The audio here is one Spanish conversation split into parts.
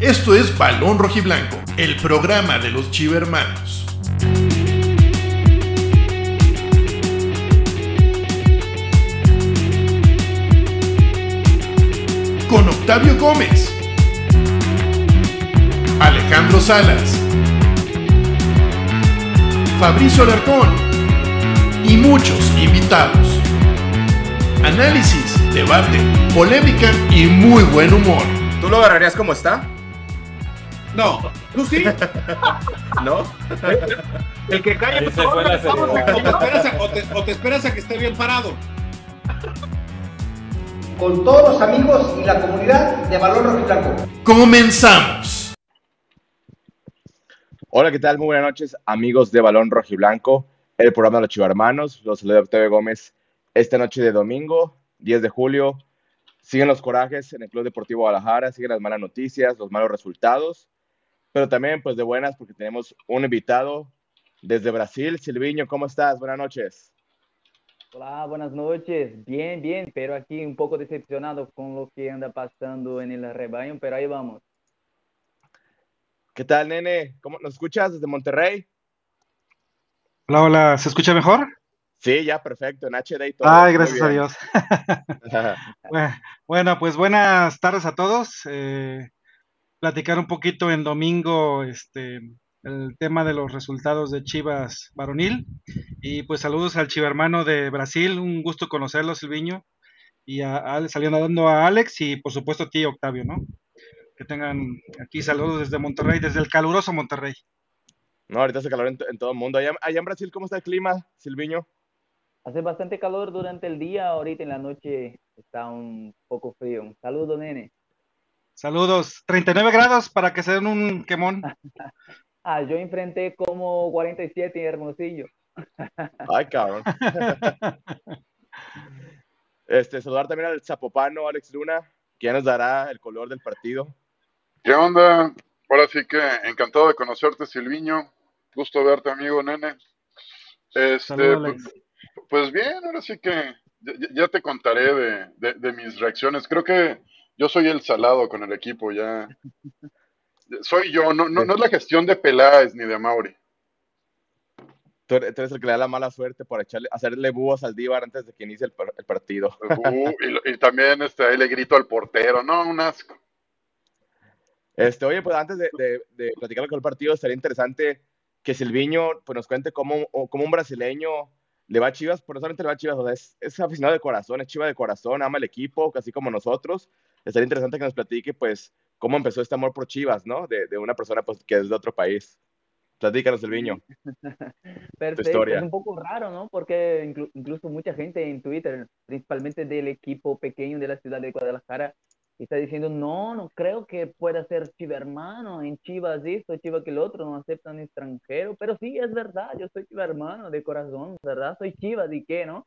Esto es Balón Rojiblanco, el programa de los Chivermanos. Con Octavio Gómez, Alejandro Salas, Fabricio Alarcón y muchos invitados. Análisis, debate, polémica y muy buen humor. ¿Tú lo agarrarías como está? No, tú sí. ¿No? El que cae se fue la o, te esperas a, o, te, o te esperas a que esté bien parado. con todos los amigos y la comunidad de Balón Rojiblanco. Comenzamos. Hola, ¿qué tal? Muy buenas noches, amigos de Balón Rojiblanco, el programa de los Chivarmanos. Los saluda Octavio Gómez esta noche de domingo, 10 de julio. Siguen los corajes en el Club Deportivo Guadalajara, siguen las malas noticias, los malos resultados, pero también pues de buenas porque tenemos un invitado desde Brasil. Silviño, ¿cómo estás? Buenas noches. Hola, buenas noches. Bien, bien, pero aquí un poco decepcionado con lo que anda pasando en el rebaño, pero ahí vamos. ¿Qué tal, nene? ¿Cómo nos escuchas desde Monterrey? Hola, hola, ¿se escucha mejor? Sí, ya, perfecto, en HD y todo. Ay, gracias a. Dios. Bue- Bueno, pues buenas tardes a todos. Eh, platicar un poquito en domingo este, el tema de los resultados de Chivas varonil. Y pues saludos al chivermano de Brasil, un gusto conocerlo, Silviño. Y a, a- saliendo a Alex y por supuesto a ti, Octavio, ¿no? Que tengan aquí saludos desde Monterrey, desde el caluroso Monterrey. No, ahorita hace calor en todo el mundo. Allá, allá en Brasil, ¿cómo está el clima, Silviño? Hace bastante calor durante el día, ahorita en la noche está un poco frío. Un saludo, nene. Saludos, 39 grados para que se den un quemón. Ah, yo enfrenté como 47 en Hermosillo. Ay, cabrón. Este, saludar también al zapopano Alex Luna, que ya nos dará el color del partido. ¿Qué onda? Ahora sí que encantado de conocerte, Silviño. Gusto verte, amigo nene. Este, Saludos, pues, Alex. pues bien, ahora sí que ya, ya- ya te contaré de, de- de mis reacciones. Creo que yo soy el salado con el equipo, ya. Soy yo, no, no, no es la gestión de Peláez ni de Mauri. Tú eres, el que le da la mala suerte por echarle, hacerle búhos al Díbar antes de que inicie el, par- el partido. Uh, y, también este, ahí le grito al portero, no, un asco. Este, oye, pues antes de, de, de platicar con el partido, estaría interesante que Silviño pues, nos cuente cómo, cómo un brasileño le va a Chivas, pero solamente le va a Chivas, o sea, es, es aficionado de corazón, es Chiva de corazón, ama el equipo, casi como nosotros. Estaría interesante que nos platique, pues, cómo empezó este amor por Chivas, ¿no? De, de una persona pues, que es de otro país. Platícanos, Silviño. Perfecto, historia. es un poco raro, ¿no? Porque inclu- incluso mucha gente en Twitter, principalmente del equipo pequeño de la ciudad de Guadalajara, está diciendo, no, no creo que pueda ser Chiva hermano, en Chivas esto, Chivas que el otro, no aceptan extranjero, pero sí, es verdad, yo soy Chiva hermano de corazón, ¿verdad? Soy Chivas, ¿y qué, no?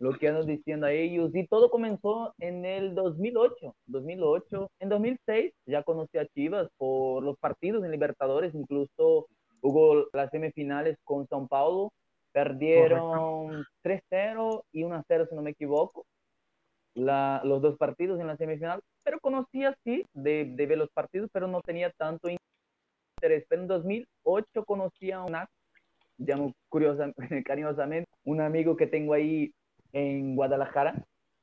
Lo que andan diciendo a ellos, y todo comenzó en el 2008, 2008, en 2006 ya conocí a Chivas por los partidos en Libertadores, incluso Hubo las semifinales con São Paulo, perdieron 3-0 y 1-0 si no me equivoco, la, los dos partidos en la semifinal, pero conocía sí de, de ver los partidos, pero no tenía tanto interés. Pero en 2008 conocí a una, llamo curiosa, cariñosamente, un amigo que tengo ahí en Guadalajara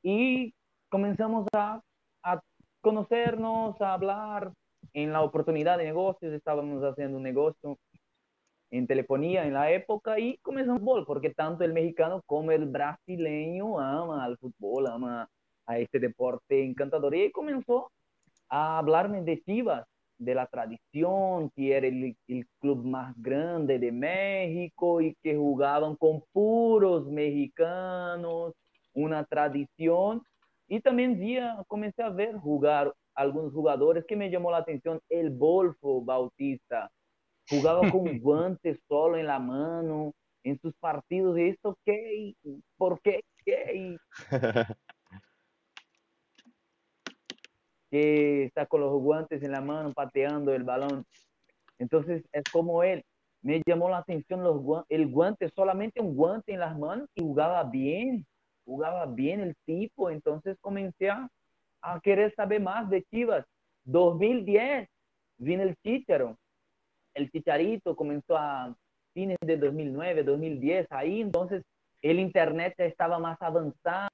y comenzamos a, a conocernos, a hablar en la oportunidad de negocios, estábamos haciendo un negocio en telefonía en la época y comenzamos fútbol, porque tanto el mexicano como el brasileño ama al fútbol, ama a este deporte encantador. Y ahí comenzó a hablarme de Chivas, de la tradición, que era el, el club más grande de México y que jugaban con puros mexicanos, una tradición. Y también via, comencé a ver jugar algunos jugadores que me llamó la atención, el Bolfo Bautista, jugaba con guantes solo en la mano en sus partidos. ¿Y esto qué? ¿Por qué? ¿Qué? Que está con los guantes en la mano pateando el balón. Entonces es como él. Me llamó la atención los guan- el guante, solamente un guante en las manos y jugaba bien. Jugaba bien el tipo. Entonces comencé a, a querer saber más de Chivas. 2010 vino el Chicharo, el Chicharito comenzó a fines de 2009, 2010, ahí entonces el internet ya estaba más avanzado,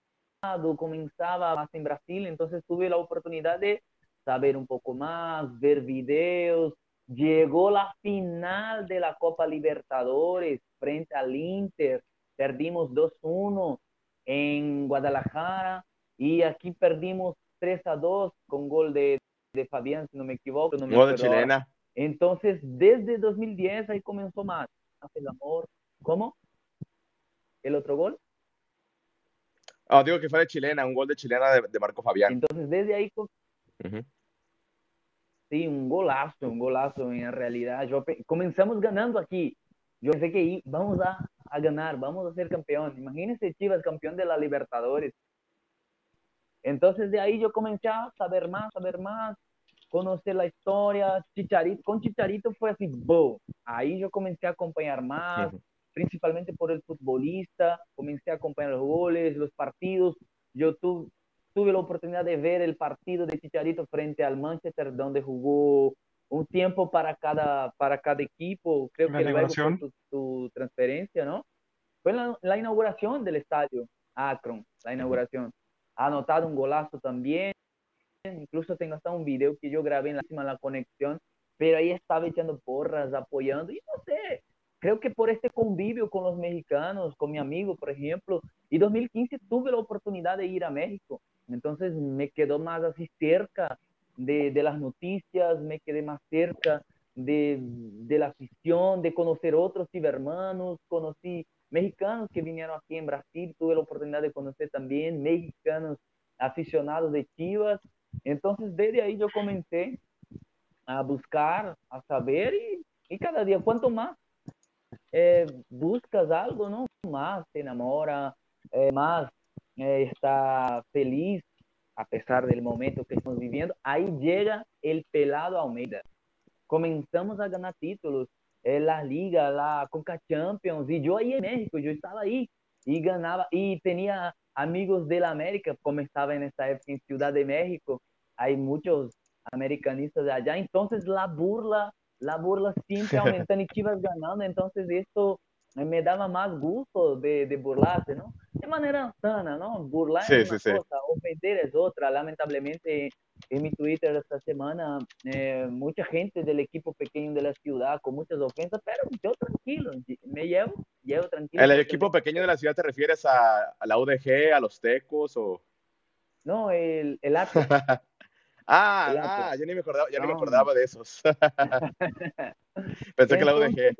comenzaba más en Brasil, entonces tuve la oportunidad de saber un poco más, ver videos, llegó la final de la Copa Libertadores frente al Inter, perdimos 2-1 en Guadalajara y aquí perdimos 3 a 2 con gol de, de Fabián, si no me equivoco. No me Gol de ahora. chilena. Entonces, desde 2010 ahí comenzó más. Hace el amor. ¿Cómo? ¿El otro gol? Ah, digo que fue de chilena, un gol de chilena de, de Marco Fabián. Entonces, desde ahí, co- Ujú. sí, un golazo, un golazo en realidad. Yo comenzamos ganando aquí. Yo pensé que vamos a, a ganar, vamos a ser campeón. Imagínense Chivas campeón de la Libertadores. Entonces, de ahí yo comencé a saber más, saber más, conocer la historia. Chicharito, con Chicharito fue así, boom. Ahí yo comencé a acompañar más. Ujú. Principalmente por el futbolista, comencé a acompañar los goles, los partidos. Yo tu- tuve la oportunidad de ver el partido de Chicharito frente al Manchester, donde jugó un tiempo para cada, para cada equipo. Creo La que luego fue inauguración. su, su transferencia, ¿no? Fue la, la inauguración del estadio Akron, la inauguración. Ha anotado un golazo también. Incluso tengo hasta un video que yo grabé en la, en la conexión, pero ahí estaba echando porras, apoyando, y no sé, creo que por este convivio con los mexicanos, con mi amigo, por ejemplo, y 2015 tuve la oportunidad de ir a México, entonces me quedó más así cerca de, de las noticias, me quedé más cerca de, de la afición, de conocer otros cibermanos, conocí mexicanos que vinieron aquí en Brasil, tuve la oportunidad de conocer también mexicanos aficionados de Chivas, entonces desde ahí yo comencé a buscar, a saber y, y cada día, cuanto más eh, buscas algo, ¿no? Más te enamora, eh, más eh, está feliz a pesar del momento que estamos viviendo. Ahí llega el pelado Almeida. Comenzamos a ganar títulos, la Liga, la Conca Champions, y yo ahí en México, yo estaba ahí y ganaba, y tenía amigos de la América, como estaba en esa época en Ciudad de México, hay muchos americanistas de allá, entonces la burla la burla siempre aumentando y Chivas ganando, entonces esto me daba más gusto de, de burlarse, ¿no? De manera sana, ¿no? Burlar Sí, es una sí, sí. cosa, ofender es otra. Lamentablemente, en mi Twitter esta semana, eh, mucha gente del equipo pequeño de la ciudad con muchas ofensas, pero yo tranquilo, me llevo, llevo tranquilo. ¿El equipo pequeño de la ciudad te refieres a, a la UDG, a los Tecos o...? No, el, el Atlas. Ah, ah, Atlas. yo ni me acordaba, ya ni me No. acordaba de esos. Pensé que la UDG.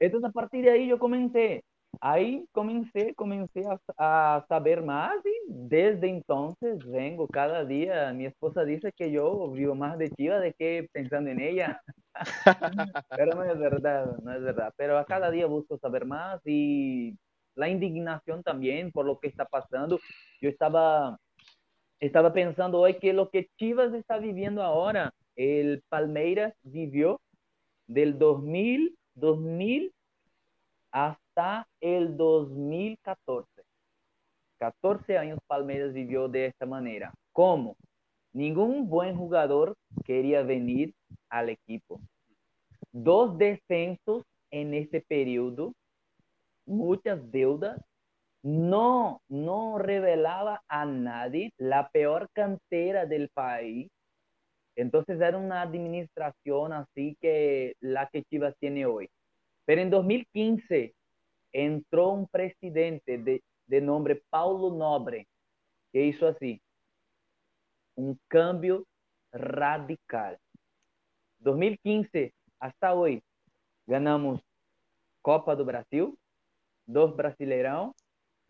Entonces, a partir de ahí yo comencé. Ahí comencé, comencé a, a saber más y desde entonces vengo cada día. Mi esposa dice que yo vivo más de Chivas de que pensando en ella. Pero no es verdad, no es verdad. Pero a cada día busco saber más y la indignación también por lo que está pasando. Yo estaba, estaba pensando hoy que lo que Chivas está viviendo ahora, el Palmeiras vivió del 2000, 2000 hasta el 2014. 14 años Palmeiras vivió de esta manera. ¿Cómo? Ningún buen jugador quería venir al equipo. Dos descensos en este periodo, muchas deudas, no, no revelaba a nadie la peor cantera del país. Entonces era una administración así que la que Chivas tiene hoy. Pero en 2015 entró un presidente de, de nombre Paulo Nobre que hizo así, un cambio radical. 2015 hasta hoy ganamos Copa do Brasil, dos Brasileirão,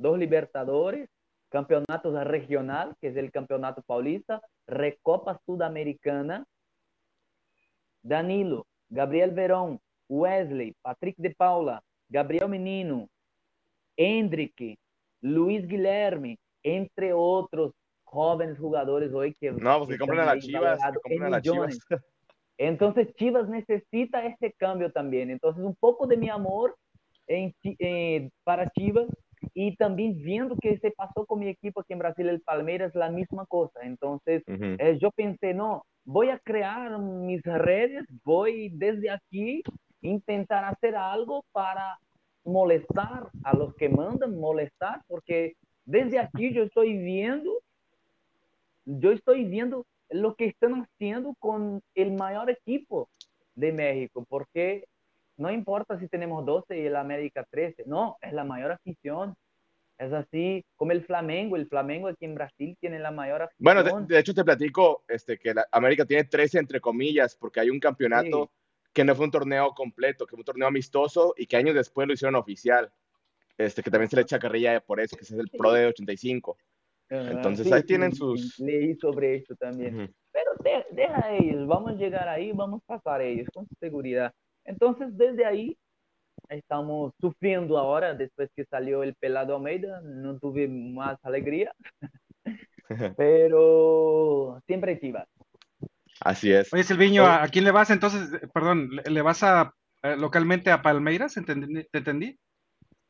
dos Libertadores, campeonatos regional, que es el Campeonato Paulista, Recopa Sudamericana, Danilo, Gabriel Verón, Wesley, Patrick de Paula, Gabriel Menino, Hendrick, Luis Guilherme, entre otros jóvenes jugadores hoy que No, que están compren a Chivas, valorados en a. Chivas. Entonces Chivas necesita este cambio también. Entonces un poco de mi amor en eh, para Chivas y también viendo que se pasó con mi equipo aquí en Brasil, el Palmeiras, la misma cosa. Entonces, Ujú. eh, yo pensé, no, voy a crear mis redes, voy desde aquí intentar hacer algo para molestar a los que mandan, molestar, porque desde aquí yo estoy viendo, yo estoy viendo lo que están haciendo con el mayor equipo de México, porque no importa si tenemos 12 y el América 13, no, es la mayor afición. Es así como el Flamengo, el Flamengo aquí en Brasil tiene la mayor afición. Bueno, de, de hecho te platico este, que la América tiene 13 entre comillas, porque hay un campeonato que no fue un torneo completo, que fue un torneo amistoso y que años después lo hicieron oficial. Este, que también se le echa carrilla por eso, que ese es el Pro de 85. Ajá, entonces, sí, ahí tienen sus- Leí sobre esto también. Pero de- deja a ellos, vamos a llegar ahí, vamos a pasar a ellos con seguridad. Entonces, desde ahí, estamos sufriendo ahora, después que salió el pelado Almeida, no tuve más alegría, pero siempre chivas. Así es. Oye, Silviño, ¿a, a quién le vas entonces? Eh, Perdón, ¿le, vas a localmente a Palmeiras? ¿Entendí- ¿Te entendí?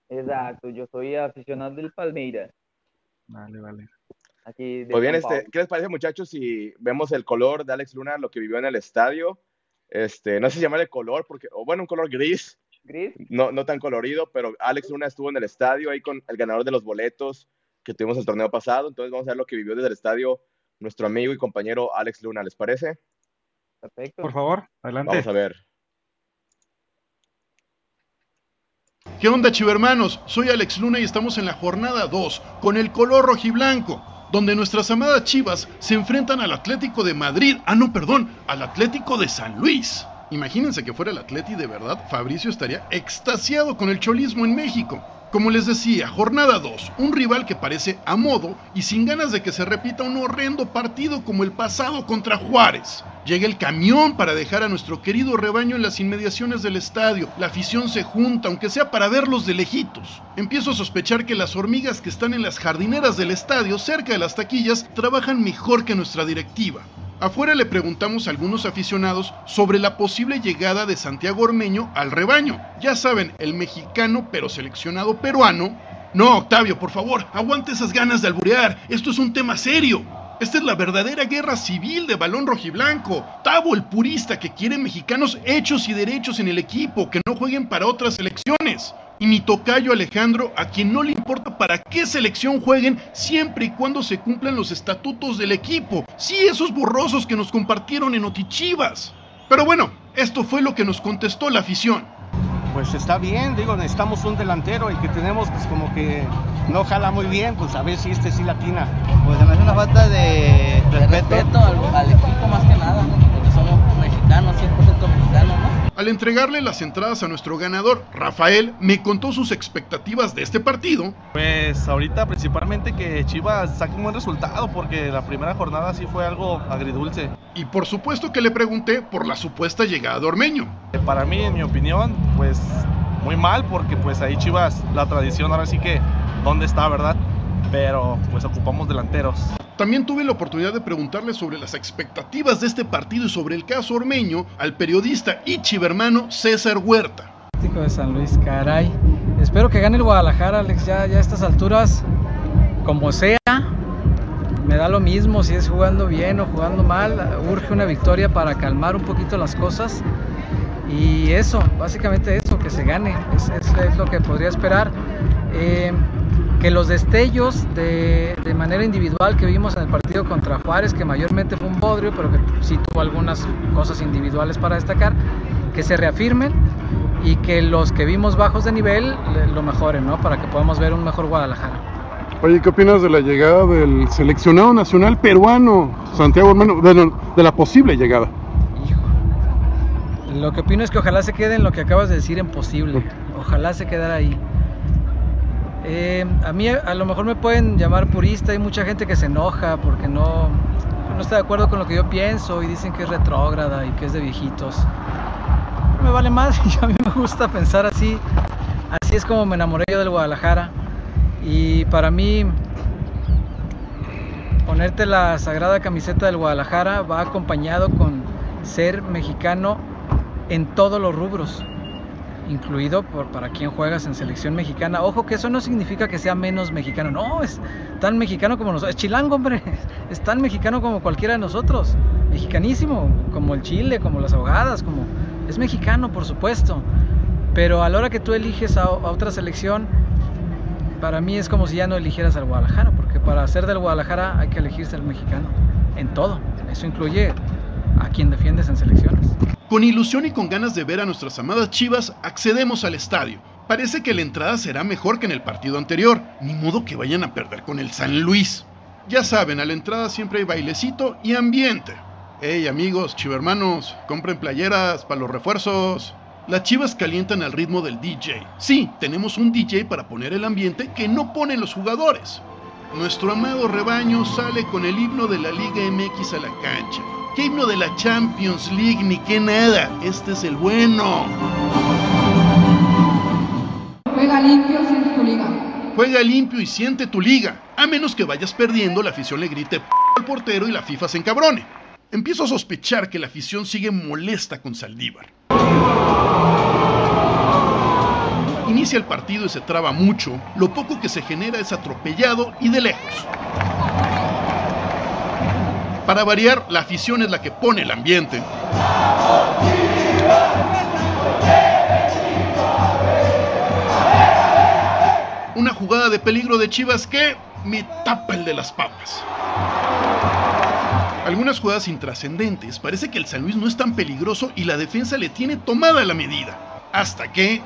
Exacto, yo soy aficionado del Palmeiras, Vale, vale. aquí de Pues bien, este. ¿qué les parece, muchachos, si vemos el color de Alex Luna, lo que vivió en el estadio? Este, no sé si llamarle color, porque, o bueno, un color gris, Gris, no, no tan colorido, pero Alex Luna estuvo en el estadio ahí con el ganador de los boletos que tuvimos el torneo pasado. Entonces vamos a ver lo que vivió desde el estadio nuestro amigo y compañero Alex Luna, ¿les parece? perfecto. Por favor, adelante. Vamos a ver. ¿Qué onda, chivermanos? Soy Alex Luna y estamos en la jornada 2 con el color rojiblanco, donde nuestras amadas chivas se enfrentan al Atlético de Madrid. Ah, no, perdón, al Atlético de San Luis. Imagínense que fuera el Atleti de verdad, Fabricio estaría extasiado con el cholismo en México. Como les decía, jornada 2, un rival que parece a modo y sin ganas de que se repita un horrendo partido como el pasado contra Juárez. Llega el camión para dejar a nuestro querido rebaño en las inmediaciones del estadio. La afición se junta, aunque sea para verlos de lejitos. Empiezo a sospechar que las hormigas que están en las jardineras del estadio, cerca de las taquillas, trabajan mejor que nuestra directiva. Afuera le preguntamos a algunos aficionados sobre la posible llegada de Santiago Ormeño al rebaño. Ya saben, el mexicano pero seleccionado peruano. No, Octavio, por favor, aguante esas ganas de alburear. Esto es un tema serio. Esta es la verdadera guerra civil de balón rojiblanco. Tavo, el purista que quiere mexicanos hechos y derechos en el equipo, que no jueguen para otras selecciones. Y mi tocayo Alejandro, a quien no le importa para qué selección jueguen, siempre y cuando se cumplan los estatutos del equipo. Sí, esos borrosos que nos compartieron en Otichivas. Pero bueno, esto fue lo que nos contestó la afición. Pues está bien, digo, necesitamos un delantero, el que tenemos pues como que no jala muy bien, pues a ver si este sí latina. Pues se me hace una falta de respeto al, al equipo más que nada, porque somos mexicanos, 100% mexicanos, ¿no? Al entregarle las entradas a nuestro ganador, Rafael me contó sus expectativas de este partido Pues ahorita principalmente que Chivas saque un buen resultado porque la primera jornada sí fue algo agridulce. y por supuesto que le pregunté por la supuesta llegada de Ormeño. Eh, Para mí, en mi opinión, pues muy mal porque pues ahí Chivas, la tradición ahora sí que, ¿dónde está, verdad? Pero pues ocupamos delanteros. También tuve la oportunidad de preguntarle sobre las expectativas de este partido y sobre el caso Ormeño al periodista y chivermano César Huerta. De San Luis, caray. Espero que gane el Guadalajara, Alex, ya, a estas alturas, como sea, me da lo mismo si es jugando bien o jugando mal, urge una victoria para calmar un poquito las cosas. Y eso, básicamente eso, que se gane, es- es lo que podría esperar. Eh, que los destellos de, de manera individual que vimos en el partido contra Juárez, que mayormente fue un bodrio, pero que sí tuvo algunas cosas individuales para destacar, que se reafirmen y que los que vimos bajos de nivel lo mejoren, ¿no? Para que podamos ver un mejor Guadalajara. Oye, ¿qué opinas de la llegada del seleccionado nacional peruano, Santiago Hermano, de, de la posible llegada? Lo que opino es que ojalá se quede en lo que acabas de decir en posible. Ojalá se quedara ahí. Eh, a mí a lo mejor me pueden llamar purista, hay mucha gente que se enoja porque no, no está de acuerdo con lo que yo pienso y dicen que es retrógrada y que es de viejitos. Me vale más y a mí me gusta pensar así. Así es como me enamoré yo del Guadalajara. Y para mí ponerte la sagrada camiseta del Guadalajara va acompañado con ser mexicano en todos los rubros, incluido por, para quien juegas en selección mexicana. Ojo que eso no significa que sea menos mexicano, no, es tan mexicano como nosotros, es chilango, hombre, es tan mexicano como cualquiera de nosotros, mexicanísimo, como el chile, como las ahogadas, como es mexicano, por supuesto, pero a la hora que tú eliges a, a otra selección, para mí es como si ya no eligieras al Guadalajara, porque para ser del Guadalajara hay que elegirse al mexicano, en todo, eso incluye a quien defiendes en selecciones. Con ilusión y con ganas de ver a nuestras amadas Chivas, accedemos al estadio. Parece que la entrada será mejor que en el partido anterior, ni modo que vayan a perder con el San Luis. Ya saben, a la entrada siempre hay bailecito y ambiente. Hey amigos, chivermanos, compren playeras para los refuerzos. Las chivas calientan al ritmo del DJ. Sí, tenemos un DJ para poner el ambiente que no ponen los jugadores. Nuestro amado rebaño sale con el himno de la Liga MX a la cancha. ¿Qué himno de la Champions League? Ni qué nada. Este es el bueno. Juega limpio, siente tu liga. Juega limpio y siente tu liga. A menos que vayas perdiendo, la afición le grite p al portero y la FIFA se encabrone. Empiezo a sospechar que la afición sigue molesta con Saldívar. Inicia el partido y se traba mucho, lo poco que se genera es atropellado y de lejos. Para variar, la afición es la que pone el ambiente. Una jugada de peligro de Chivas que me tapa el de las papas. Algunas jugadas intrascendentes. Parece que el San Luis no es tan peligroso y la defensa le tiene tomada la medida. Hasta que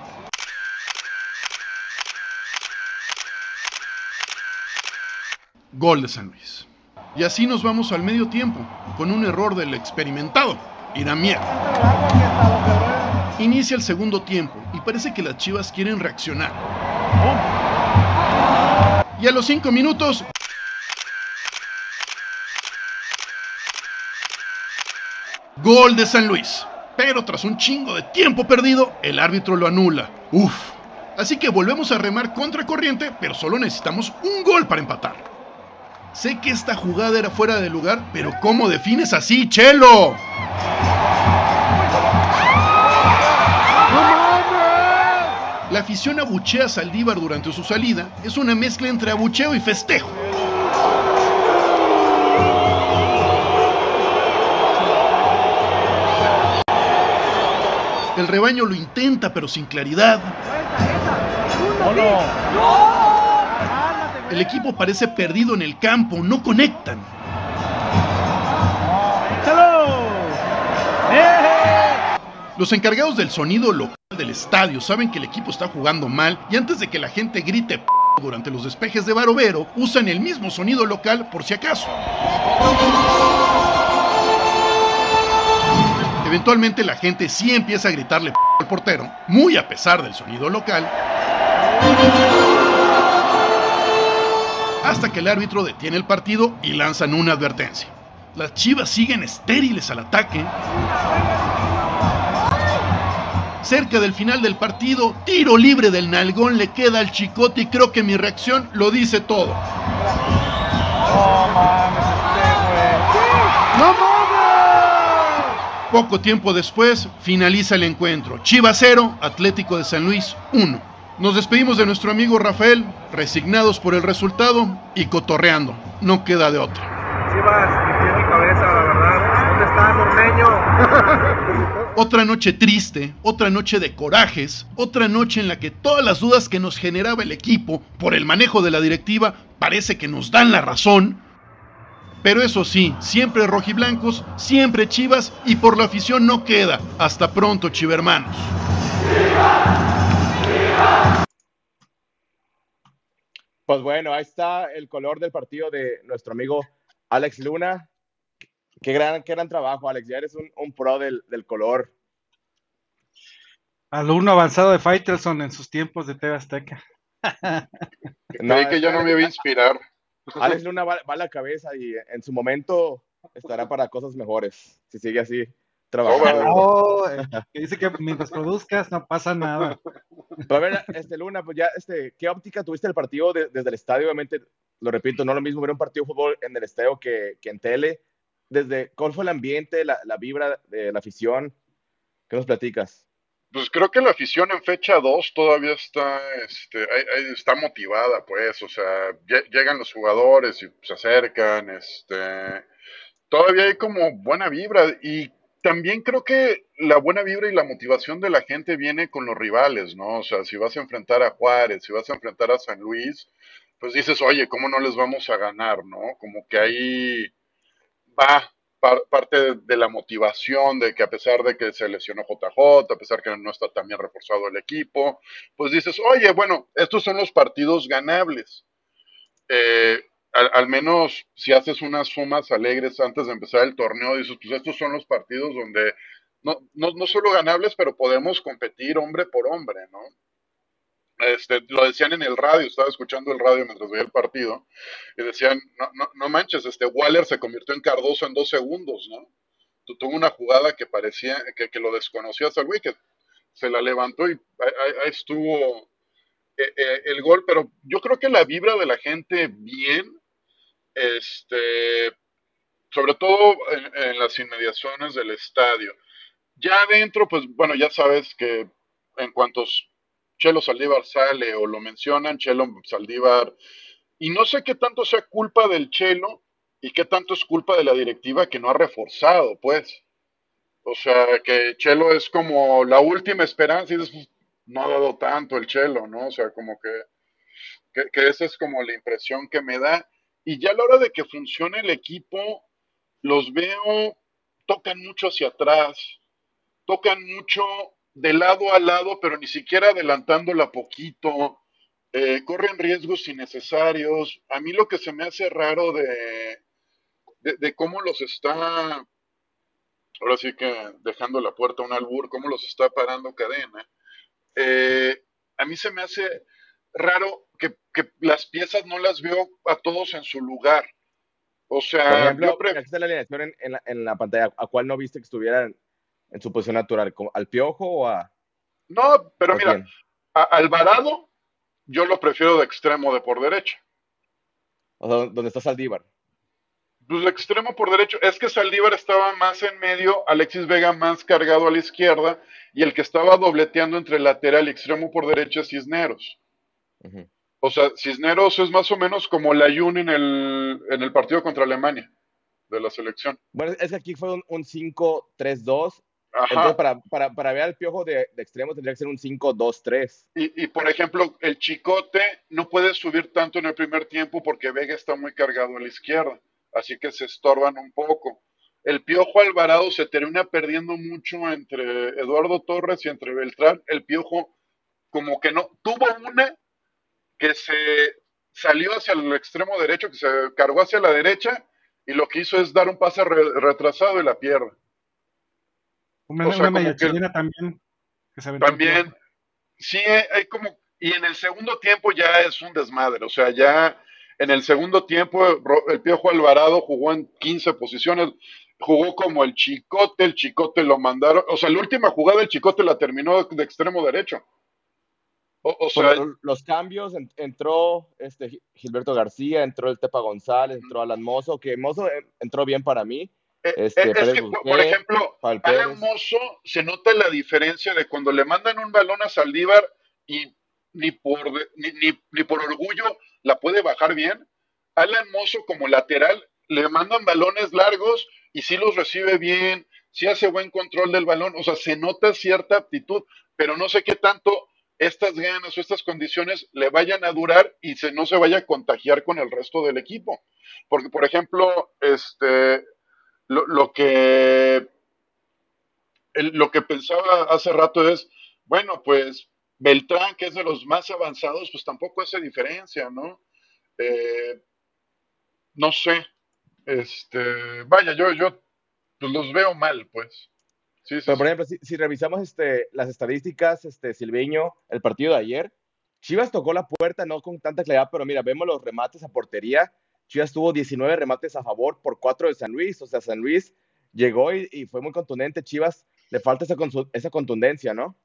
Gol de San Luis. Y así nos vamos al medio tiempo, con un error del experimentado, Iramier. Inicia el segundo tiempo y parece que las chivas quieren reaccionar. Y a los cinco minutos. Gol de San Luis. Pero tras un chingo de tiempo perdido, el árbitro lo anula. Uf. Así que volvemos a remar contra corriente, pero solo necesitamos un gol para empatar. Sé que esta jugada era fuera de lugar, pero ¿cómo defines así, Chelo? La afición abuchea a Saldívar durante su salida es una mezcla entre abucheo y festejo. El rebaño lo intenta, pero sin claridad. El equipo parece perdido en el campo, no conectan. Los encargados del sonido local del estadio saben que el equipo está jugando mal y antes de que la gente grite p durante los despejes de Barovero, usan el mismo sonido local por si acaso. Eventualmente la gente sí empieza a gritarle p al portero, muy a pesar del sonido local hasta que el árbitro detiene el partido y lanzan una advertencia. Las chivas siguen estériles al ataque. Cerca del final del partido, tiro libre del nalgón le queda al chicote y creo que mi reacción lo dice todo. Poco tiempo después, finaliza el encuentro. Chivas 0, Atlético de San Luis 1. Nos despedimos de nuestro amigo Rafael, resignados por el resultado y cotorreando. No queda de otra. Chivas, mi cabeza, la verdad. ¿Dónde estás, Ormeño? Otra noche triste, otra noche de corajes, otra noche en la que todas las dudas que nos generaba el equipo por el manejo de la directiva parece que nos dan la razón. Pero eso sí, siempre rojiblancos, siempre chivas y por la afición no queda. Hasta pronto, chivermanos. Pues bueno, ahí está el color del partido de nuestro amigo Alex Luna. Qué gran, qué gran trabajo, Alex. Ya eres un, un pro del, del, color. Alumno avanzado de Faitelson en sus tiempos de TV Azteca. no, que yo no me voy a inspirar. Alex Luna va, va, a la cabeza y en su momento estará para cosas mejores. Si sigue así trabajando. Oh, que dice que mientras produzcas no pasa nada. Pero a ver, este Luna, pues ya, este, ¿qué óptica tuviste el partido de, desde el estadio? Obviamente, lo repito, no lo mismo ver un partido de fútbol en el estadio que, que en tele. Desde, ¿Cuál fue el ambiente, la, la, vibra de la afición? ¿Qué nos platicas? Pues creo que la afición en fecha 2 todavía está, este, está motivada, pues, o sea, lle- llegan los jugadores y se acercan, este, todavía hay como buena vibra y también creo que la buena vibra y la motivación de la gente viene con los rivales, ¿no? O sea, si vas a enfrentar a Juárez, si vas a enfrentar a San Luis, pues dices, oye, ¿cómo no les vamos a ganar, no? Como que ahí va par- parte de, de la motivación de que a pesar de que se lesionó JJ, a pesar que no está tan bien reforzado el equipo, pues dices, oye, bueno, estos son los partidos ganables. Eh, al, menos si haces unas sumas alegres antes de empezar el torneo, dices, pues estos son los partidos donde no, no, no solo ganables, pero podemos competir hombre por hombre, ¿no? Este, lo decían en el radio, estaba escuchando el radio mientras veía el partido, y decían, no, no, no manches, este Waller se convirtió en Cardoso en dos segundos, ¿no? Tu- Tuvo una jugada que parecía, que, que lo desconocía hasta el se la levantó y ahí estuvo eh, eh, el gol, pero yo creo que la vibra de la gente bien, este, sobre todo en, las inmediaciones del estadio. Ya adentro, pues bueno, ya sabes que en cuanto Chelo Saldívar sale o lo mencionan, Chelo Saldívar, y no sé qué tanto sea culpa del Chelo y qué tanto es culpa de la directiva que no ha reforzado, pues. O sea, que Chelo es como la última esperanza y pues, no ha dado tanto el Chelo, ¿no? O sea, como que, que, que esa es como la impresión que me da. Y ya a la hora de que funcione el equipo, los veo, tocan mucho hacia atrás, tocan mucho de lado a lado, pero ni siquiera adelantándola poquito, eh, corren riesgos innecesarios. A mí lo que se me hace raro de, de, cómo los está, ahora sí que dejando la puerta a un albur, cómo los está parando cadena, eh, a mí se me hace raro que, que las piezas no las veo a todos en su lugar. O Por sea, ejemplo, aquí está la alineación en, en la, en la pantalla. ¿A cuál no viste que estuviera en, su posición natural? ¿Como ¿Al Piojo o a.? no, pero ¿A mira, a Alvarado yo lo prefiero de extremo de por derecha. O sea, ¿dónde está Saldívar? Pues de extremo por derecho, es que Saldívar estaba más en medio, Alexis Vega más cargado a la izquierda, y el que estaba dobleteando entre lateral y extremo por derecha es Cisneros. O sea, Cisneros es más o menos como la Jun en el, en el partido contra Alemania de la selección. Bueno, es que aquí fue un, un 5-3-2. Ajá. Entonces, para, para, para ver al Piojo de, de extremo tendría que ser un 5-2-3. Y, y, por ejemplo, el Chicote no puede subir tanto en el primer tiempo porque Vega está muy cargado a la izquierda, así que se estorban un poco. El Piojo Alvarado se termina perdiendo mucho entre Eduardo Torres y entre Beltrán. El Piojo como que no, tuvo una que se salió hacia el extremo derecho, que se cargó hacia la derecha y lo que hizo es dar un pase re- retrasado y la pierde. Una, O sea, media que- también. Que se aventó También, sí, hay, hay como, y en el segundo tiempo ya es un desmadre, o sea, ya en el segundo tiempo el Piojo Alvarado jugó en 15 posiciones, jugó como el Chicote, el Chicote lo mandaron, o sea, la última jugada el Chicote la terminó de extremo derecho. O, o sea, Por los cambios en- entró este Gi- Gilberto García, entró el Tepa González, entró Alan Mozo, que Mozo eh, entró bien para mí. Este, Eh, es Pérez que, por, ejemplo, Alan. Mozo se nota la diferencia de cuando le mandan un balón a Saldívar y ni por, ni, ni- ni por orgullo la puede bajar bien. Alan Mozo como lateral le mandan balones largos y sí los recibe bien, sí hace buen control del balón, o sea, se nota cierta aptitud, pero no sé qué tanto estas ganas o estas condiciones le vayan a durar y se, no se vaya a contagiar con el resto del equipo. Porque, por ejemplo, este, lo, lo que lo que pensaba hace rato es, bueno, pues Beltrán, que es de los más avanzados, pues tampoco hace diferencia, ¿no? Eh, no sé, este, vaya, yo, yo pues, los veo mal, pues. Sí, sí, Pero, por sí. ejemplo, si, si revisamos este, las estadísticas, este, Silviño, el partido de ayer, Chivas tocó la puerta, no con tanta claridad, pero mira, vemos los remates a portería. Chivas tuvo 19 remates a favor por 4 de San Luis. O sea, San Luis llegó y, y fue muy contundente. Chivas le falta esa, esa contundencia, ¿no?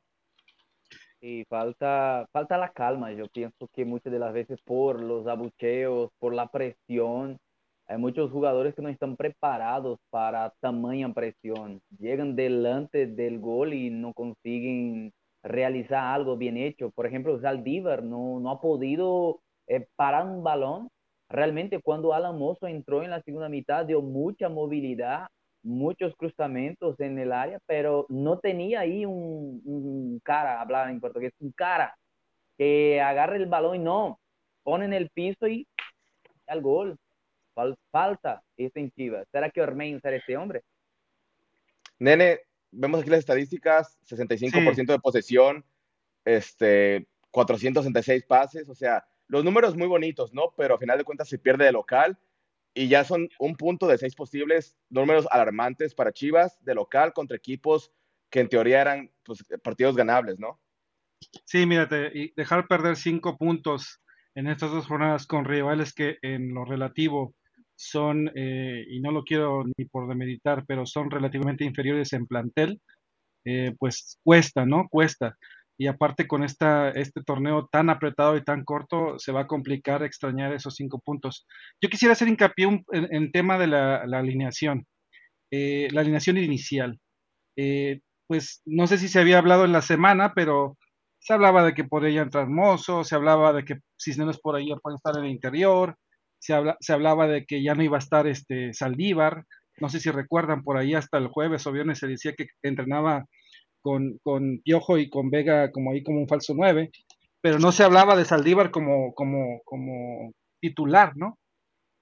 Y falta, falta la calma. Yo pienso que muchas de las veces por los abucheos, por la presión, hay muchos jugadores que no están preparados para tamaña presión. Llegan delante del gol y no consiguen realizar algo bien hecho. Por ejemplo, Zaldívar no, no ha podido eh, parar un balón. Realmente cuando Alan entró en la segunda mitad dio mucha movilidad, muchos cruzamientos en el área, pero no tenía ahí un, un cara, hablaba en portugués, un cara que agarre el balón y no, pone en el piso y al gol. Fal- Falta eso en Chivas. ¿Será que Ormeño será ese hombre? Nene, vemos aquí las estadísticas, 65% de posesión, este, 466 pases, o sea, los números muy bonitos, ¿no? Pero a final de cuentas se pierde de local y ya son un punto de seis posibles, números alarmantes para Chivas de local contra equipos que en teoría eran pues, partidos ganables, ¿no? Sí, mírate, y dejar perder cinco puntos en estas dos jornadas con rivales que en lo relativo son, eh, y no lo quiero ni por demeritar, pero son relativamente inferiores en plantel, eh, pues cuesta, ¿no? Cuesta. Y aparte con esta, este torneo tan apretado y tan corto, se va a complicar extrañar esos cinco puntos. Yo quisiera hacer hincapié un- en, en tema de la, la alineación, eh, la alineación inicial. Pues no sé si se había hablado en la semana, pero se hablaba de que podría entrar Mozo, se hablaba de que Cisneros por ahí puede estar en el interior, se, habla, se hablaba de que ya no iba a estar este Saldívar, no sé si recuerdan, por ahí hasta el jueves o viernes se decía que entrenaba con, con Piojo y con Vega como ahí como un falso 9, pero no se hablaba de Saldívar como, como, como titular, ¿no?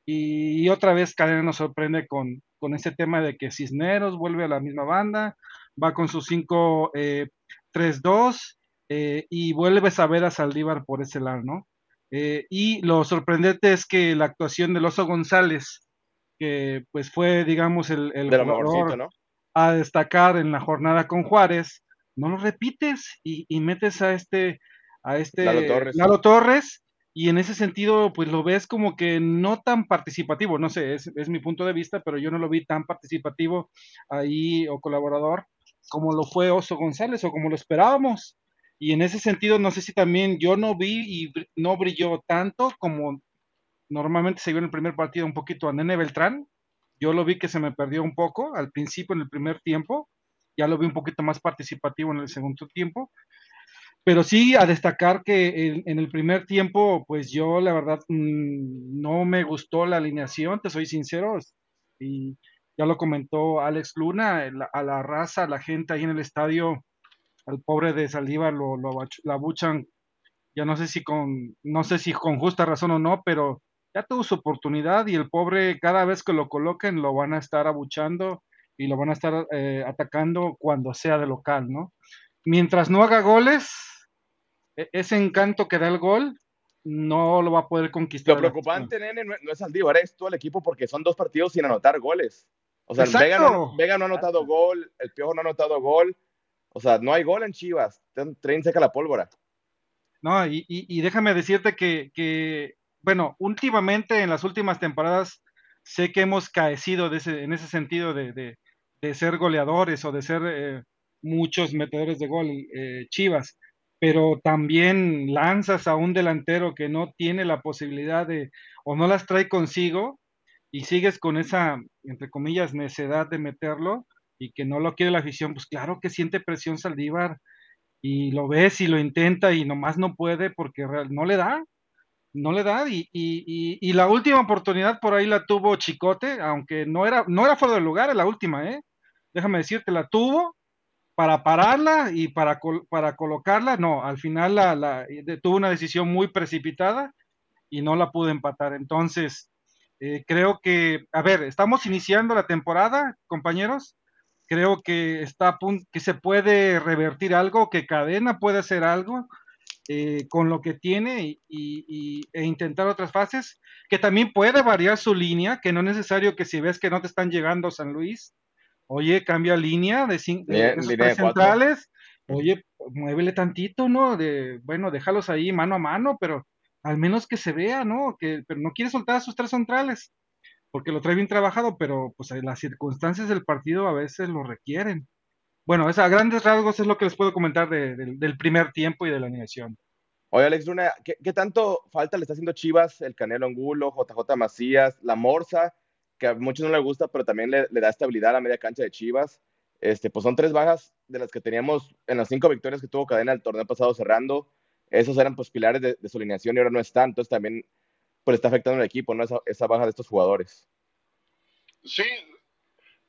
Y, otra vez Cadena nos sorprende con, con ese tema de que Cisneros vuelve a la misma banda, va con sus 5-3-2 eh, y vuelves a ver a Saldívar por ese lado, ¿no? Eh, y lo sorprendente es que la actuación del Oso González, que pues fue, digamos, el, el a destacar en la jornada con Juárez, no lo repites y, y metes a este, a este Lalo Torres. Lalo Torres, y en ese sentido, pues lo ves como que no tan participativo, no sé, es, es mi punto de vista, pero yo no lo vi tan participativo ahí o colaborador como lo fue Oso González o como lo esperábamos. Y en ese sentido, no sé si también yo no vi y no brilló tanto como normalmente se vio en el primer partido un poquito a Nene Beltrán. Yo lo vi que se me perdió un poco al principio en el primer tiempo, ya lo vi un poquito más participativo en el segundo tiempo. Pero sí a destacar que en, el primer tiempo, pues yo la verdad mm, no me gustó la alineación, te soy sincero, y ya lo comentó Alex Luna, a la raza, a la gente ahí en el estadio, al pobre de Saldívar lo, abuchan, ya no sé si con, no sé si con justa razón o no, pero ya tuvo su oportunidad y el pobre cada vez que lo coloquen lo van a estar abuchando y lo van a estar eh, atacando cuando sea de local, ¿no? Mientras no haga goles, e- ese encanto que da el gol no lo va a poder conquistar. Lo preocupante, nene, no, es Saldívar, es todo el equipo porque son dos partidos sin anotar goles. O sea. Vega no, Vega no ha anotado gol, el Piojo no ha anotado gol. O sea, no hay gol en Chivas. Traen seca la pólvora. No, y, y- y déjame decirte que, que, bueno, últimamente en las últimas temporadas sé que hemos caecido de ese, en ese sentido de, de- de ser goleadores o de ser eh, muchos metedores de gol eh, Chivas, pero también lanzas a un delantero que no tiene la posibilidad de o no las trae consigo y sigues con esa, entre comillas, necedad de meterlo y que no lo quiere la afición, pues claro que siente presión Saldívar y lo ves y lo intenta y nomás no puede porque no le da, no le da y, y- y- y la última oportunidad por ahí la tuvo Chicote, aunque no era, no era fuera de lugar, la última, ¿eh? Déjame decirte, la tuvo para pararla y para, col- para colocarla, no, al final la, la- tuvo una decisión muy precipitada y no la pudo empatar. Entonces, eh, creo que, a ver, estamos iniciando la temporada, compañeros. Creo que está a punto, que se puede revertir algo, que Cadena puede hacer algo eh, con lo que tiene y, e intentar otras fases, que también puede variar su línea, que no es necesario que si ves que no te están llegando San Luis, oye, cambia línea de, cin- de- Línea- de esos línea de tres cuatro. centrales, oye, muévele tantito, ¿no? De, bueno, déjalos ahí mano a mano, pero al menos que se vea, ¿no? Que, pero no quiere soltar a sus tres centrales, porque lo trae bien trabajado, pero pues las circunstancias del partido a veces lo requieren. Bueno, es a grandes rasgos es lo que les puedo comentar de- del- primer tiempo y de la animación. Oye, Alex Luna, ¿qué, tanto falta le está haciendo Chivas el Canelo Angulo, JJ Macías, la Morsa, que a muchos no les gusta, pero también le, le da estabilidad a la media cancha de Chivas? Este, pues son tres bajas de las que teníamos en las cinco victorias que tuvo Cadena el torneo pasado cerrando. Esos eran pues pilares de, de su alineación y ahora no están, entonces también pues está afectando al equipo, ¿no? Esa, baja de estos jugadores. Sí,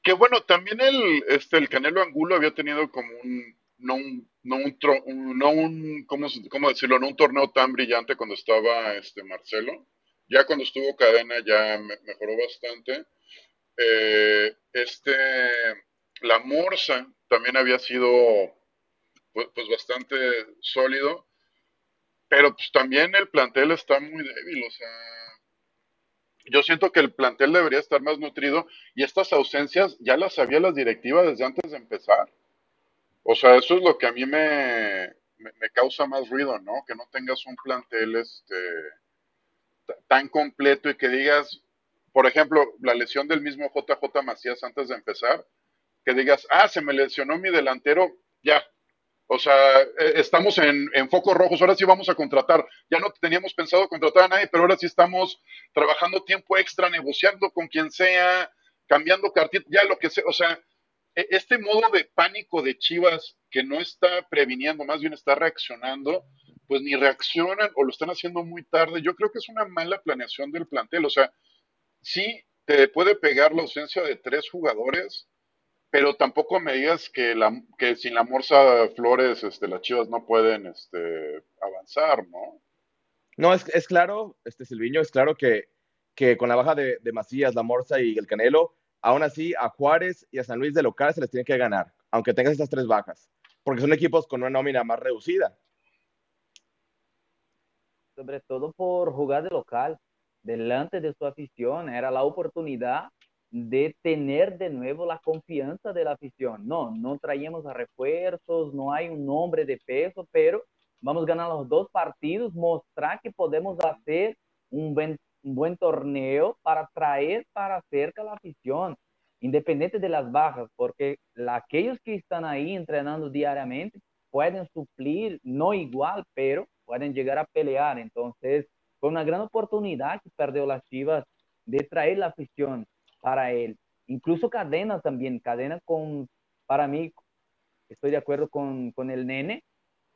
que bueno, también el, este, el Canelo Angulo había tenido como un, no un, no un, no ¿cómo, decirlo? No un torneo tan brillante cuando estaba este Marcelo. Ya cuando estuvo Cadena ya me- mejoró bastante. Eh, este, la Morsa también había sido pues, pues bastante sólido, pero pues también el plantel está muy débil, o sea, yo siento que el plantel debería estar más nutrido y estas ausencias ya las sabía las directivas desde antes de empezar. O sea, eso es lo que a mí me, me, me causa más ruido, ¿no? Que no tengas un plantel este, tan completo y que digas, por ejemplo, la lesión del mismo JJ Macías antes de empezar, que digas, ah, se me lesionó mi delantero, ya. O sea, eh, estamos en, en focos rojos, ahora sí vamos a contratar. Ya no teníamos pensado contratar a nadie, pero ahora sí estamos trabajando tiempo extra, negociando con quien sea, cambiando cartitas, ya lo que sea. O sea, e- este modo de pánico de Chivas que no está previniendo, más bien está reaccionando, pues ni reaccionan o lo están haciendo muy tarde. Yo creo que es una mala planeación del plantel. O sea, sí te puede pegar la ausencia de tres jugadores, pero tampoco me digas que, la, que sin la Morsa Flores este, las Chivas no pueden este, avanzar, ¿no? No, es, es claro, este Silviño, es claro que, que con la baja de, de Macías, la Morsa y el Canelo, aún así a Juárez y a San Luis de local se les tiene que ganar, aunque tengas estas tres bajas, porque son equipos con una nómina más reducida. sobre todo por jugar de local, delante de su afición, era la oportunidad de tener de nuevo la confianza de la afición. No, no traíamos refuerzos, no hay un nombre de peso, pero vamos a ganar los dos partidos, mostrar que podemos hacer un buen, un buen torneo para traer para cerca la afición, independiente de las bajas, porque la, aquellos que están ahí entrenando diariamente pueden suplir, no igual, pero pueden llegar a pelear. Entonces, fue una gran oportunidad que perdió las Chivas de traer la afición para él. Incluso Cadena también, Cadena con, para mí, estoy de acuerdo con, con el nene,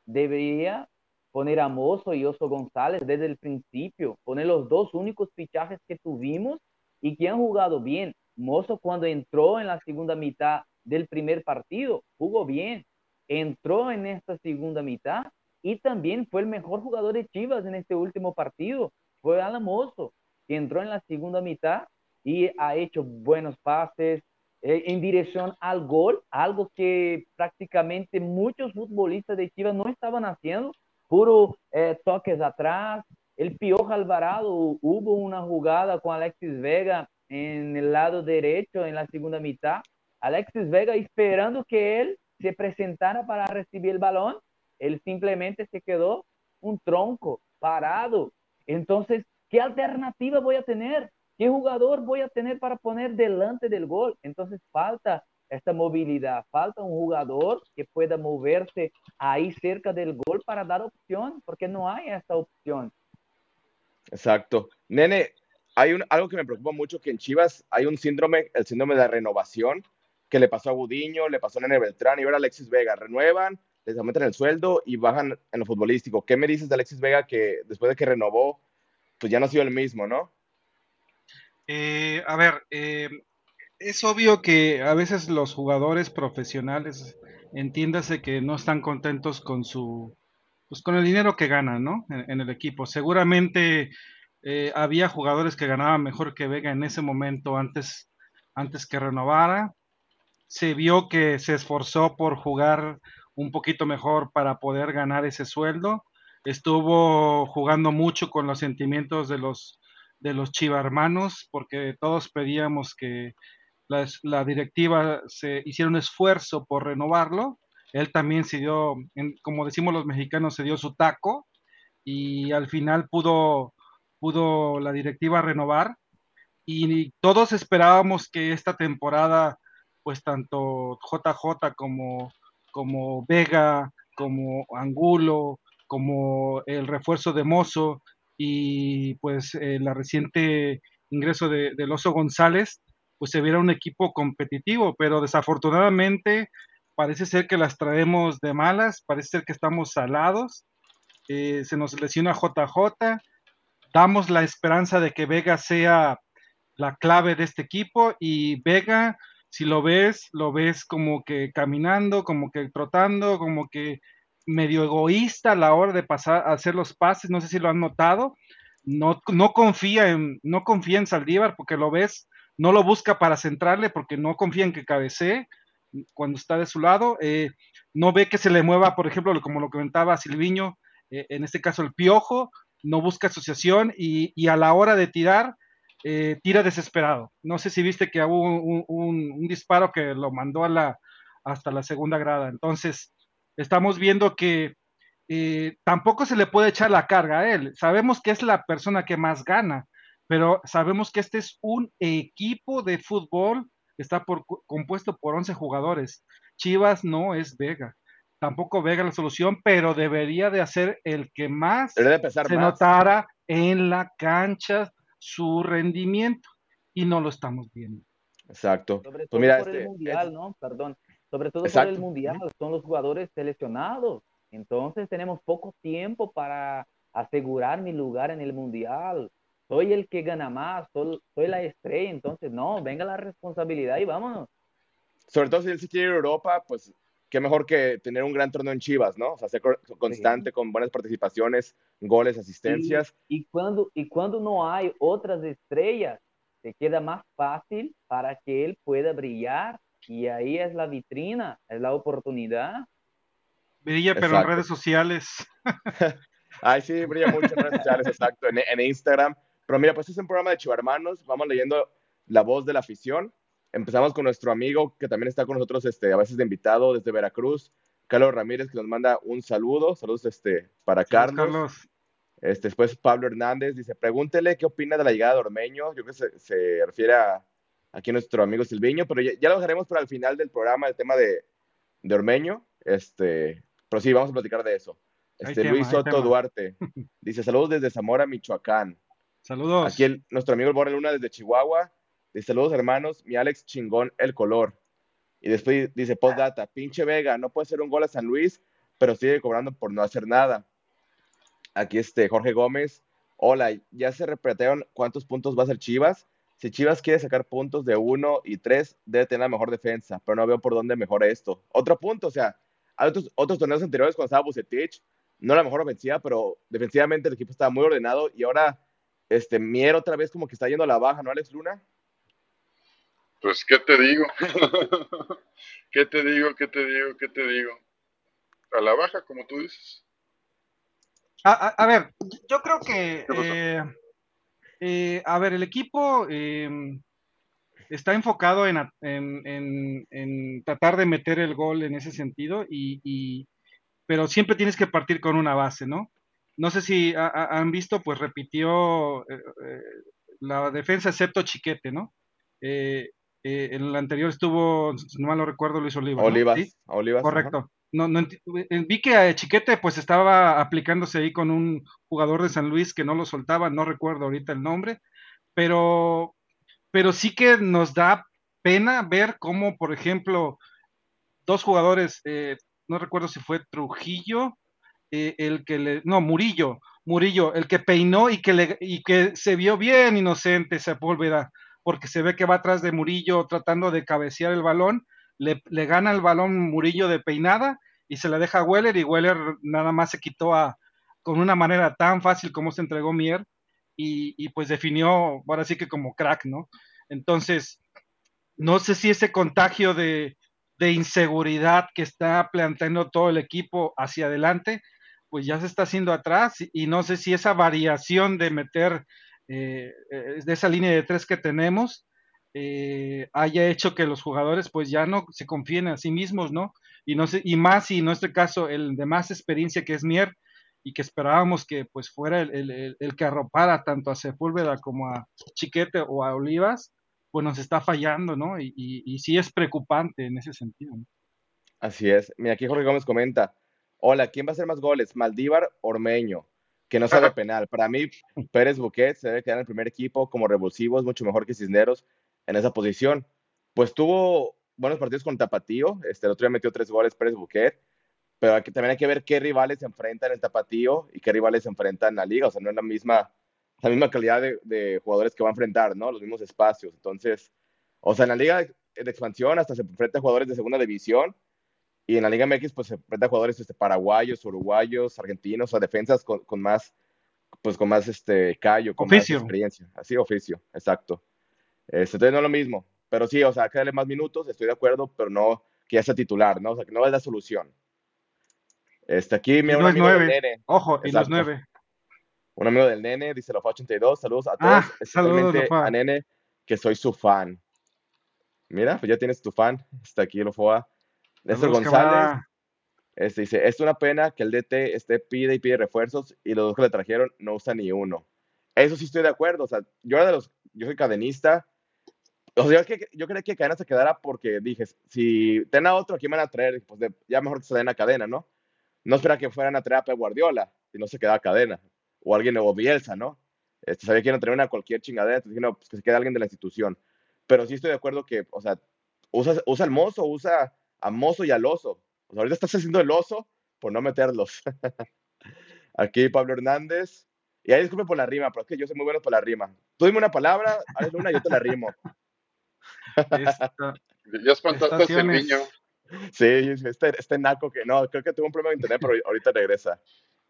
debería poner a Mozo y Oso González desde el principio, poner los dos únicos fichajes que tuvimos y que han jugado bien. Mozo cuando entró en la segunda mitad del primer partido, jugó bien, entró en esta segunda mitad y también fue el mejor jugador de Chivas en este último partido, fue Alan Mozo, que entró en la segunda mitad y ha hecho buenos pases eh, en dirección al gol, algo que prácticamente muchos futbolistas de Chivas no estaban haciendo, puro eh, toques atrás. El Pioja Alvarado hubo una jugada con Alexis Vega en el lado derecho en la segunda mitad. Alexis Vega esperando que él se presentara para recibir el balón, él simplemente se quedó un tronco parado. Entonces, ¿qué alternativa voy a tener? ¿Qué jugador voy a tener para poner delante del gol? Entonces falta esta movilidad, falta un jugador que pueda moverse ahí cerca del gol para dar opción, porque no hay esta opción. Exacto. Nene, hay algo que me preocupa mucho, que en Chivas hay un síndrome, el síndrome de la renovación, que le pasó a Gudiño, le pasó a Nene Beltrán y ahora Alexis Vega. Renuevan, les aumentan el sueldo y bajan en lo futbolístico. ¿Qué me dices de Alexis Vega que después de que renovó, pues ya no ha sido el mismo, ¿no? Eh, a ver, eh, es obvio que a veces los jugadores profesionales, entiéndase que no están contentos con su, pues con el dinero que ganan, ¿no? En, el equipo. Seguramente eh, había jugadores que ganaban mejor que Vega en ese momento antes, antes que renovara. Se vio que se esforzó por jugar un poquito mejor para poder ganar ese sueldo. Estuvo jugando mucho con los sentimientos de los de los Chiva hermanos, porque todos pedíamos que la, la, directiva se hiciera un esfuerzo por renovarlo. Él también se dio, como decimos los mexicanos, se dio su taco y al final pudo, pudo la directiva renovar. Y todos esperábamos que esta temporada, pues tanto JJ como, como Vega, como Angulo, como el refuerzo de Mozo y pues eh, la reciente ingreso de, del Oso González, pues se viera un equipo competitivo, pero desafortunadamente parece ser que las traemos de malas, parece ser que estamos salados, eh, se nos lesiona JJ, damos la esperanza de que Vega sea la clave de este equipo y Vega, si lo ves, lo ves como que caminando, como que trotando, como que medio egoísta a la hora de pasar a hacer los pases, no sé si lo han notado, no, no confía en, no confía en Saldívar porque lo ves, no lo busca para centrarle porque no confía en que cabecee cuando está de su lado, eh, no ve que se le mueva, por ejemplo, como lo comentaba Silviño, eh, en este caso el piojo, no busca asociación y, y a la hora de tirar, eh, tira desesperado. No sé si viste que hubo un, un, un, disparo que lo mandó a la, hasta la segunda grada. Entonces, estamos viendo que eh, tampoco se le puede echar la carga a él. Sabemos que es la persona que más gana, pero sabemos que este es un equipo de fútbol que está por, compuesto por 11 jugadores. Chivas no es Vega. Tampoco Vega la solución, pero debería de hacer el que más se más. notara en la cancha su rendimiento y no lo estamos viendo. Exacto. Sobre Pues mira, por este, el mundial, es- ¿no? Perdón. Sobre todo por Exacto. el mundial, son los jugadores seleccionados. Entonces tenemos poco tiempo para asegurar mi lugar en el mundial. Soy el que gana más, soy, soy la estrella, entonces no, venga la responsabilidad y vámonos. sobre todo si él se quiere ir a Europa, pues qué mejor que tener un gran torneo en Chivas, ¿no? O sea, ser co- constante, con buenas participaciones, goles, asistencias. Y, y cuando, y cuando no hay otras estrellas, te queda más fácil para que él pueda brillar. Y ahí es la vitrina, es la oportunidad. Brilla, pero en Exacto. redes sociales. Ay, sí, brilla mucho en redes sociales, exacto, en, en Instagram. Pero mira, pues es un programa de Chivarmanos, vamos leyendo la voz de la afición. Empezamos con nuestro amigo que también está con nosotros este, a veces de invitado desde Veracruz, Carlos Ramírez, que nos manda un saludo. Saludos este, para Carlos. Carlos. Este, después Pablo Hernández dice, pregúntele qué opina de la llegada de Ormeño. Yo creo que se, se refiere a aquí nuestro amigo Silviño, pero ya, ya lo dejaremos para el final del programa, el tema de, de Ormeño. Este, pero sí, vamos a platicar de eso. Este, tema, Luis Soto. Duarte dice, saludos desde Zamora, Michoacán. Saludos. Aquí el- nuestro amigo el Borre Luna desde Chihuahua. Dice, saludos hermanos, mi Alex chingón el color. Y después dice, postdata, pinche Vega, no puede ser un gol a San Luis, pero sigue cobrando por no hacer nada. Aquí este Jorge Gómez, hola, ya se replantearon cuántos puntos va a hacer Chivas. Si Chivas quiere sacar puntos de uno y tres, debe tener la mejor defensa, pero no veo por dónde mejora esto. Otro punto, o sea, hay otros, otros torneos anteriores cuando estaba Bucetich, no la mejor ofensiva, pero defensivamente el equipo estaba muy ordenado y ahora este Mier otra vez como que está yendo a la baja, ¿no, Alex Luna? Pues, ¿qué te digo? ¿Qué te digo? ¿Qué te digo? ¿Qué te digo? A la baja, como tú dices. A, a- a ver, yo creo que, ¿Qué pasó? eh, eh, a ver, el equipo eh, está enfocado en, a- en- en- en tratar de meter el gol en ese sentido, y, y- pero siempre tienes que partir con una base, ¿no? No sé si ha- ha- han visto, pues repitió eh, eh, la defensa excepto Chiquete, ¿no? Eh, en el anterior estuvo, si no mal lo recuerdo, Luis Oliva. ¿no? Olivas, ¿Sí? Olivas. ajá. No, no enti- eh, vi que Chiquete pues estaba aplicándose ahí con un jugador de San Luis que no lo soltaba, no recuerdo ahorita el nombre, pero, pero sí que nos da pena ver cómo, por ejemplo, dos jugadores, eh, no recuerdo si fue Trujillo, eh, el que le, no, Murillo, Murillo, el que peinó y que, le, y que se vio bien inocente Sepúlveda, porque se ve que va atrás de Murillo tratando de cabecear el balón, le, le gana el balón Murillo de peinada y se la deja a Weller y Weller nada más se quitó a, con una manera tan fácil como se entregó Mier y, pues definió ahora sí que como crack, ¿no? Entonces, no sé si ese contagio de, de inseguridad que está planteando todo el equipo hacia adelante, pues ya se está haciendo atrás y, y no sé si esa variación de meter eh, eh, de esa línea de tres que tenemos eh, haya hecho que los jugadores pues ya no se confíen a sí mismos, ¿no? Y no sé, y más si en nuestro caso el de más experiencia que es Mier y que esperábamos que pues fuera el, el- el- el que arropara tanto a Sepúlveda como a Chiquete o a Olivas, pues nos está fallando, ¿no? Y, y, y sí es preocupante en ese sentido. ¿no? Así es. Mira, aquí Jorge Gómez comenta, Hola, ¿quién va a hacer más goles? Maldívar, Ormeño, que no sabe penal. Para mí, Pérez Buquet se debe quedar en el primer equipo como revulsivo, es mucho mejor que Cisneros en esa posición. Pues tuvo buenos partidos con Tapatío, este, el otro día metió tres goles Pérez Buquet, pero aquí también hay que ver qué rivales se enfrentan en Tapatío y qué rivales se enfrentan en la liga, o sea, no es la misma, la misma calidad de, de jugadores que va a enfrentar, ¿no? Los mismos espacios, entonces, o sea, en la liga de, de expansión hasta se enfrenta a jugadores de segunda división y en la Liga MX pues se enfrenta a jugadores este, paraguayos, uruguayos, argentinos, o sea, defensas con, con más, pues con más este callo, con Oficio. más experiencia. Así, oficio, exacto. Este, entonces no es lo mismo. Pero sí, o sea, que darle más minutos, estoy de acuerdo, pero no que ya sea titular, ¿no? O sea, que no es la solución. Este, aquí, un no es amigo del nueve. nene. Ojo, y no es Exacto. nueve. Un amigo del nene, dice Lofa 82, saludos a todos, Ah, saludos, especialmente a nene, que soy su fan. Mira, pues ya tienes tu fan, está aquí Lofoa. Néstor González, camarada. este, dice, es una pena que el DT esté pide y pide refuerzos y los dos que le trajeron no usa ni uno. Eso sí estoy de acuerdo, o sea, yo era de los, yo soy cadenista, o sea, que- yo creía que Cadena se quedara porque dije, si ten otro, ¿a quién van a traer? Pues de- ya mejor que se den a Cadena, ¿no? No espera que fueran a traer a Pep Guardiola y no se quedaba Cadena, o alguien o Bielsa, ¿no? Este, sabía que iban a traer una cualquier chingadera, entonces dije, no, pues que se quede alguien de la institución. Pero sí estoy de acuerdo que, o sea, usa, usa al mozo, usa a mozo y al oso. O sea, ahorita estás haciendo el oso por no meterlos. Aquí Pablo Hernández. Y ahí disculpe por la rima, pero es que yo soy muy bueno por la rima. Tú dime una palabra, hazle una y yo te la rimo. Ya espantaste a Estaciones. Silviño. Sí, este, este naco que no, creo que tuvo un problema de internet, pero ahorita regresa.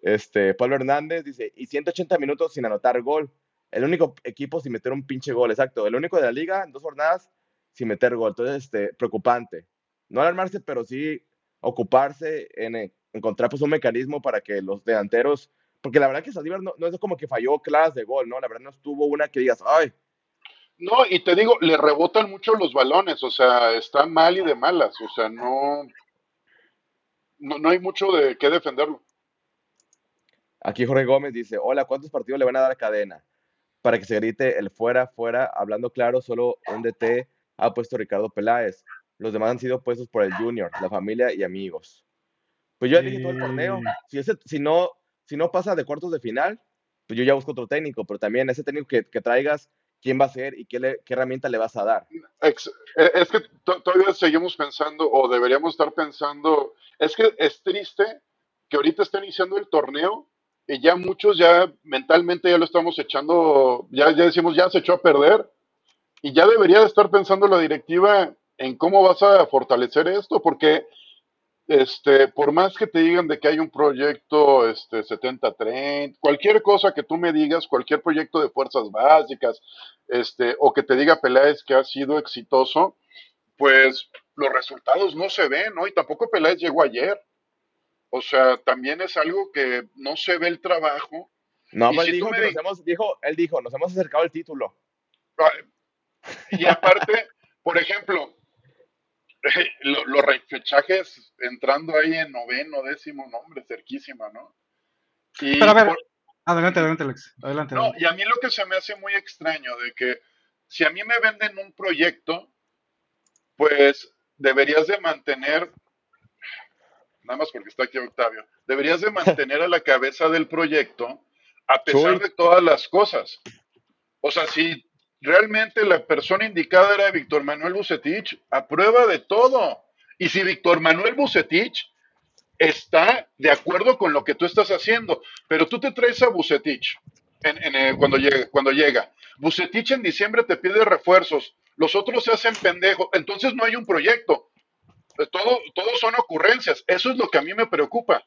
Este, Pablo Hernández dice, y 180 minutos sin anotar gol. El único equipo sin meter un pinche gol, exacto. El único de la liga en dos jornadas sin meter gol. Entonces, este, preocupante. No alarmarse, pero sí ocuparse en eh, encontrar pues un mecanismo para que los delanteros, porque la verdad que Saldívar no, no es como que falló claras de gol, ¿no? La verdad no estuvo una que digas, ay, No, y te digo, le rebotan mucho los balones, o sea, está mal y de malas, o sea, no, no, no hay mucho de qué defenderlo. Aquí Jorge Gómez dice, hola, ¿cuántos partidos le van a dar a cadena? Para que se grite el fuera, fuera, hablando claro, solo un DT ha puesto Ricardo Peláez. Los demás han sido puestos por el Junior, la familia y amigos. Pues yo ya dije todo el torneo. Si, ese, si, no, si no pasa de cuartos de final, pues yo ya busco otro técnico, pero también ese técnico que, que traigas, quién va a ser y qué, le- qué herramienta le vas a dar. Eh, Es que to- todavía seguimos pensando, o deberíamos estar pensando, es que es triste que ahorita está iniciando el torneo y ya muchos ya mentalmente ya lo estamos echando, ya, ya decimos, ya se echó a perder, y ya debería de estar pensando la directiva en cómo vas a fortalecer esto, porque este, por más que te digan de que hay un proyecto este, 70-30, cualquier cosa que tú me digas, cualquier proyecto de fuerzas básicas, este, o que te diga Peláez que ha sido exitoso, pues los resultados no se ven, ¿no? Y tampoco Peláez llegó ayer. O sea, también es algo que no se ve el trabajo. No, si dijo me que di- nos hemos, dijo, él dijo, nos hemos acercado al título. Y aparte, por ejemplo, lo- los repechajes entrando ahí en noveno, décimo nombre, cerquísima, ¿no? Y Pero a ver, por- adelante, adelante, Alex. Adelante. No, y a mí lo que se me hace muy extraño de que si a mí me venden un proyecto, pues deberías de mantener, nada más porque está aquí Octavio, deberías de mantener a la cabeza del proyecto a pesar de todas las cosas. O sea, si realmente la persona indicada era Víctor Manuel Bucetich, a prueba de todo. Y si Víctor Manuel Bucetich está de acuerdo con lo que tú estás haciendo, pero tú te traes a Bucetich eh, cuando, llega, cuando llega. Bucetich en diciembre te pide refuerzos, los otros se hacen pendejos, entonces no hay un proyecto. Eh, todo son ocurrencias. Eso es lo que a mí me preocupa.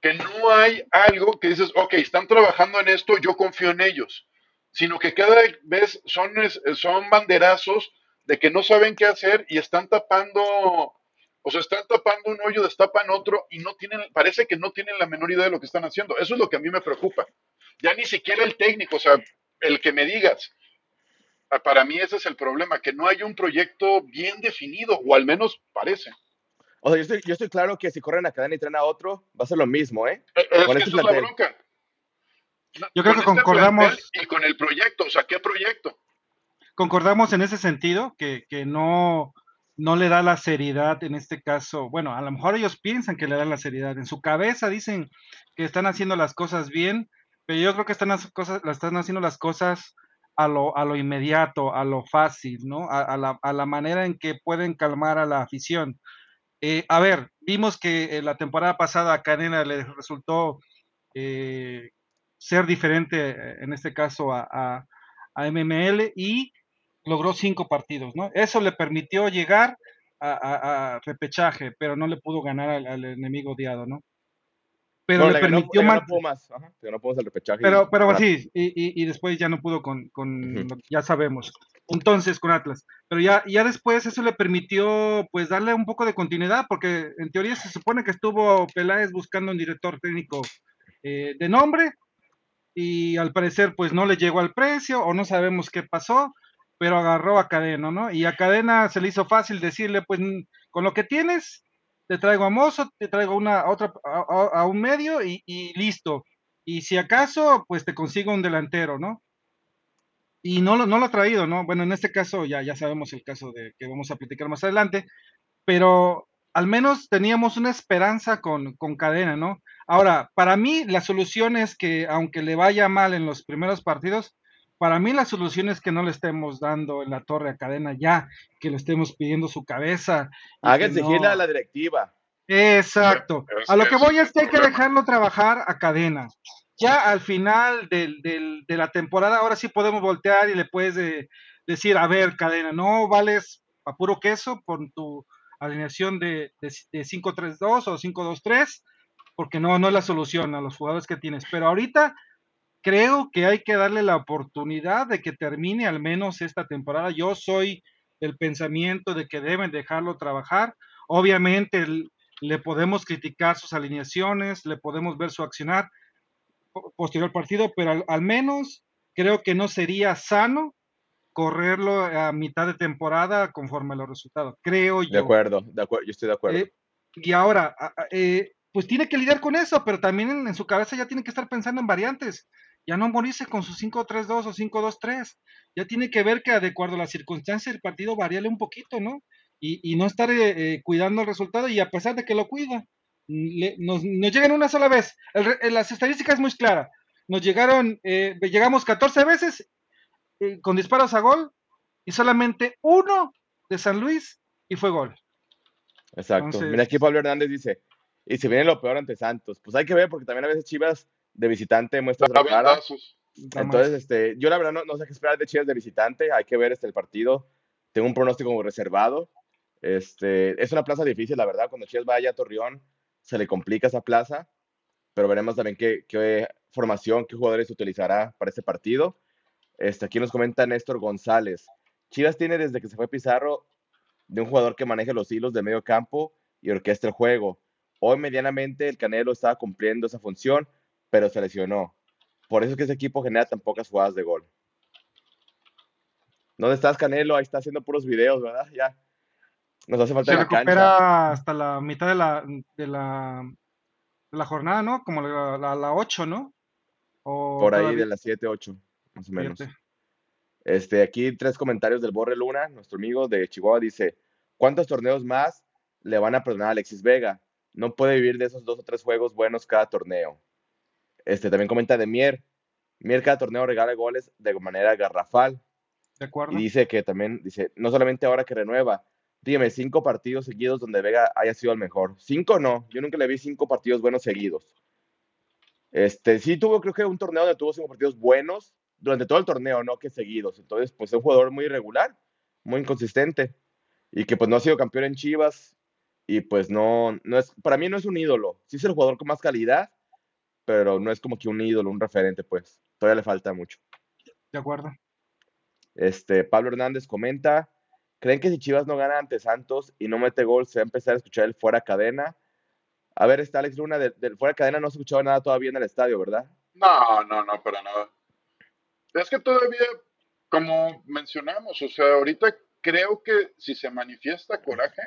Que no hay algo que dices, ok, están trabajando en esto, yo confío en ellos. Sino que cada vez son, es- son banderazos de que no saben qué hacer y están tapando, o sea, están tapando un hoyo, destapan otro y no tienen, parece que no tienen la menor idea de lo que están haciendo. Eso es lo que a mí me preocupa. Ya ni siquiera el técnico, o sea, el que me digas. Ah, Para mí ese es el problema, que no hay un proyecto bien definido, o al menos parece. O sea, yo estoy, yo estoy claro que si corren a cadena y traen a otro, va a ser lo mismo, ¿eh? Eh, Es Con que este es la plantel. Yo creo que Con concordamos. Y con el proyecto, o sea, ¿qué proyecto? concordamos en ese sentido, que, que no, no le da la seriedad en este caso. Bueno, a lo mejor ellos piensan que le dan la seriedad. En su cabeza dicen que están haciendo las cosas bien, pero yo creo que están, las cosas, están haciendo las cosas a lo, a lo inmediato, a lo fácil, ¿no? A, a, la, a la manera en que pueden calmar a la afición. Eh, a ver, vimos que eh, la temporada pasada a Cadena le resultó eh, ser diferente, eh, en este caso a, a, a, MML, y logró cinco partidos, ¿no? Eso le permitió llegar a, a repechaje, pero no le pudo ganar al, al enemigo odiado, ¿no? pero Bueno, le le ganó- permitió le ganó Pumas, ajá, ganó Pumas repechaje. pero, pero Para- sí, y, y- y después ya no pudo con, con lo que ya sabemos. Entonces, con Atlas. Pero ya, ya después eso le permitió pues darle un poco de continuidad, porque en teoría se supone que estuvo Peláez buscando un director técnico eh, de nombre, y al parecer pues no le llegó al precio, o no sabemos qué pasó, pero agarró a Cadena, ¿no? Y a Cadena se le hizo fácil decirle, pues mm, con lo que tienes, te traigo a Mozo, te traigo una, a otra, a, un medio y, y listo. Y si acaso, pues te consigo un delantero, ¿no? Y no lo, no lo ha traído, ¿no? Bueno, en este caso ya, ya sabemos el caso de que vamos a platicar más adelante, pero al menos teníamos una esperanza con, con cadena, ¿no? Ahora, para mí la solución es que, aunque le vaya mal en los primeros partidos, para mí la solución es que no le estemos dando en la torre a cadena ya, que le estemos pidiendo su cabeza. exigirle no- a la directiva. Exacto. A lo que voy es que hay que dejarlo trabajar a cadena. Ya al final del, del- de la temporada, ahora sí podemos voltear y le puedes decir, a ver, cadena, no vales a puro queso por tu alineación de, de, de 5-3-2 o 5-2-3, porque no, no es la solución a los jugadores que tienes. Pero ahorita creo que hay que darle la oportunidad de que termine al menos esta temporada. Yo soy del pensamiento de que deben dejarlo trabajar. Obviamente le podemos criticar sus alineaciones, le podemos ver su accionar po- posterior partido, pero al menos creo que no sería sano correrlo a mitad de temporada conforme a los resultados. Creo yo. De acuerdo, de acuerdo, yo estoy de acuerdo. Eh, y ahora, eh, pues tiene que lidiar con eso, pero también en, en su cabeza ya tiene que estar pensando en variantes. Ya no morirse con su 5-3-2 o 5-2-3. Ya tiene que ver que de acuerdo a las circunstancias del partido variarle un poquito, ¿no? Y, y no estar eh, eh, cuidando el resultado y a pesar de que lo cuida, le- nos, nos llegan una sola vez. El re- eh, las estadísticas muy claras. Nos llegaron, eh, llegamos 14 veces eh, con disparos a gol y solamente uno de San Luis y fue gol. Exacto. Entonces- Mira, aquí Pablo Hernández dice, y se viene lo peor ante Santos. Pues hay que ver, porque también a veces Chivas de visitante muestra otra cara. Entonces, este, yo la verdad no, no sé qué esperar de Chivas de visitante. Hay que ver este, el partido. Tengo un pronóstico reservado. Este, es una plaza difícil, la verdad. Cuando Chivas vaya a Torreón, se le complica esa plaza. Pero veremos también qué, qué formación, qué jugadores utilizará para ese partido. Este, aquí nos comenta Néstor González. Chivas tiene desde que se fue Pizarro de un jugador que maneje los hilos de medio campo y orquesta el juego. Hoy medianamente el Canelo estaba cumpliendo esa función, pero se lesionó. Por eso es que ese equipo genera tan pocas jugadas de gol. ¿Dónde estás, Canelo? Ahí está haciendo puros videos, ¿verdad? Ya. Nos hace falta Se la cancha. recupera hasta la mitad de la, de la, de la jornada, ¿no? Como la, la, la 8, ¿no? O Por ahí todavía- de las 7, 8, más o menos. Fíjate. Este, aquí tres comentarios del Borre Luna, nuestro amigo de Chihuahua, dice, ¿cuántos torneos más le van a perdonar a Alexis Vega? No puede vivir de esos dos o tres juegos buenos cada torneo. Este, también comenta de Mier. Mier cada torneo regala goles de manera garrafal. De acuerdo. Y dice que también, dice, no solamente ahora que renueva, dígame cinco partidos seguidos donde Vega haya sido el mejor. Cinco no, yo nunca le vi cinco partidos buenos seguidos. Este, sí tuvo, creo que un torneo donde tuvo cinco partidos buenos durante todo el torneo, no que seguidos. Entonces, pues es un jugador muy irregular, muy inconsistente. Y que pues no ha sido campeón en Chivas. Y pues no, no es, para mí no es un ídolo. Sí es el jugador con más calidad, pero no es como que un ídolo, un referente, pues. Todavía le falta mucho. De acuerdo. Este, Pablo Hernández comenta, ¿creen que si Chivas no gana ante Santos y no mete gol, se va a empezar a escuchar el fuera cadena? A ver, está Alex Luna, del, del fuera cadena no se escuchaba nada todavía en el estadio, ¿verdad? No, no, no, para nada. Es que todavía, como mencionamos, o sea, ahorita creo que si se manifiesta coraje,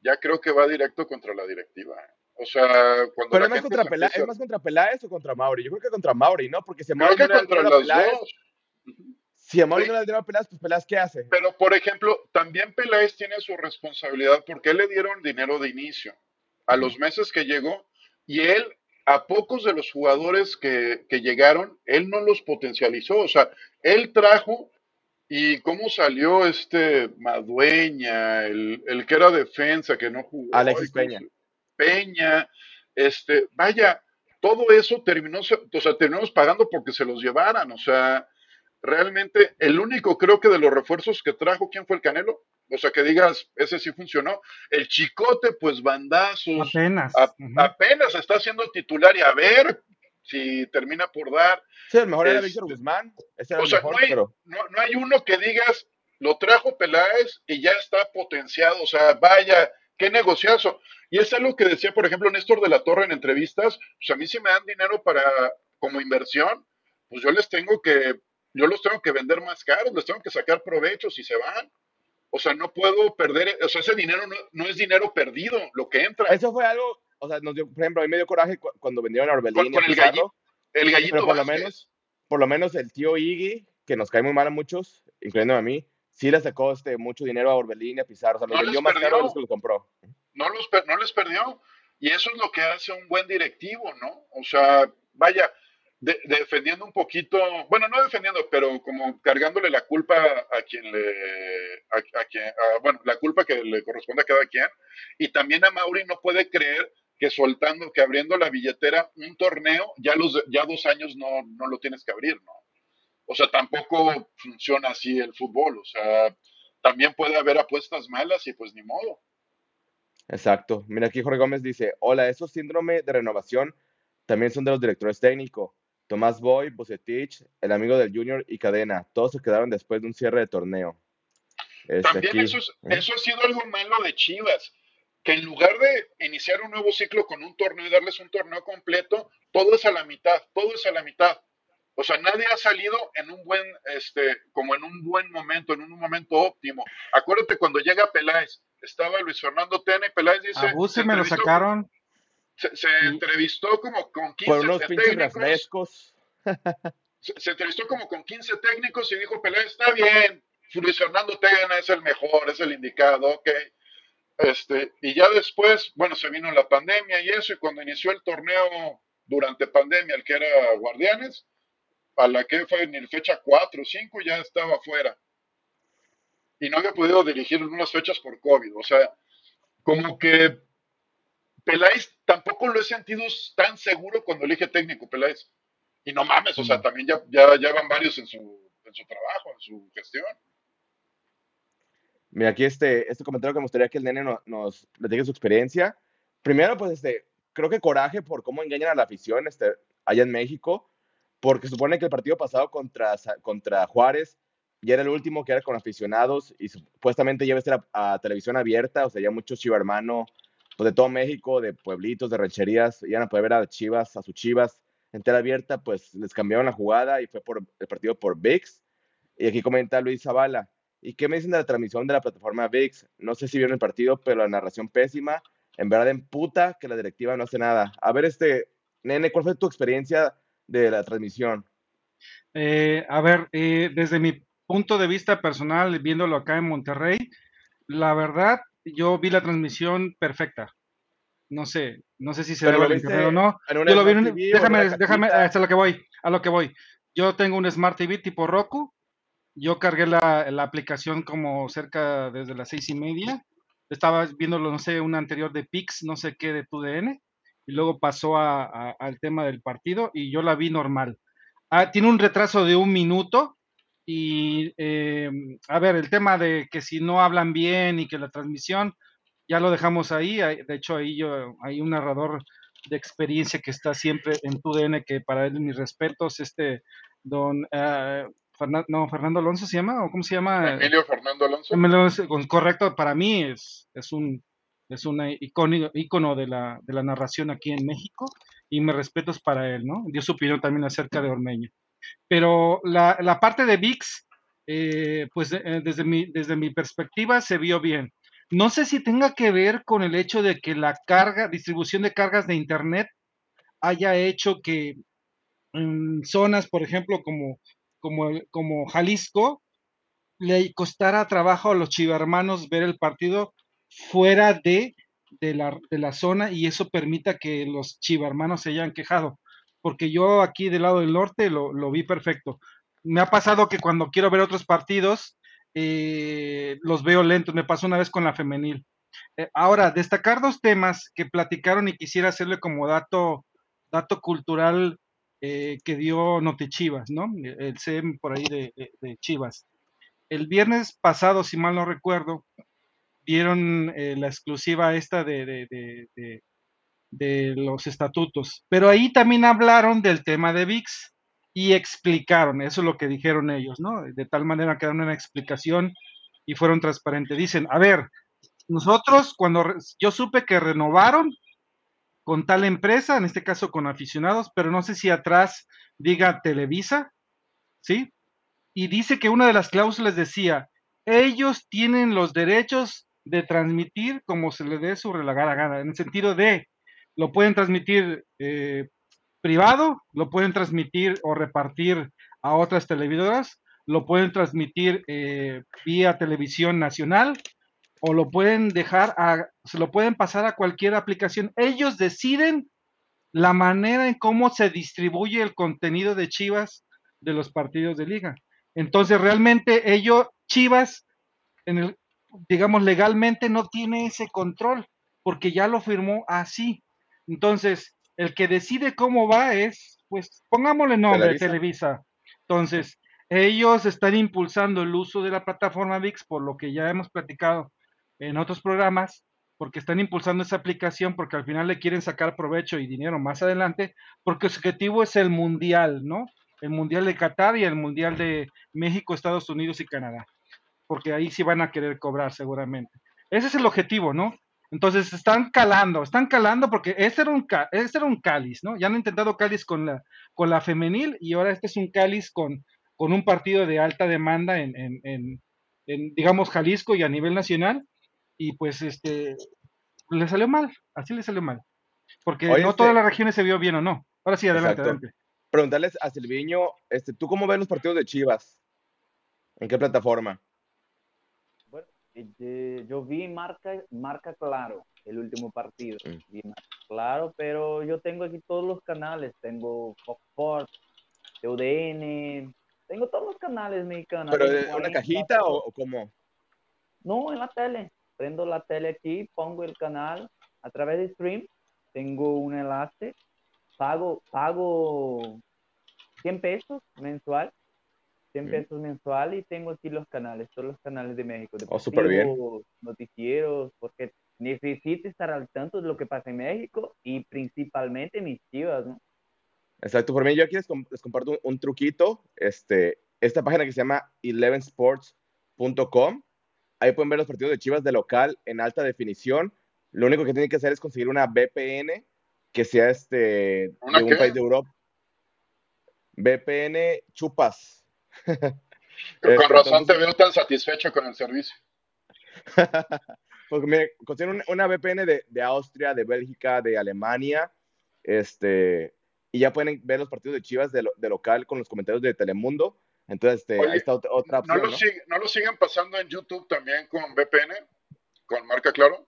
ya creo que va directo contra la directiva. O sea, cuando Pero la es más, gente contra empieza- ¿es más contra Peláez o contra Mauri? Yo creo que contra Mauri, ¿no? Porque si Creo Mauri que no le- contra los Peláez, dos. Si a Mauri no le da dinero a Peláez, pues Peláez, ¿qué hace? Pero, por ejemplo, también Peláez tiene su responsabilidad porque le dieron dinero de inicio a los meses que llegó y él, a pocos de los jugadores que, que llegaron, él no los potencializó. O sea, él trajo y cómo salió este Madueña, el, el que era defensa, que no jugó. Alexis ¿cómo Peña. Peña, este, vaya, todo eso terminó, o sea, terminamos pagando porque se los llevaran, o sea, realmente el único creo que de los refuerzos que trajo, ¿quién fue el Canelo? O sea, que digas, ese sí funcionó. El Chicote, pues bandazos. Apenas. A-. Apenas está siendo titular y a ver si termina por dar. Sí, el mejor era Es- Víctor Guzmán. Ese era o el sea, mejor, no hay, pero no, no hay uno que digas, lo trajo Peláez y ya está potenciado. O sea, vaya, qué negociazo. Y es algo que decía, por ejemplo, Néstor de la Torre en entrevistas. Pues a mí si me dan dinero para como inversión, pues yo les tengo que, yo los tengo que vender más caros, les tengo que sacar provechos y se van. O sea, no puedo perder, o sea, ese dinero no, no es dinero perdido, lo que entra. eso fue algo, o sea, nos dio, por ejemplo, a mí me dio coraje cu- cuando vendieron a Orbelín Con- el gallito- el gallito pero por lo Vázquez. menos, por lo menos el tío Iggy, que nos cae muy mal a muchos, incluyéndome a mí, sí le sacó este, mucho dinero a Orbelín y a Pizarro, o sea, los No vendió más caro de los que los compró. no, los, per- no les perdió. Y eso es lo que hace un buen directivo, ¿no? O sea, vaya, de- defendiendo un poquito, bueno, no defendiendo, pero como cargándole la culpa a quien le, a, a quien, bueno, la culpa que le corresponde a cada quien. Y también a Mauri no puede creer que soltando, que abriendo la billetera un torneo, ya, los, ya dos años no, no lo tienes que abrir, ¿no? O sea, tampoco funciona así el fútbol, o sea, también puede haber apuestas malas y pues ni modo. Exacto. Mira, aquí Jorge Gómez dice, hola, esos síndrome de renovación también son de los directores técnicos. Tomás Boy, Bucetich, el amigo del Junior y Cadena, todos se quedaron después de un cierre de torneo. Este, También aquí, eso, es- ¿eh? eso ha sido algo malo de Chivas, que en lugar de iniciar un nuevo ciclo con un torneo y darles un torneo completo, todo es a la mitad, todo es a la mitad. O sea, nadie ha salido en un buen, este, como en un buen momento, en un momento óptimo. Acuérdate cuando llega Peláez, estaba Luis Fernando Tena y Peláez dice, A Buse se me lo sacaron. Se, se entrevistó como con 15 Por unos pinches técnicos, refrescos. se, se entrevistó como con 15 técnicos y dijo Peláez, está bien, Luis Fernando Tena es el mejor, es el indicado, ok. Este, y ya después, bueno, se vino la pandemia y eso, y cuando inició el torneo durante pandemia, el que era Guardianes, a la que fue en el fecha 4 o 5 ya estaba fuera. Y no había podido dirigir en unas fechas por COVID. O sea, como que Peláez tampoco lo he sentido tan seguro cuando elige técnico Peláez. Y no mames, o sea, también ya, ya, ya van varios en su, en su trabajo, en su gestión. Mira, aquí este, este comentario que me gustaría que el nene no- nos platique su experiencia. Primero, pues, este, creo que coraje por cómo engañan a la afición este, allá en México, porque supone que el partido pasado contra, contra Juárez ya era el último que era con aficionados y supuestamente ya iba a ser a, a televisión abierta, o sea, ya muchos Chiva hermano, pues de todo México, de pueblitos, de rancherías, iban a poder ver a Chivas, a sus Chivas en tela abierta, pues les cambiaron la jugada y fue por el partido por VIX. Y aquí comenta Luis Zavala. ¿Y qué me dicen de la transmisión de la plataforma VIX? No sé si vieron el partido, pero la narración pésima. En verdad, en puta que la directiva no hace nada. A ver, este, nene, ¿cuál fue tu experiencia de la transmisión? Eh, a ver, eh, desde mi punto de vista personal, viéndolo acá en Monterrey, la verdad, yo vi la transmisión perfecta. No sé, no sé si se internet o no. Yo lo vi en déjame, déjame, hasta lo que voy, a lo que voy. Yo tengo un Smart TV tipo Roku. Yo cargué la, la aplicación como cerca desde las seis y media. Estaba viéndolo, no sé, una anterior de Pix, no sé qué, de TUDN. Y luego pasó a- a- al tema del partido y yo la vi normal. Ah, tiene un retraso de un minuto. Y eh, a ver, el tema de que si no hablan bien y que la transmisión, ya lo dejamos ahí. De hecho, ahí yo, hay un narrador de experiencia que está siempre en TUDN, que para él mis respetos, este don Fernan- no, Fernando Alonso se llama, o cómo se llama? Emilio Fernando Alonso. Emilio correcto, para mí es, es un es un icónico, ícono de la, de la narración aquí en México y mis respetos para él, ¿no? Dio su opinión también acerca de Ormeño. Pero la, parte de VIX, eh, pues eh, desde, mi, desde mi perspectiva se vio bien. No sé si tenga que ver con el hecho de que la carga, distribución de cargas de Internet haya hecho que en zonas, por ejemplo, como, como, como Jalisco, le costara trabajo a los chivermanos ver el partido fuera de, de, la, de la zona y eso permita que los chivermanos se hayan quejado. Porque yo aquí del lado del norte lo, lo vi perfecto. Me ha pasado que cuando quiero ver otros partidos, eh, los veo lentos. Me pasó una vez con la femenil. Eh, ahora, destacar dos temas que platicaron y quisiera hacerle como dato, dato cultural eh, que dio Note Chivas, ¿no? El CM por ahí de, Chivas. El viernes pasado, si mal no recuerdo, dieron eh, la exclusiva esta de, de- de- los estatutos, pero ahí también hablaron del tema de VIX y explicaron, eso es lo que dijeron ellos, ¿no? De tal manera que dan una explicación y fueron transparentes. Dicen, a ver, nosotros cuando yo supe que renovaron con tal empresa, en este caso con aficionados, pero no sé si atrás diga Televisa, ¿sí? Y dice que una de las cláusulas decía, ellos tienen los derechos de transmitir como se les dé su relegada gana, en el sentido de, lo pueden transmitir eh, privado, lo pueden transmitir o repartir a otras televisoras, lo pueden transmitir eh, vía televisión nacional o lo pueden dejar a, se lo pueden pasar a cualquier aplicación. Ellos deciden la manera en cómo se distribuye el contenido de Chivas de los partidos de liga. Entonces, realmente ellos, Chivas, en el, digamos, legalmente no tiene ese control, porque ya lo firmó así. Entonces, el que decide cómo va es, pues, pongámosle nombre, Televisa. Televisa. Entonces, ellos están impulsando el uso de la plataforma VIX, por lo que ya hemos platicado en otros programas, porque están impulsando esa aplicación, porque al final le quieren sacar provecho y dinero más adelante, porque su objetivo es el mundial, ¿no? El mundial de Qatar y el mundial de México, Estados Unidos y Canadá, porque ahí sí van a querer cobrar seguramente. Ese es el objetivo, ¿no? Entonces están calando, están calando porque este era un, era un cáliz, ¿no? Ya han intentado cáliz con la, con la femenil y ahora este es un cáliz con, con un partido de alta demanda en, en, en, en, digamos, Jalisco y a nivel nacional. Y pues, este, le salió mal, así le salió mal. Porque Oye, no este- todas las regiones se vio bien o no. Ahora sí, adelante, Exacto. adelante. Preguntarles a Silviño, este, ¿tú cómo ves los partidos de Chivas? ¿En qué plataforma? Eh, yo vi marca, marca claro el último partido. Vi marca claro, pero yo tengo aquí todos los canales. Tengo Fox Sports, UDN, tengo todos los canales mexicanos. ¿Pero de una 40, cajita o, o cómo? No, en la tele. Prendo la tele aquí, pongo el canal a través de stream. Tengo un enlace. Pago, pago 100 pesos mensual. 100 Mm. pesos mensual y tengo aquí los canales, todos los canales de México. Oh, súper bien. Noticieros, porque necesito estar al tanto de lo que pasa en México y principalmente mis chivas, ¿no? Exacto, por mí yo aquí les, com- les comparto un, un truquito. Este, esta página que se llama elevensports.com. Ahí pueden ver los partidos de Chivas de local en alta definición. Lo único que tienen que hacer es conseguir una VPN que sea este, ¿Una de un qué? país de Europa. VPN chupas. Con Este, razón entonces- te veo tan satisfecho con el servicio. Porque me consiguen una, una VPN de, de Austria, de Bélgica, de Alemania, este, y ya pueden ver los partidos de Chivas de, lo- de local con los comentarios de Telemundo. Entonces, este, Oye, ahí está otra, otra ¿No opción, lo, ¿no? sig- ¿No lo siguen pasando en YouTube también con VPN? ¿Con marca claro?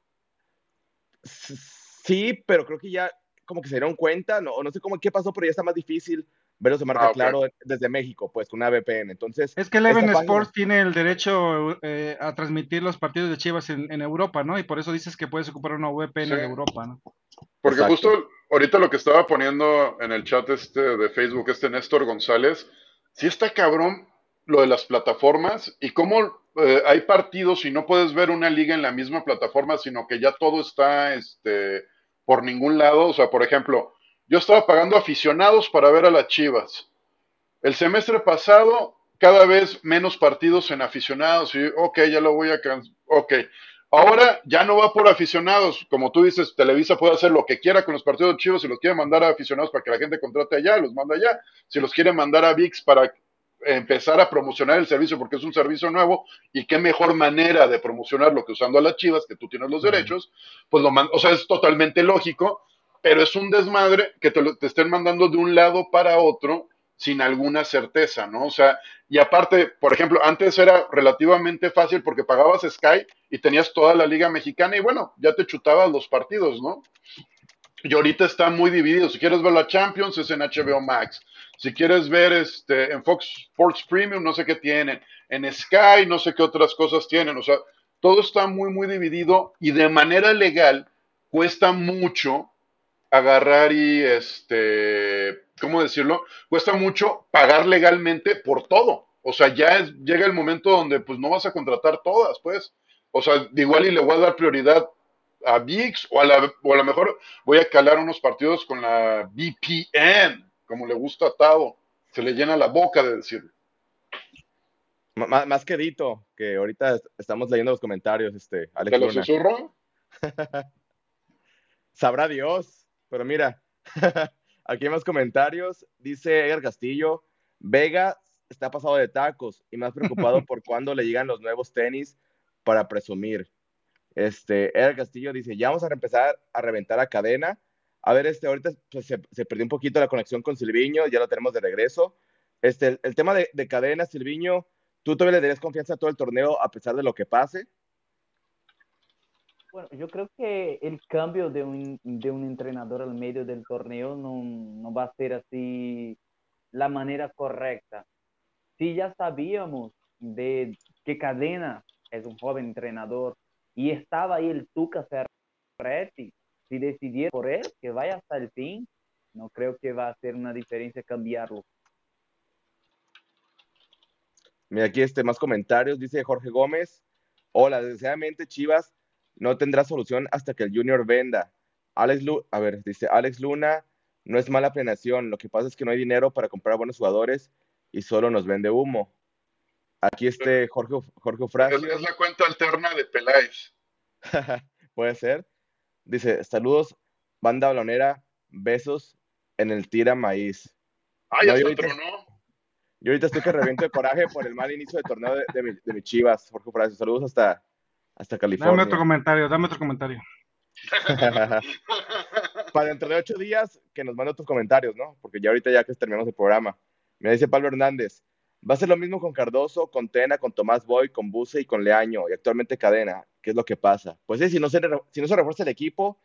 Sí, pero creo que ya como que se dieron cuenta, no, no sé cómo qué pasó, pero ya está más difícil verlos de marca Ah, claro desde México, pues con una VPN. Entonces, Es que Eleven página- Sports tiene el derecho eh, a transmitir los partidos de Chivas en, en Europa, ¿no? Y por eso dices que puedes ocupar una VPN Sí. de Europa, ¿no? Porque Exacto. justo ahorita lo que estaba poniendo en el chat este de Facebook, este Néstor González, sí está cabrón lo de las plataformas y cómo eh, hay partidos y no puedes ver una liga en la misma plataforma, sino que ya todo está este, por ningún lado. O sea, por ejemplo, yo estaba pagando aficionados para ver a las Chivas. El semestre pasado, cada vez menos partidos en aficionados. Y, ok, ya lo voy a. Ok. Ahora ya no va por aficionados. Como tú dices, Televisa puede hacer lo que quiera con los partidos de Chivas. Si los quiere mandar a aficionados para que la gente contrate allá, los manda allá. Si los quiere mandar a VIX para empezar a promocionar el servicio porque es un servicio nuevo y qué mejor manera de promocionarlo que usando a las Chivas, que tú tienes los derechos, pues lo man- o sea, es totalmente lógico, pero es un desmadre que te, estén mandando de un lado para otro sin alguna certeza, ¿no? O sea, y aparte, por ejemplo, antes era relativamente fácil porque pagabas Sky y tenías toda la Liga Mexicana y bueno, ya te chutabas los partidos, ¿no? Y ahorita está muy dividido. Si quieres ver la Champions, es en HBO Max. Si quieres ver este, en Fox Sports Premium, no sé qué tienen. En Sky, no sé qué otras cosas tienen. O sea, todo está muy, muy dividido y de manera legal cuesta mucho agarrar y, este, ¿cómo decirlo? Cuesta mucho pagar legalmente por todo. O sea, ya es, llega el momento donde pues no vas a contratar todas, pues. O sea, igual y le voy a dar prioridad a VIX o a, la, o a lo mejor voy a calar unos partidos con la VPN, como le gusta a Tavo. Se le llena la boca de decirlo. Más, más que Dito, que ahorita estamos leyendo los comentarios, este, Alex ¿Te lo susurro? Sabrá Dios, pero mira, aquí hay más comentarios. Dice Edgar Castillo, Vega está pasado de tacos y más preocupado por cuándo le llegan los nuevos tenis para presumir. Este, Edgar Castillo dice, ya vamos a empezar a reventar a cadena. A ver, este, ahorita pues, se, se perdió un poquito la conexión con Silviño, ya lo tenemos de regreso. Este, el, el tema de, de cadena, Silviño, ¿tú todavía le darías confianza a todo el torneo a pesar de lo que pase? Bueno, yo creo que el cambio de un, de un entrenador al medio del torneo no, no va a ser así la manera correcta. Si ya sabíamos de que Cadena es un joven entrenador y estaba ahí el Tuca Ferretti, si decidieron por él que vaya hasta el fin, no creo que va a hacer una diferencia cambiarlo. Mira, aquí este, más comentarios. Dice Jorge Gómez. Hola, desgraciadamente Chivas no tendrá solución hasta que el Junior venda. Alex Lu a ver, dice Alex Luna, no es mala planeación. Lo que pasa es que no hay dinero para comprar buenos jugadores y solo nos vende humo. Aquí este Jorge, Jorge. Es, es la cuenta alterna de Peláez. Puede ser. Dice, saludos, banda balonera, besos en el tira maíz. Ah, ya No, yo ahorita- tronó. Yo ahorita estoy que reviento de coraje por el mal inicio de torneo de, de mi, de mi Chivas, Jorge Ofracio. Saludos hasta, hasta Dame California. otro comentario, dame otro comentario. Para dentro de ocho días que nos mande otros comentarios, ¿no? Porque ya ahorita ya que terminamos el programa. Me dice Pablo Hernández, va a ser lo mismo con Cardoso, con Tena, con Tomás Boy, con Buse y con Leaño, y actualmente Cadena. ¿Qué es lo que pasa? Pues sí, si no se, si no se refuerza el equipo,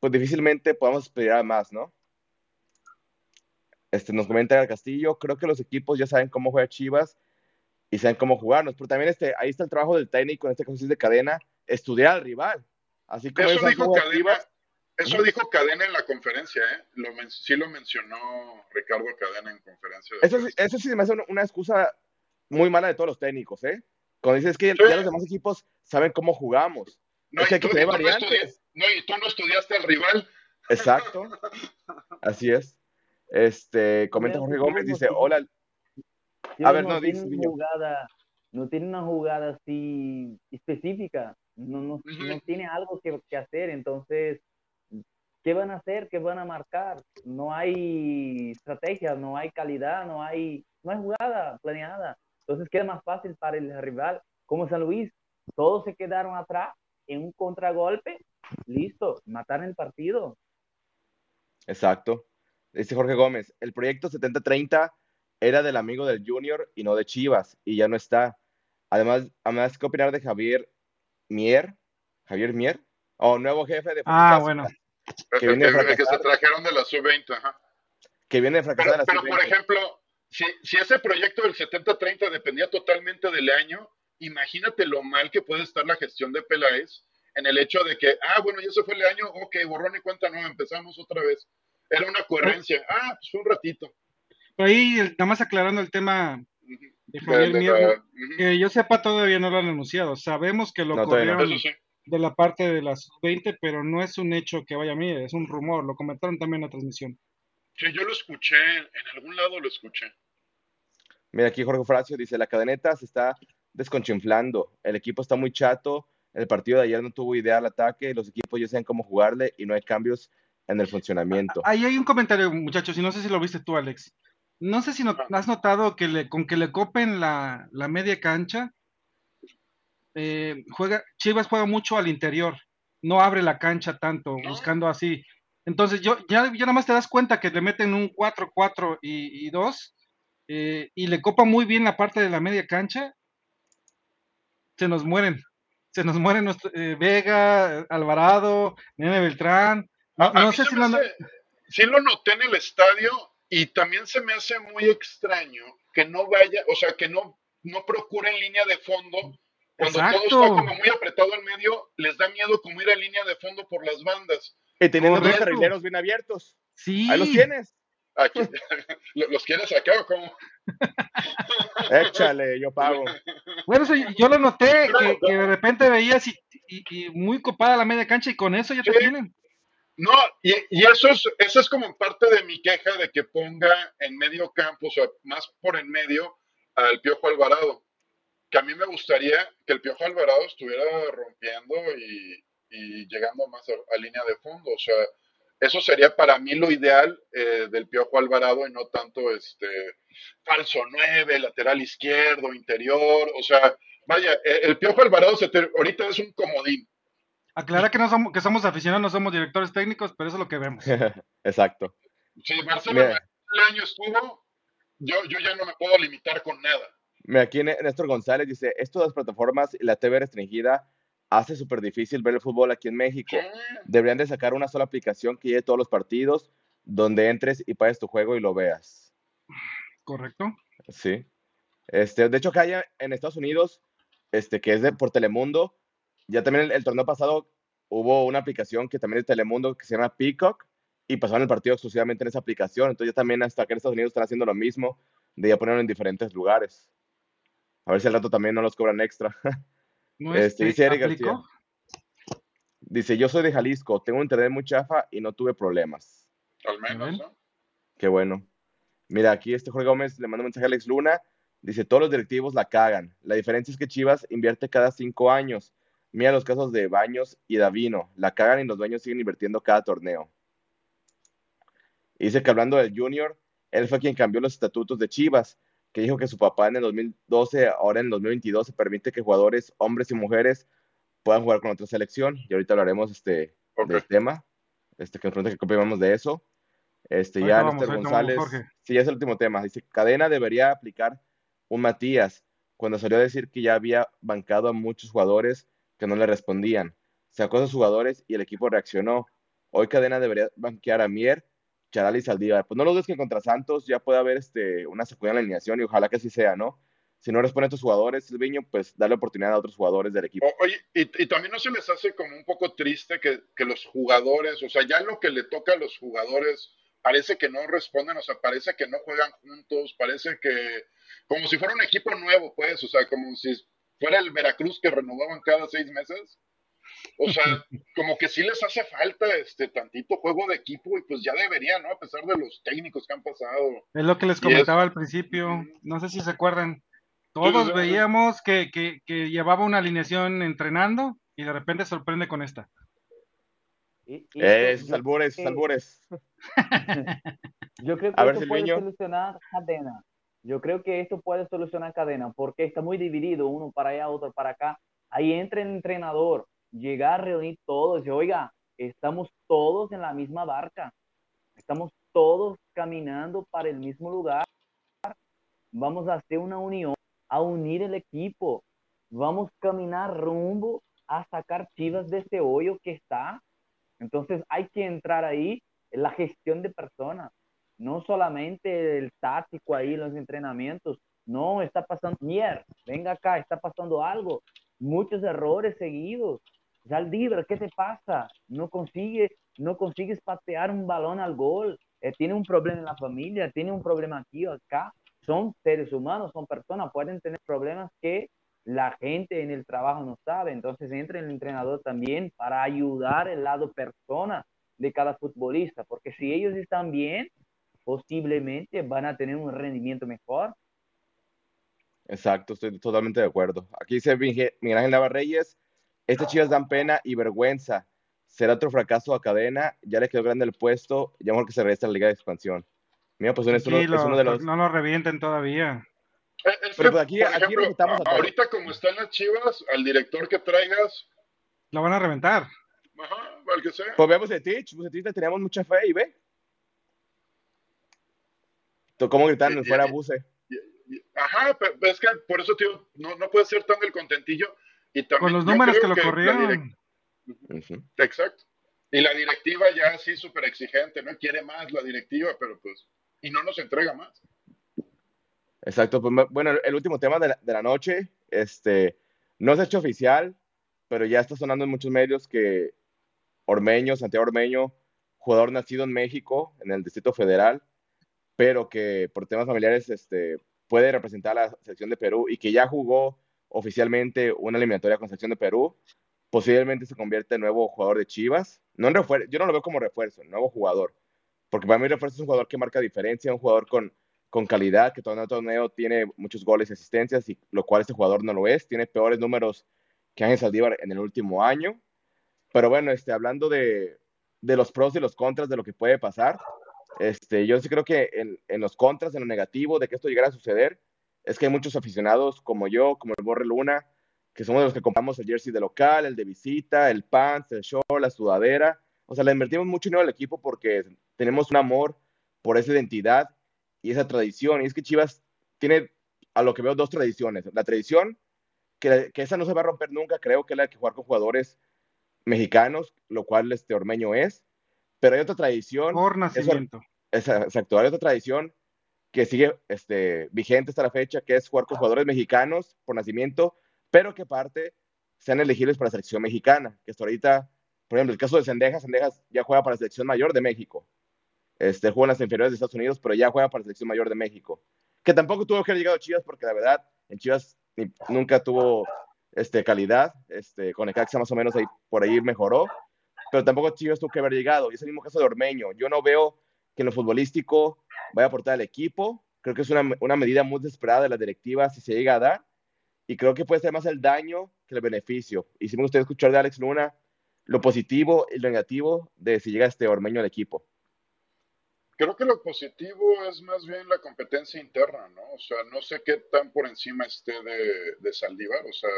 pues difícilmente podamos esperar más, ¿no? Este, nos comenta el Castillo, creo que los equipos ya saben cómo juega Chivas y saben cómo jugarnos, pero también este, ahí está el trabajo del técnico, en este es de Cadena, estudiar al rival. Así como Eso dijo Cadena, eso dijo Cadena en la conferencia, ¿eh? Lo men- sí lo mencionó Ricardo Cadena en conferencia. de Eso, sí- eso sí se me hace una, una excusa muy mala de todos los técnicos, ¿eh? Cuando dices que ya los demás equipos saben cómo jugamos. No, es que y hay que tener variantes. no, y tú no estudiaste al rival. Exacto. Así es. Este, comenta Jorge Gómez, dice, hola. A ver, no, tiene dice, una Viño. jugada, no tiene una jugada así específica, no, no, no tiene algo que, que hacer, entonces, ¿qué van a hacer? ¿Qué van a marcar? No hay estrategia, no hay calidad, no hay, no hay jugada planeada. Entonces queda más fácil para el rival, como San Luis, todos se quedaron atrás en un contragolpe, listo, mataron el partido. Exacto. Dice Jorge Gómez, el proyecto 7030 era del amigo del Junior y no de Chivas, y ya no está. Además, además ¿qué opinar de Javier Mier? ¿Javier Mier? O nuevo jefe de Ah, bueno. Que viene de el- el que se trajeron de la sub-20, ajá. que viene de fracasar de la Pero, por sub-20. ejemplo, si, si ese proyecto del 70-30 dependía totalmente del año, imagínate lo mal que puede estar la gestión de Peláez en el hecho de que, ah, bueno, ya se fue el año, ok, borrón y cuenta nueva, empezamos otra vez. Era una coherencia. Ah, pues fue un ratito. Ahí, nada más aclarando el tema de Javier de que yo sepa todavía no lo han anunciado. Sabemos que lo No, todavía no. corrieron de la parte de las 20, pero no es un hecho que vaya a mí, es un rumor, lo comentaron también en la transmisión. Sí, yo lo escuché, en algún lado lo escuché. Mira, aquí Jorge Fracio dice, la cadeneta se está desconchinflando, el equipo está muy chato, el partido de ayer no tuvo idea al ataque, los equipos ya saben cómo jugarle y no hay cambios en el funcionamiento. Ahí hay un comentario, muchachos, y no sé si lo viste tú, Alex. No sé si no- has notado que le, con que le copen la, la media cancha, eh, juega, Chivas juega mucho al interior, no abre la cancha tanto, buscando así. Entonces, yo ya, ya nada más te das cuenta que le meten un 4-4 y, y 2, eh, y le copa muy bien la parte de la media cancha, se nos mueren. Se nos mueren nuestro, eh, Vega, Alvarado, Nene Beltrán. No, no sé si lo... hace- sí lo noté en el estadio y también se me hace muy extraño que no vaya, o sea, que no, no procuren línea de fondo. Cuando todo está como muy apretado en medio, les da miedo como ir a línea de fondo por las bandas. Y teniendo dos carrileros bien abiertos. Sí. Ahí los tienes. Aquí, ¿lo- ¿Los quieres acá o cómo? Échale, yo pago. Bueno, eso yo lo noté, que, que de repente veías y, y- y muy copada la media cancha y con eso ya te Sí. tienen. No, y, y eso es, eso es como parte de mi queja de que ponga en medio campo, o sea, más por en medio, al Piojo Alvarado. Que a mí me gustaría que el Piojo Alvarado estuviera rompiendo y, y llegando más a, línea de fondo. O sea, eso sería para mí lo ideal eh, del Piojo Alvarado y no tanto este falso 9, lateral izquierdo, interior. O sea, vaya, eh, el Piojo Alvarado se te- ahorita es un comodín. Aclara que no somos, que somos aficionados, no somos directores técnicos, pero eso es lo que vemos. Exacto. Si Barcelona Mira. el año estuvo, yo, yo ya no me puedo limitar con nada. Mira, aquí Néstor González dice, esto de las plataformas y la TV restringida hace súper difícil ver el fútbol aquí en México. Deberían de sacar una sola aplicación que lleve todos los partidos, donde entres y pagues tu juego y lo veas. ¿Correcto? Sí. Este, de hecho, acá en Estados Unidos, este, que es de, por Telemundo, ya también el, el torneo pasado hubo una aplicación que también es de Telemundo que se llama Peacock y pasaron el partido exclusivamente en esa aplicación. Entonces ya también hasta acá en Estados Unidos están haciendo lo mismo, de ya ponerlo en diferentes lugares. A ver si al rato también no los cobran extra. ¿No Este, este, dice Eric? García. Dice, yo soy de Jalisco, tengo un internet muy chafa y no tuve problemas. Al menos, ¿no? Qué bueno. Mira, aquí este Jorge Gómez le manda un mensaje a Alex Luna. Dice, todos los directivos la cagan. La diferencia es que Chivas invierte cada cinco años. Mira los casos de Baños y Davino. La cagan y los dueños siguen invirtiendo cada torneo. Y dice que hablando del Junior, él fue quien cambió los estatutos de Chivas, que dijo que su papá en el 2012, ahora en el 2022, se permite que jugadores, hombres y mujeres, puedan jugar con otra selección. Y ahorita hablaremos este, del tema. Este, que nos pregunta que qué opinamos de eso. Este, ya vamos, Néstor ahorita vamos, González. Sí, es el último tema. Dice, Cadena debería aplicar un Matías cuando salió a decir que ya había bancado a muchos jugadores que no le respondían. Sacó a esos jugadores y el equipo reaccionó. Hoy Cadena debería banquear a Mier, Charal y Saldívar. Pues no lo dudes que contra Santos ya puede haber este, una la alineación y ojalá que así sea, ¿no? Si no responden a estos jugadores, Silviño, pues darle oportunidad a otros jugadores del equipo. Oye, y, y también no se les hace como un poco triste que, que los jugadores, o sea, ya lo que le toca a los jugadores parece que no responden, o sea, parece que no juegan juntos, parece que como si fuera un equipo nuevo, pues, o sea, como si fuera el Veracruz que renovaban cada seis meses. O sea, como que sí les hace falta este tantito juego de equipo y pues ya debería, ¿no? A pesar de los técnicos que han pasado. Es lo que les comentaba al principio, no sé si se acuerdan. Todos sí, veíamos que, que, que llevaba una alineación entrenando y de repente sorprende con esta. Y- y Eh, esos yo albures, creo esos que- albures. Yo creo que A ver, puede solucionar cadena. Yo creo que esto puede solucionar cadena porque está muy dividido, uno para allá, otro para acá. Ahí entra el entrenador, llegar a reunir todos y oiga, estamos todos en la misma barca, estamos todos caminando para el mismo lugar. Vamos a hacer una unión, a unir el equipo. Vamos a caminar rumbo a sacar Chivas de este hoyo que está. Entonces hay que entrar ahí en la gestión de personas, no solamente el táctico ahí, los entrenamientos. No, está pasando, mierda, venga acá, está pasando algo. Muchos errores seguidos. Saldívar, ¿qué te pasa? No consigue, no consigues patear un balón al gol. Eh, tiene un problema en la familia, tiene un problema aquí o acá. Son seres humanos, son personas, pueden tener problemas que la gente en el trabajo no sabe. Entonces entra el entrenador también para ayudar el lado persona de cada futbolista, porque si ellos están bien, posiblemente van a tener un rendimiento mejor. Exacto, estoy totalmente de acuerdo. Aquí dice Miguel Ángel Nava Reyes, estas chivas dan pena y vergüenza. Será otro fracaso a cadena, ya le quedó grande el puesto, ya mejor que se regrese a la Liga de Expansión. Mira, pues es uno, es Tranquilo, uno de los... No lo revienten todavía. Eh, es Pero que, pues aquí- por aquí ejemplo, todos. ahorita como están las chivas, al director que traigas, Lo van a reventar. ajá, al que sea. Pues vemos Bucetich, Bucetich le teníamos mucha fe y ve. ¿Cómo gritaron Y- y- fuera Buce? Ajá, pero es que por eso, tío, no, no puede ser tan del contentillo. Y también, Con los números que lo corrieron. Exacto. Y la directiva ya así súper exigente, ¿no? Quiere más la directiva, pero pues, y no nos entrega más. Exacto, pues bueno, el último tema de la, de la noche, este, no se ha hecho oficial, pero ya está sonando en muchos medios que Ormeño, Santiago Ormeño, jugador nacido en México, en el Distrito Federal, pero que por temas familiares este, puede representar a la selección de Perú y que ya jugó oficialmente una eliminatoria con selección de Perú, posiblemente se convierte en nuevo jugador de Chivas. No yo no lo veo como refuerzo, nuevo jugador, porque para mí refuerzo es un jugador que marca diferencia, un jugador con, con calidad, que torneo a torneo tiene muchos goles y asistencias, y lo cual este jugador no lo es, tiene peores números que Ángel Saldívar en el último año. Pero bueno, este, hablando de, de los pros y los contras de lo que puede pasar, este, yo sí creo que en, los contras, en lo negativo de que esto llegara a suceder, es que hay muchos aficionados como yo, como el Borre Luna, que somos de los que compramos el jersey de local, el de visita, el pants, el short, la sudadera. O sea, le invertimos mucho dinero al equipo porque tenemos un amor por esa identidad y esa tradición. Y es que Chivas tiene, a lo que veo, dos tradiciones. La tradición, que, que esa no se va a romper nunca, creo que es la de jugar con jugadores mexicanos, lo cual este Ormeño es. Pero hay otra tradición. Por nacimiento. esa- exacto, hay otra tradición que sigue este, vigente hasta la fecha, que es jugar con jugadores mexicanos por nacimiento, pero que aparte sean elegibles para la selección mexicana, que hasta ahorita, por ejemplo, el caso de Sendejas, Sendejas ya juega para la selección mayor de México. Este, juega en las inferiores de Estados Unidos, pero ya juega para la selección mayor de México. Que tampoco tuvo que haber llegado a Chivas, porque la verdad, en Chivas nunca tuvo este, calidad. Este, con Necaxa más o menos ahí, por ahí mejoró, pero tampoco Chivas tuvo que haber llegado. Y es el mismo caso de Ormeño. Yo no veo que en lo futbolístico vaya a aportar al equipo. Creo que es una, una medida muy desesperada de la directiva si se llega a dar. Y creo que puede ser más el daño que el beneficio. Y si me gustaría escuchar de Alex Luna lo positivo y lo negativo de si llega este Ormeño al equipo. Creo que lo positivo es más bien la competencia interna, ¿no? O sea, no sé qué tan por encima esté de, de Saldívar, o sea,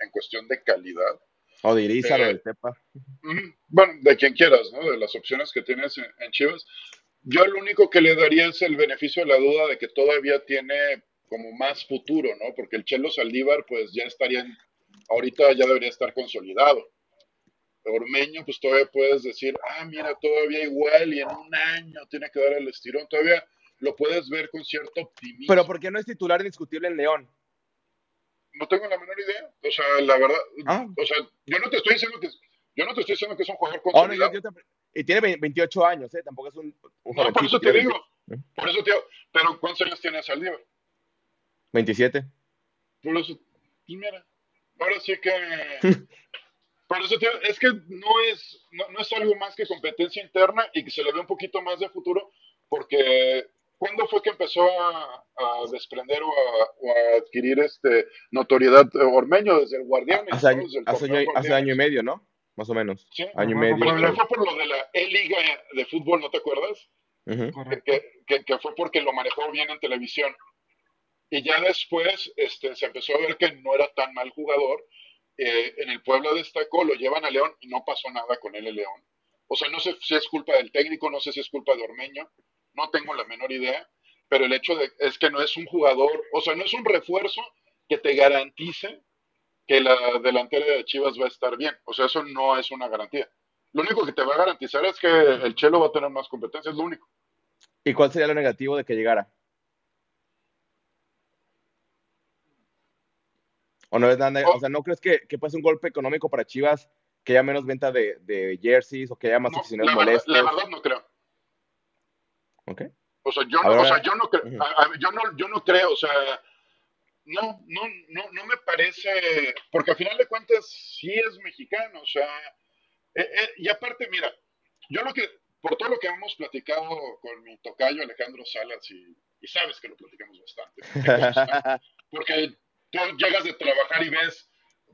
en cuestión de calidad. O de Irizar o Eh, del Tepa. Bueno, de quien quieras, ¿no? De las opciones que tienes en, en Chivas. Yo lo único que le daría es el beneficio de la duda de que todavía tiene como más futuro, ¿no? Porque el Chelo Saldívar, pues ya estaría, en- ahorita ya debería estar consolidado. Ormeño, pues todavía puedes decir, ah, mira, todavía igual y en un año tiene que dar el estirón, todavía lo puedes ver con cierto optimismo. Pero ¿por qué no es titular indiscutible en León? No tengo la menor idea. O sea, la verdad, Ah. o sea, yo no te estoy diciendo que yo no te estoy diciendo que es un jugador Oh, no, consolidado. y tiene ve- 28 años, ¿eh? Tampoco es un, un No, por jovencito, eso te digo. Por eso te digo. Pero ¿cuántos años tiene Saldívar? 27. Por eso, y mira, ahora sí que. Por eso te digo, es que no es, no, no es algo más que competencia interna y que se le ve un poquito más de futuro, porque ¿cuándo fue que empezó a, a desprender o a, o a adquirir este notoriedad eh, Ormeño desde el Guardianes? Hace ¿no? año, Desde el hace, año, hace Guardianes. año y medio, ¿no? Más o menos. Sí. Año y Pero medio. no fue por lo de la E-Liga de fútbol, ¿no te acuerdas? Que, que- que- que fue porque lo manejó bien en televisión. Y ya después este, se empezó a ver que no era tan mal jugador. Eh, en el Puebla destacó, lo llevan a León y no pasó nada con él en León. O sea, no sé si es culpa del técnico, no sé si es culpa de Ormeño, no tengo la menor idea, pero el hecho de, es que no es un jugador, o sea, no es un refuerzo que te garantice que la delantera de Chivas va a estar bien. O sea, eso no es una garantía. Lo único que te va a garantizar es que el Chelo va a tener más competencia, es lo único. ¿Y cuál sería lo negativo de que llegara? ¿O no es nada? Oh. O sea, ¿no crees que, que puede ser un golpe económico para Chivas que haya menos venta de, de jerseys o que haya más No, aficionados la, verdad, molestos? la verdad no creo. Ok. O sea, yo no, o sea, yo no creo, yo no, yo no creo, o sea, no, no, no, no me parece, porque al final de cuentas sí es mexicano, o sea, eh, eh, y aparte, mira, yo lo que, por todo lo que hemos platicado con mi tocayo Alejandro Salas, y, y sabes que lo platicamos bastante, porque tú llegas de trabajar y ves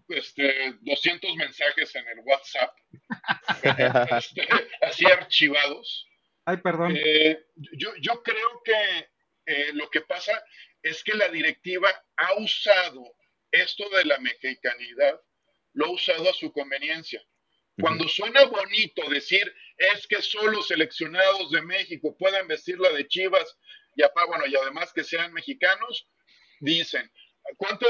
este, 200 mensajes en el WhatsApp, este, así archivados, Ay, perdón. eh, yo, yo creo que eh, lo que pasa es que la directiva ha usado esto de la mexicanidad, lo ha usado a su conveniencia. Cuando suena bonito decir es que solo seleccionados de México pueden vestir la de Chivas y, apa- bueno, y además que sean mexicanos, dicen. ¿Cuánto?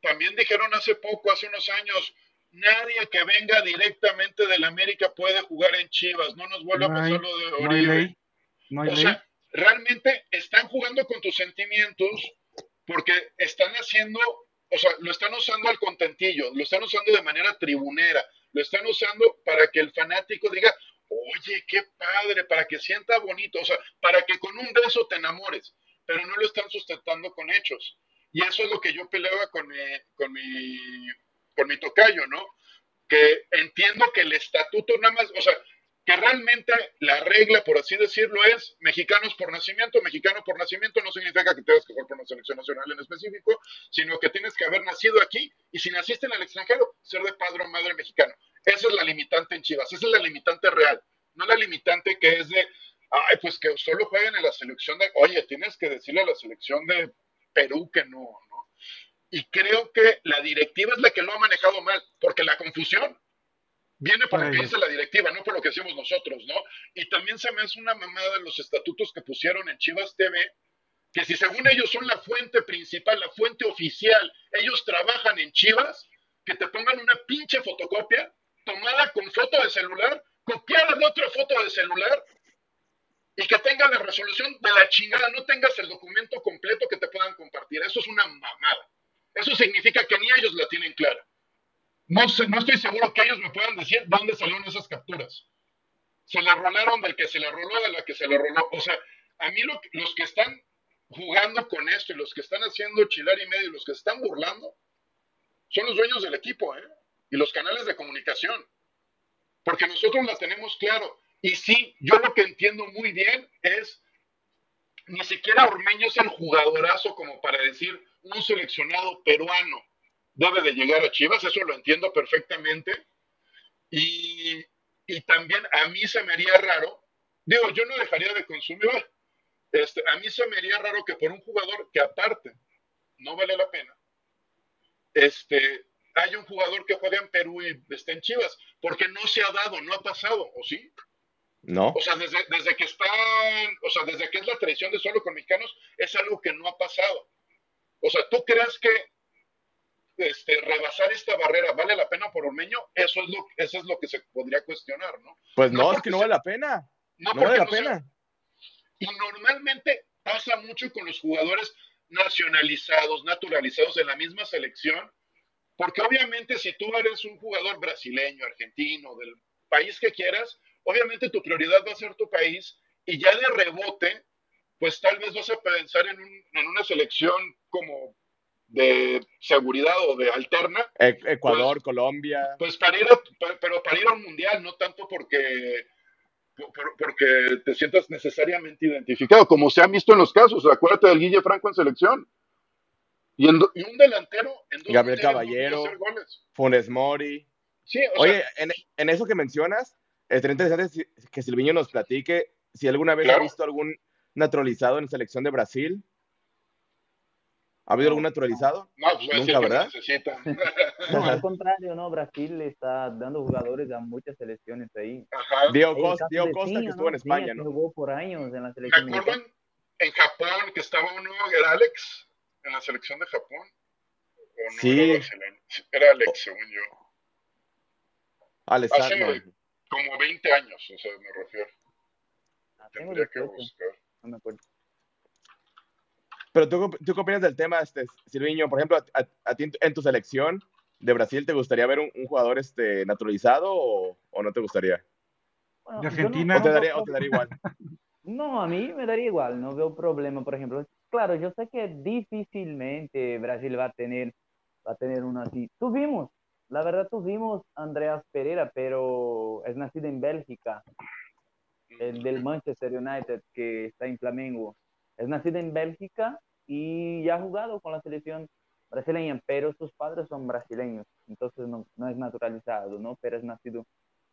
También dijeron hace poco, hace unos años, nadie que venga directamente del América puede jugar en Chivas. No nos vuelva No a pasar lo de no hay Oribe. ley, no o ley. sea, realmente están jugando con tus sentimientos porque están haciendo, o sea, lo están usando al contentillo, lo están usando de manera tribunera, lo están usando para que el fanático diga, oye, qué padre, para que sienta bonito, o sea, para que con un beso te enamores, pero no lo están sustentando con hechos. Y eso es lo que yo peleaba con mi, con mi, con mi tocayo, ¿no? Que entiendo que el estatuto nada más, o sea, que realmente la regla, por así decirlo, es mexicanos por nacimiento. Mexicano por nacimiento no significa que tengas que jugar por una selección nacional en específico, sino que tienes que haber nacido aquí y si naciste en el extranjero, ser de padre o madre mexicano. Esa es la limitante en Chivas, esa es la limitante real, no la limitante que es de, ay, pues que solo jueguen en la selección de, oye, tienes que decirle a la selección de Perú que no. Y creo que la directiva es la que lo ha manejado mal, porque la confusión viene por lo que dice la directiva, no por lo que decimos nosotros, ¿no? Y también se me hace una mamada los estatutos que pusieron en Chivas TV, que si según ellos son la fuente principal, la fuente oficial, ellos trabajan en Chivas, que te pongan una pinche fotocopia tomada con foto de celular, copiada de otra foto de celular y que tenga la resolución de la chingada, no tengas el documento completo que te puedan compartir. Eso es una mamada. Eso significa que ni ellos la tienen clara. No, sé, no estoy seguro que ellos me puedan decir dónde salieron esas capturas. Se la rolaron del que se la roló, de la que se la roló. O sea, a mí lo- los que están jugando con esto y los que están haciendo chilar y medio y los que están burlando son los dueños del equipo, ¿eh? Y los canales de comunicación. Porque nosotros la tenemos claro. Y sí, yo lo que entiendo muy bien es, ni siquiera Ormeño es el jugadorazo como para decir un seleccionado peruano debe de llegar a Chivas, eso lo entiendo perfectamente. Y, y también a mí se me haría raro, digo, yo no dejaría de consumir, este, a mí se me haría raro que por un jugador que aparte no vale la pena, este, hay un jugador que juega en Perú y está en Chivas, porque no se ha dado, no ha pasado, ¿o sí? ¿No? O sea, desde, desde que están, o sea, desde que es la tradición de solo con mexicanos, es algo que no ha pasado. O sea, ¿tú crees que este, rebasar esta barrera vale la pena por Ormeño? Eso es lo, eso es lo que se podría cuestionar, ¿no? Pues no, es que no vale la pena. no No vale la no sea- pena. y normalmente pasa mucho con los jugadores nacionalizados, naturalizados de la misma selección, porque obviamente si tú eres un jugador brasileño, argentino, del país que quieras, obviamente tu prioridad va a ser tu país y ya de rebote, pues tal vez vas a pensar en, un- en una selección como de seguridad o de alterna, Ecuador, Colombia. pues para ir a, pero para ir a un mundial, no tanto porque por- porque te sientas necesariamente identificado, como se han visto en los casos. Acuérdate del Guille Franco en selección. Y, en do- y un delantero en dos Gabriel Caballero. goles. Funes Mori. Sí, o Oye, sea, en, en eso que mencionas, estaría interesante que Silviño nos platique si alguna vez Claro. ha visto algún naturalizado en selección de Brasil. ¿Ha habido algún naturalizado? no, pues Nunca, que ¿verdad? necesita. No, al contrario, no, Brasil le está dando jugadores a muchas selecciones ahí. Ajá. Diego Costa, Diego Costa, que estuvo en España, ¿no? jugó por años en la ¿Me selección mexicana. acuerdan en Japón que estaba uno, era Alex, en la selección de Japón? ¿O no Sí. era brasileño? Era Alex, según yo. Alessandro. Hace como 20 años, o sea, me refiero. Ah, tengo Tendría que 18, buscar. no me acuerdo. Pero tú, ¿tú qué opinas del tema, este, Silviño? Por ejemplo, a, a- a ti en tu- selección de Brasil, ¿te gustaría ver un, un jugador este, naturalizado o, o no te gustaría? Bueno, De yo no- Argentina. ¿O te no daría, o te daría igual? No, a mí me daría igual, no veo problema, por ejemplo. Claro, yo sé que difícilmente Brasil va a tener, va a tener uno así. Tuvimos, la verdad tuvimos a Andreas Pereira, pero es nacido en Bélgica, el del Manchester United que está en Flamengo. Es nacido en Bélgica y ya ha jugado con la selección brasileña, pero sus padres son brasileños, entonces no, no es naturalizado, ¿no? Pero es nacido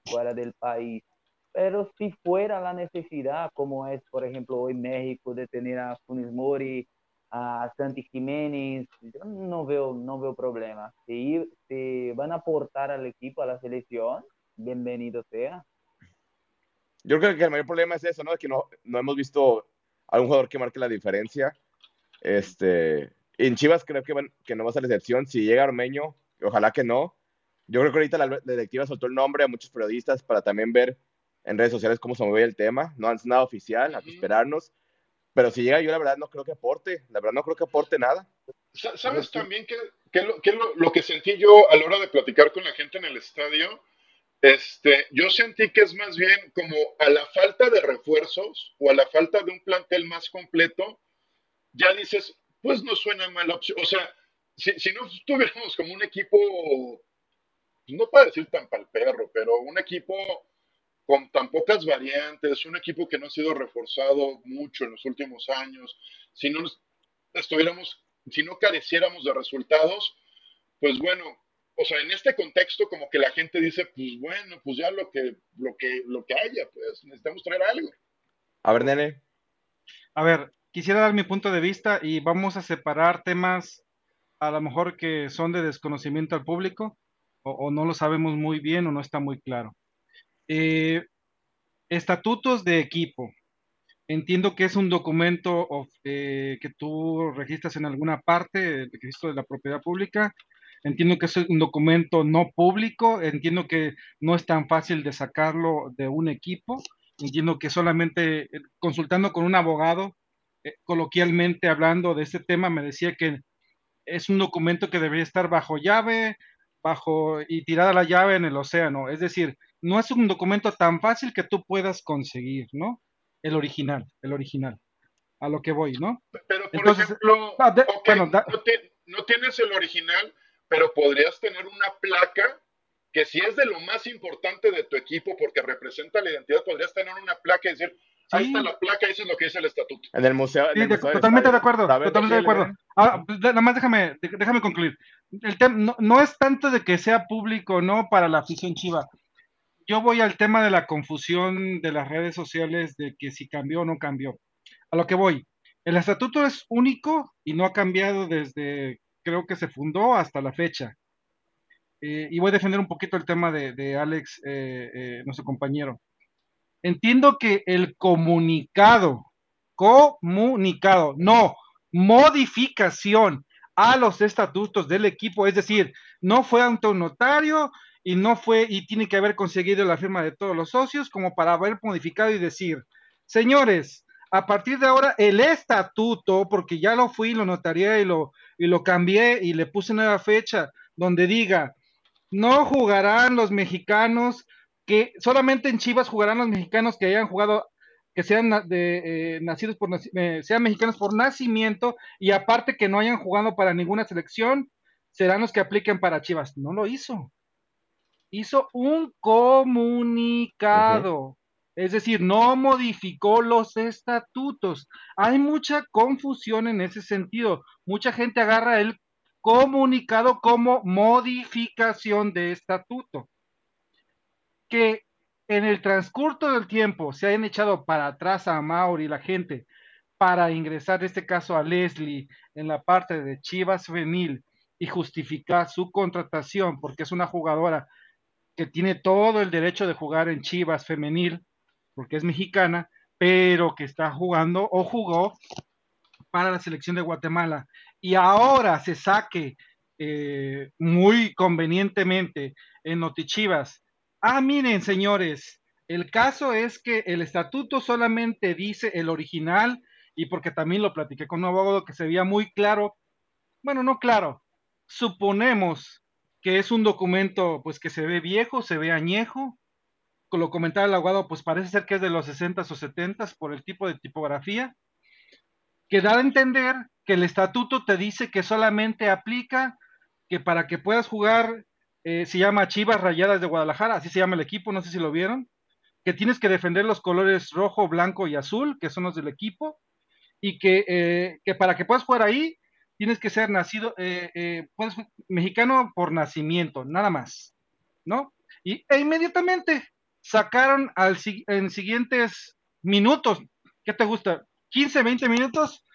fuera del país. Pero si fuera la necesidad, como es, por ejemplo, hoy México, de tener a Funes Mori, a Santi Jiménez, yo no veo, no veo problema. Si, si van a aportar al equipo, a la selección, bienvenido sea. Yo creo que el mayor problema es eso, ¿no? Que no, no hemos visto a un jugador que marque la diferencia. Este, En Chivas creo que, van- que no va a ser la excepción. Si llega Ormeño, ojalá que no. Yo creo que ahorita la, la directiva soltó el nombre a muchos periodistas para también ver en redes sociales cómo se mueve el tema. No es nada oficial, hay que esperarnos. Pero si llega, yo la verdad no creo que aporte. La verdad no creo que aporte nada. Sa- ¿Sabes también qué, lo, qué lo- lo que sentí yo a la hora de platicar con la gente en el estadio? Este, yo sentí que es más bien como a la falta de refuerzos o a la falta de un plantel más completo, ya dices, pues no suena mala opción. O sea, si, si no tuviéramos como un equipo, no para decir tan pal perro, pero un equipo con tan pocas variantes, un equipo que no ha sido reforzado mucho en los últimos años, si no estuviéramos, si no careciéramos de resultados, pues bueno, o sea, en este contexto como que la gente dice, pues bueno, pues ya lo que, lo que, lo que haya, pues necesitamos traer algo. A ver, nene. A ver, quisiera dar mi punto de vista y vamos a separar temas a lo mejor que son de desconocimiento al público o, o no lo sabemos muy bien o no está muy claro. Eh, estatutos de equipo. Entiendo que es un documento of- eh, que tú registras en alguna parte, el registro de la propiedad pública. Entiendo que es un documento no público. Entiendo que no es tan fácil de sacarlo de un equipo. Entiendo que solamente eh, consultando con un abogado, eh, coloquialmente hablando de este tema, me decía que es un documento que debería estar bajo llave, bajo y tirada la llave en el océano. Es decir, no es un documento tan fácil que tú puedas conseguir, ¿no? El original, el original. A lo que voy, ¿no? Pero, por Entonces, ejemplo, ah, de- ok, bueno, da- no, te- no tienes el original, pero podrías tener una placa que si es de lo más importante de tu equipo porque representa la identidad, podrías tener una placa y decir, ahí está la placa, eso es lo que dice el estatuto. En el museo. en Sí, el de- museo del totalmente de acuerdo, totalmente de acuerdo. Ah, nada más déjame, déjame concluir. El tema no, no es tanto de que sea público o no para la afición chiva. Yo voy al tema de la confusión de las redes sociales de que si cambió o no cambió. A lo que voy. El estatuto es único y no ha cambiado desde, creo que se fundó hasta la fecha. Eh, y voy a defender un poquito el tema de, de Alex, eh, eh, nuestro compañero. Entiendo que el comunicado, comunicado, no, modificación a los estatutos del equipo, es decir, no fue ante un notario y no fue y tiene que haber conseguido la firma de todos los socios como para haber modificado y decir, señores, a partir de ahora el estatuto, porque ya lo fui, lo notarié y lo, y lo cambié y le puse nueva fecha, donde diga, no jugarán los mexicanos que solamente en Chivas jugarán los mexicanos que hayan jugado, que sean de, eh, nacidos por eh, sean mexicanos por nacimiento y aparte que no hayan jugado para ninguna selección, serán los que apliquen para Chivas. No lo hizo. Hizo un comunicado. Es decir, no modificó los estatutos. Hay mucha confusión en ese sentido. Mucha gente agarra el comunicado como modificación de estatuto. Que en el transcurso del tiempo se hayan echado para atrás a Mauri y la gente para ingresar, en este caso, a Leslie en la parte de Chivas Femenil y justificar su contratación porque es una jugadora que tiene todo el derecho de jugar en Chivas Femenil porque es mexicana, pero que está jugando o jugó para la selección de Guatemala y ahora se saque eh, muy convenientemente en Notichivas. Ah, miren, señores, el caso es que el estatuto solamente dice el original y porque también lo platiqué con un abogado que se veía muy claro, bueno, no claro, suponemos que es un documento pues que se ve viejo, se ve añejo, lo comentaba el abogado, pues parece ser que es de los 60 o 70 por el tipo de tipografía, que da a entender que el estatuto te dice que solamente aplica que para que puedas jugar, eh, se llama Chivas Rayadas de Guadalajara, así se llama el equipo, no sé si lo vieron, que tienes que defender los colores rojo, blanco y azul, que son los del equipo, y que, eh, que para que puedas jugar ahí, tienes que ser nacido, eh, eh, puedes, mexicano por nacimiento, nada más, ¿no? Y e inmediatamente sacaron al, en siguientes minutos, ¿qué te gusta? 15, 20 minutos,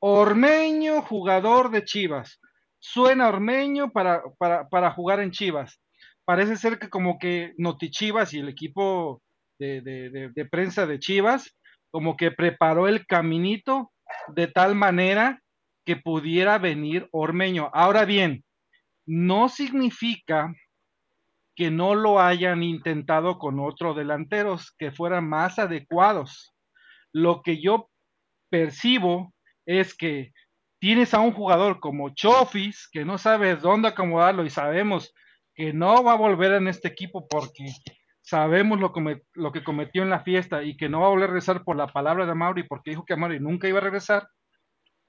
Ormeño, jugador de Chivas. Suena Ormeño para, para, para jugar en Chivas. Parece ser que como que Notichivas y el equipo de- de prensa de Chivas, como que preparó el caminito de tal manera que pudiera venir Ormeño. Ahora bien, no significa que no lo hayan intentado con otros delanteros que fueran más adecuados. Lo que yo percibo es que tienes a un jugador como Chofis, que no sabes dónde acomodarlo y sabemos que no va a volver en este equipo porque sabemos lo, lo que cometió en la fiesta y que no va a volver a regresar por la palabra de Mauri porque dijo que Mauri nunca iba a regresar,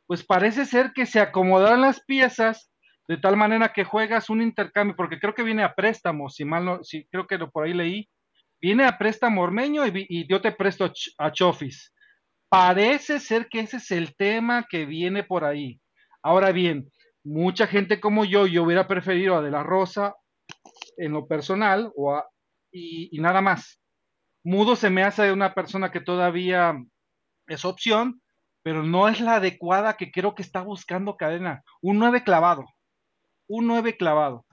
pues parece ser que se acomodaron las piezas de tal manera que juegas un intercambio, porque creo que viene a préstamo, si mal no, si creo que por ahí leí, viene a préstamo ormeño y, y yo te presto a Chofis. Parece ser que ese es el tema que viene por ahí. Ahora bien, mucha gente como yo, yo hubiera preferido a De La Rosa en lo personal o y, y nada más. Mudo se me hace de una persona que todavía es opción, pero no es la adecuada que creo que está buscando cadena. Un 9 clavado. Un 9 clavado.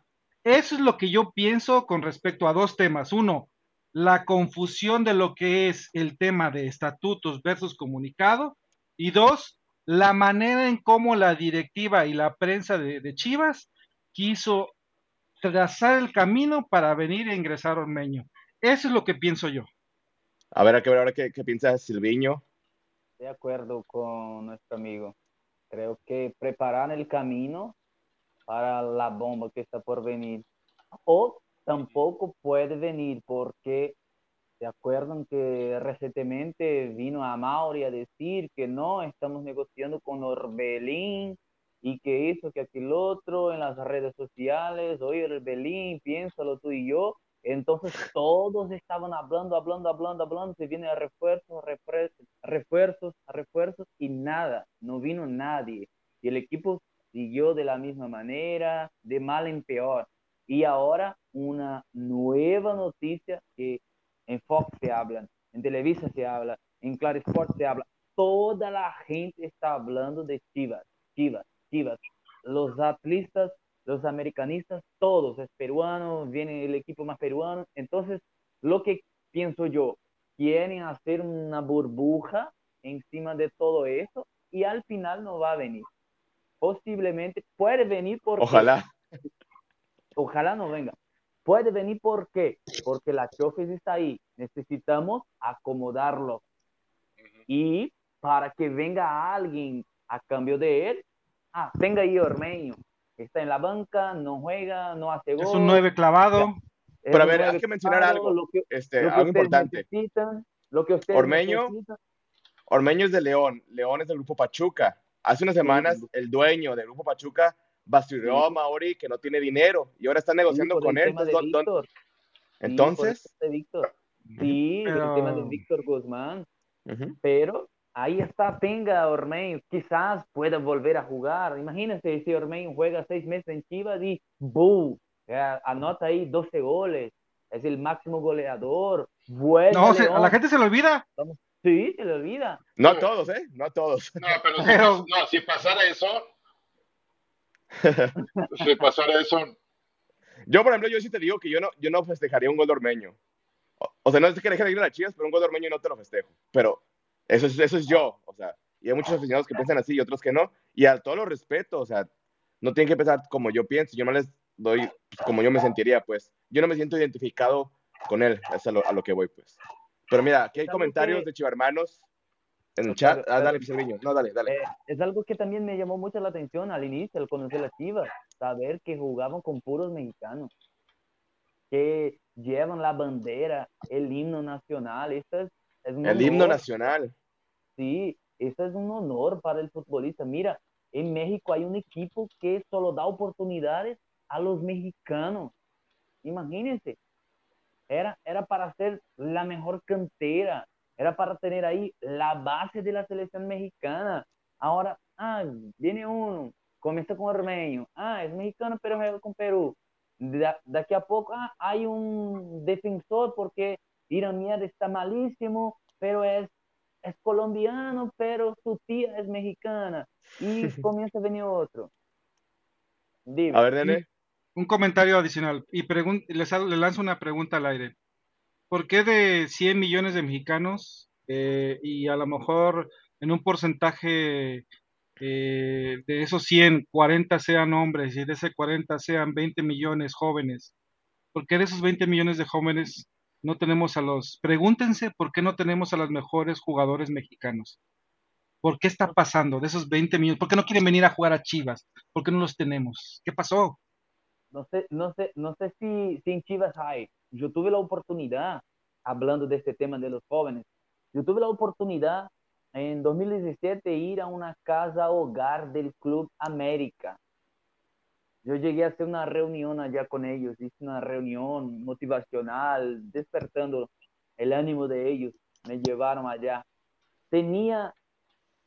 Eso es lo que yo pienso con respecto a dos temas. Uno, la confusión de lo que es el tema de estatutos versus comunicado. Y dos, la manera en cómo la directiva y la prensa de, Chivas quiso trazar el camino para venir a ingresar a Ormeño. Eso es lo que pienso yo. A ver, a ver ahora qué, qué piensa Silviño. De acuerdo con nuestro amigo. Creo que preparar el camino para la bomba que está por venir. O tampoco puede venir porque se acuerdan que recientemente vino a Mauri a decir que no, estamos negociando con Orbelín y que hizo que aquel otro en las redes sociales, oye Orbelín, piénsalo tú y yo. Entonces todos estaban hablando, hablando, hablando, hablando, se viene a refuerzos, refuerzos, refuerzos, refuerzos y nada, no vino nadie. Y el equipo siguió de la misma manera, de mal en peor. Y ahora una nueva noticia que en Fox se habla, en Televisa se habla, en Claro Sport se habla. Toda la gente está hablando de Chivas, Chivas, Chivas. Los atlistas, los americanistas, todos, es peruano, viene el equipo más peruano. Entonces, lo que pienso yo, quieren hacer una burbuja encima de todo eso y al final no va a venir. Posiblemente puede venir por Ojalá ojalá no venga. Puede venir ¿por qué? Porque la Chofis está ahí. Necesitamos acomodarlo. Y para que venga alguien a cambio de él, ah, venga ahí Ormeño. Está en la banca, no juega, no hace gol. Es un nueve clavado. Pero a ver, hay que mencionar algo, este, algo importante. Lo que Ormeño, Ormeño es de León, León es del grupo Pachuca. Hace unas semanas el dueño del grupo Pachuca bastiró a Mauri que no tiene dinero y ahora está negociando con él. Entonces, sí, Víctor. Sí, el tema de Víctor Guzmán. Pero ahí está, tenga Ormeño, quizás pueda volver a jugar. Imagínense si Ormeño juega seis meses en Chivas y ¡boom! Anota ahí 12 goles. Es el máximo goleador. no, a la gente se le olvida. Sí, se le olvida. No a todos, ¿eh? No a todos. No, pero, no, si pasara eso, si pasara eso. Yo, por ejemplo, yo sí te digo que yo no, yo no festejaría un gol de Ormeño. O, sea, no es que deje de ir a las chivas, pero un gol de Ormeño no te lo festejo. Pero eso es, eso es yo. O sea, y hay muchos aficionados que piensan así y otros que no. Y a todo lo respeto, o sea, no tienen que pensar como yo pienso. Yo no les doy pues, como yo me sentiría, pues. Yo no me siento identificado con él. Es a lo, a lo que voy, pues. Pero mira, aquí hay comentarios de Chivarmanos en el chat, ah, dale, No, dale, dale. Eh, es algo que también me llamó mucho la atención al inicio, al conocer las Chivas, saber que jugaban con puros mexicanos, que llevan la bandera, el himno nacional. Esto es, el himno nacional. Sí, eso es un honor para el futbolista. Mira, en México hay un equipo que solo da oportunidades a los mexicanos. Imagínense, era, era para ser la mejor cantera, era para tener ahí la base de la selección mexicana. Ahora, ah, viene uno, comienza con Ormeño, ah, es mexicano pero juega con Perú. De, aquí a poco, ah, hay un defensor porque Irán está malísimo, pero es, es colombiano, pero su tía es mexicana. Y comienza a venir otro. A ver, Nene. Un comentario adicional. Y le lanzo una pregunta al aire. ¿por qué de 100 millones de mexicanos eh, y a lo mejor en un porcentaje eh, de esos 100, 40 sean hombres y de ese 40 sean 20 millones jóvenes, ¿por qué de esos 20 millones de jóvenes no tenemos a los... Pregúntense por qué no tenemos a los mejores jugadores mexicanos. ¿Por qué está pasando de esos 20 millones? ¿Por qué no quieren venir a jugar a Chivas? ¿Por qué no los tenemos? ¿Qué pasó? No sé, no sé, no sé si, en Chivas hay. Yo tuve la oportunidad, hablando de este tema de los jóvenes, yo tuve la oportunidad en 2017 ir a una casa hogar del Club América. Yo llegué a hacer una reunión allá con ellos, hice una reunión motivacional, despertando el ánimo de ellos. Me llevaron allá. Tenía,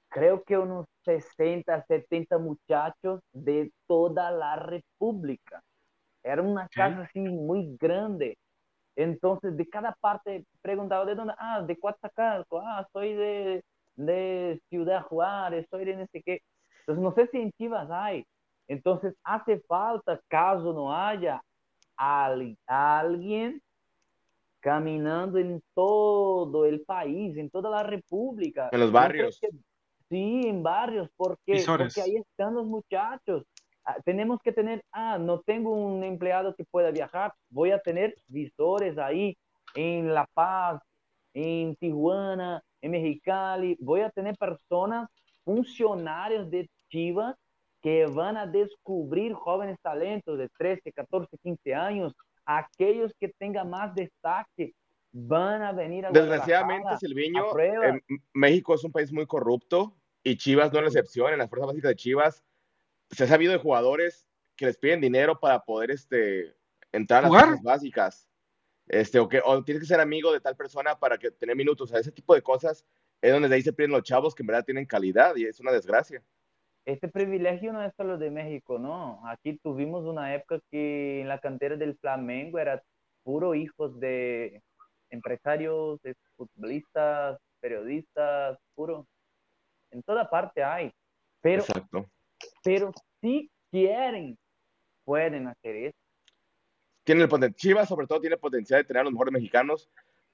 creo que unos 60, 70 muchachos de toda la República. Era una casa así muy grande. Entonces, de cada parte preguntaba de dónde, ah, de Coatzacoalco, ah, soy de, de Ciudad Juárez, soy de no sé qué. Entonces, no sé si en Chivas hay. Entonces, hace falta, caso no haya al- alguien caminando en todo el país, en toda la República. En los barrios. que- sí, en barrios, porque, porque ahí están los muchachos. Ah, tenemos que tener, ah, no tengo un empleado que pueda viajar, voy a tener visores ahí en La Paz, en Tijuana, en Mexicali, voy a tener personas, funcionarios de Chivas que van a descubrir jóvenes talentos de 13, 14, 15 años, aquellos que tengan más destaque van a venir a Desgraciadamente, Silviño, a em, México es un país muy corrupto y Chivas no es la excepción. En las fuerzas básicas de Chivas se ha sabido de jugadores que les piden dinero para poder este, entrar a las fuerzas básicas. Este, o, que, o tienes que ser amigo de tal persona para que tener minutos. O sea, ese tipo de cosas es donde de ahí se piden los chavos que en verdad tienen calidad y es una desgracia. Este privilegio no es solo de México, no. Aquí tuvimos una época que en la cantera del Flamengo era puro hijos de empresarios, de futbolistas, periodistas, puro. En toda parte hay. Pero, Exacto. Pero si quieren, pueden hacer eso. Tiene el poten- Chivas, sobre todo, tiene potencial de tener a los mejores mexicanos,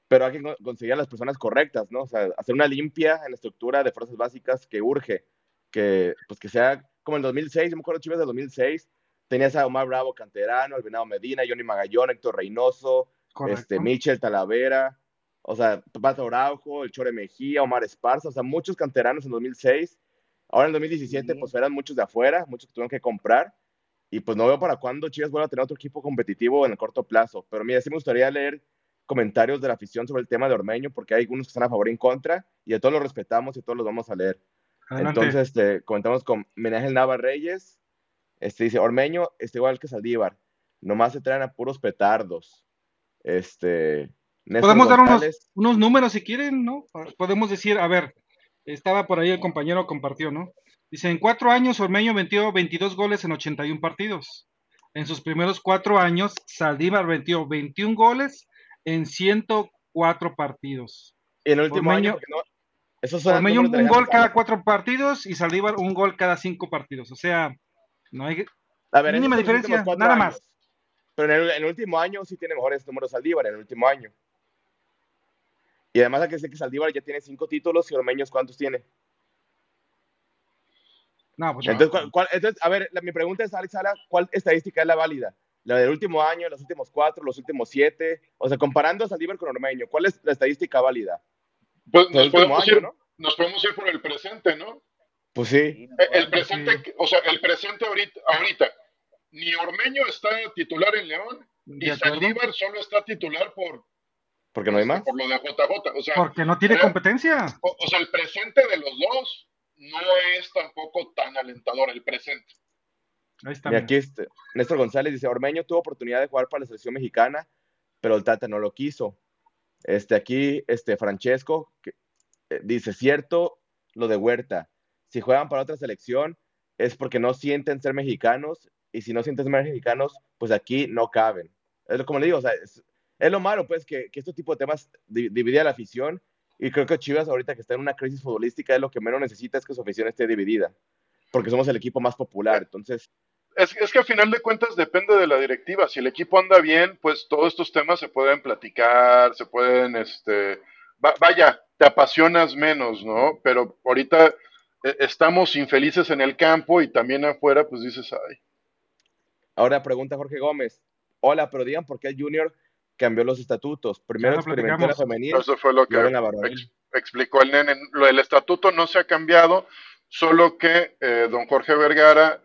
pero hay que con- conseguir a las personas correctas, ¿no? O sea, hacer una limpia en la estructura de fuerzas básicas que urge, que, pues, que sea como en 2006, yo me acuerdo Chivas del 2006, tenías a Omar Bravo Canterano, Venado Medina, Johnny Magallón, Héctor Reynoso, Correcto. este, Michel Talavera, o sea, Pato Araujo, el Chore Mejía, Omar Esparza, o sea, muchos canteranos en 2006. Ahora en 2017, Sí. pues eran muchos de afuera, muchos que tuvieron que comprar. Y pues no veo para cuándo Chivas vuelva a tener otro equipo competitivo en el corto plazo. Pero mira, sí me gustaría leer comentarios de la afición sobre el tema de Ormeño, porque hay algunos que están a favor y en contra, y a todos los respetamos y todos los vamos a leer. Adelante. Entonces, este, comentamos con Menángel Nava Reyes. Este dice, Ormeño está igual que Saldívar. Nomás se traen a puros petardos. Este. Néstor Podemos dar unos, unos números si quieren, ¿no? Podemos decir, a ver, estaba por ahí el compañero compartió, ¿no? Dice, en cuatro años Ormeño metió 22 goles en 81 partidos. En sus primeros cuatro años, Saldívar metió 21 goles en 104 partidos. Y en el último Ormeño- año, no- esos son Ormeño un, gol cada cuatro partidos y Saldívar un gol cada cinco partidos. O sea, no hay A ver, mínima diferencia, nada años. más. Pero en el, en el último año sí tiene mejores números Saldívar, en el último año. Y además hay que decir que Saldívar ya tiene cinco títulos y Ormeños ¿cuántos tiene? No, pues, Entonces, ¿cuál- cuál- entonces, a ver, la- mi pregunta es, Alex Sala, ¿cuál estadística es la válida? ¿La del último año, los últimos cuatro, los últimos siete? O sea, comparando a Saldívar con Ormeño, ¿cuál es la estadística válida? Pues nos podemos, año, ir, ¿no? nos podemos ir por el presente, ¿no? Pues sí. El presente, o sea, el presente ahorita, ahorita, ni Ormeño está titular en León, y. Saldívar solo está titular por, Porque no hay más. por lo de JJ. O sea, Porque no tiene competencia. o, o sea, el presente de los dos no es tampoco tan alentador el presente. Ahí está. Y aquí este, Néstor González dice, Ormeño tuvo oportunidad de jugar para la selección mexicana, pero el Tata no lo quiso. Este, aquí, este, Francesco que, eh, dice, cierto lo de Huerta, si juegan para otra selección es porque no sienten ser mexicanos, y si no sienten ser mexicanos, pues aquí no caben. Es como le digo, o sea, es, es lo malo, pues, que, que este tipo de temas di- divide a la afición, y creo que Chivas ahorita que está en una crisis futbolística es lo que menos necesita es que su afición esté dividida, porque somos el equipo más popular, entonces... Es, es que a final de cuentas depende de la directiva. Si el equipo anda bien, pues todos estos temas se pueden platicar, se pueden, este, va- vaya, te apasionas menos, ¿no? Pero ahorita eh, estamos infelices en el campo y también afuera, pues dices, ay. Ahora pregunta Jorge Gómez. Hola, pero digan por qué el Junior cambió los estatutos. Primero experimentó en la femenil, Eso fue lo que ex- explicó el nene. Lo del estatuto no se ha cambiado, solo que eh, don Jorge Vergara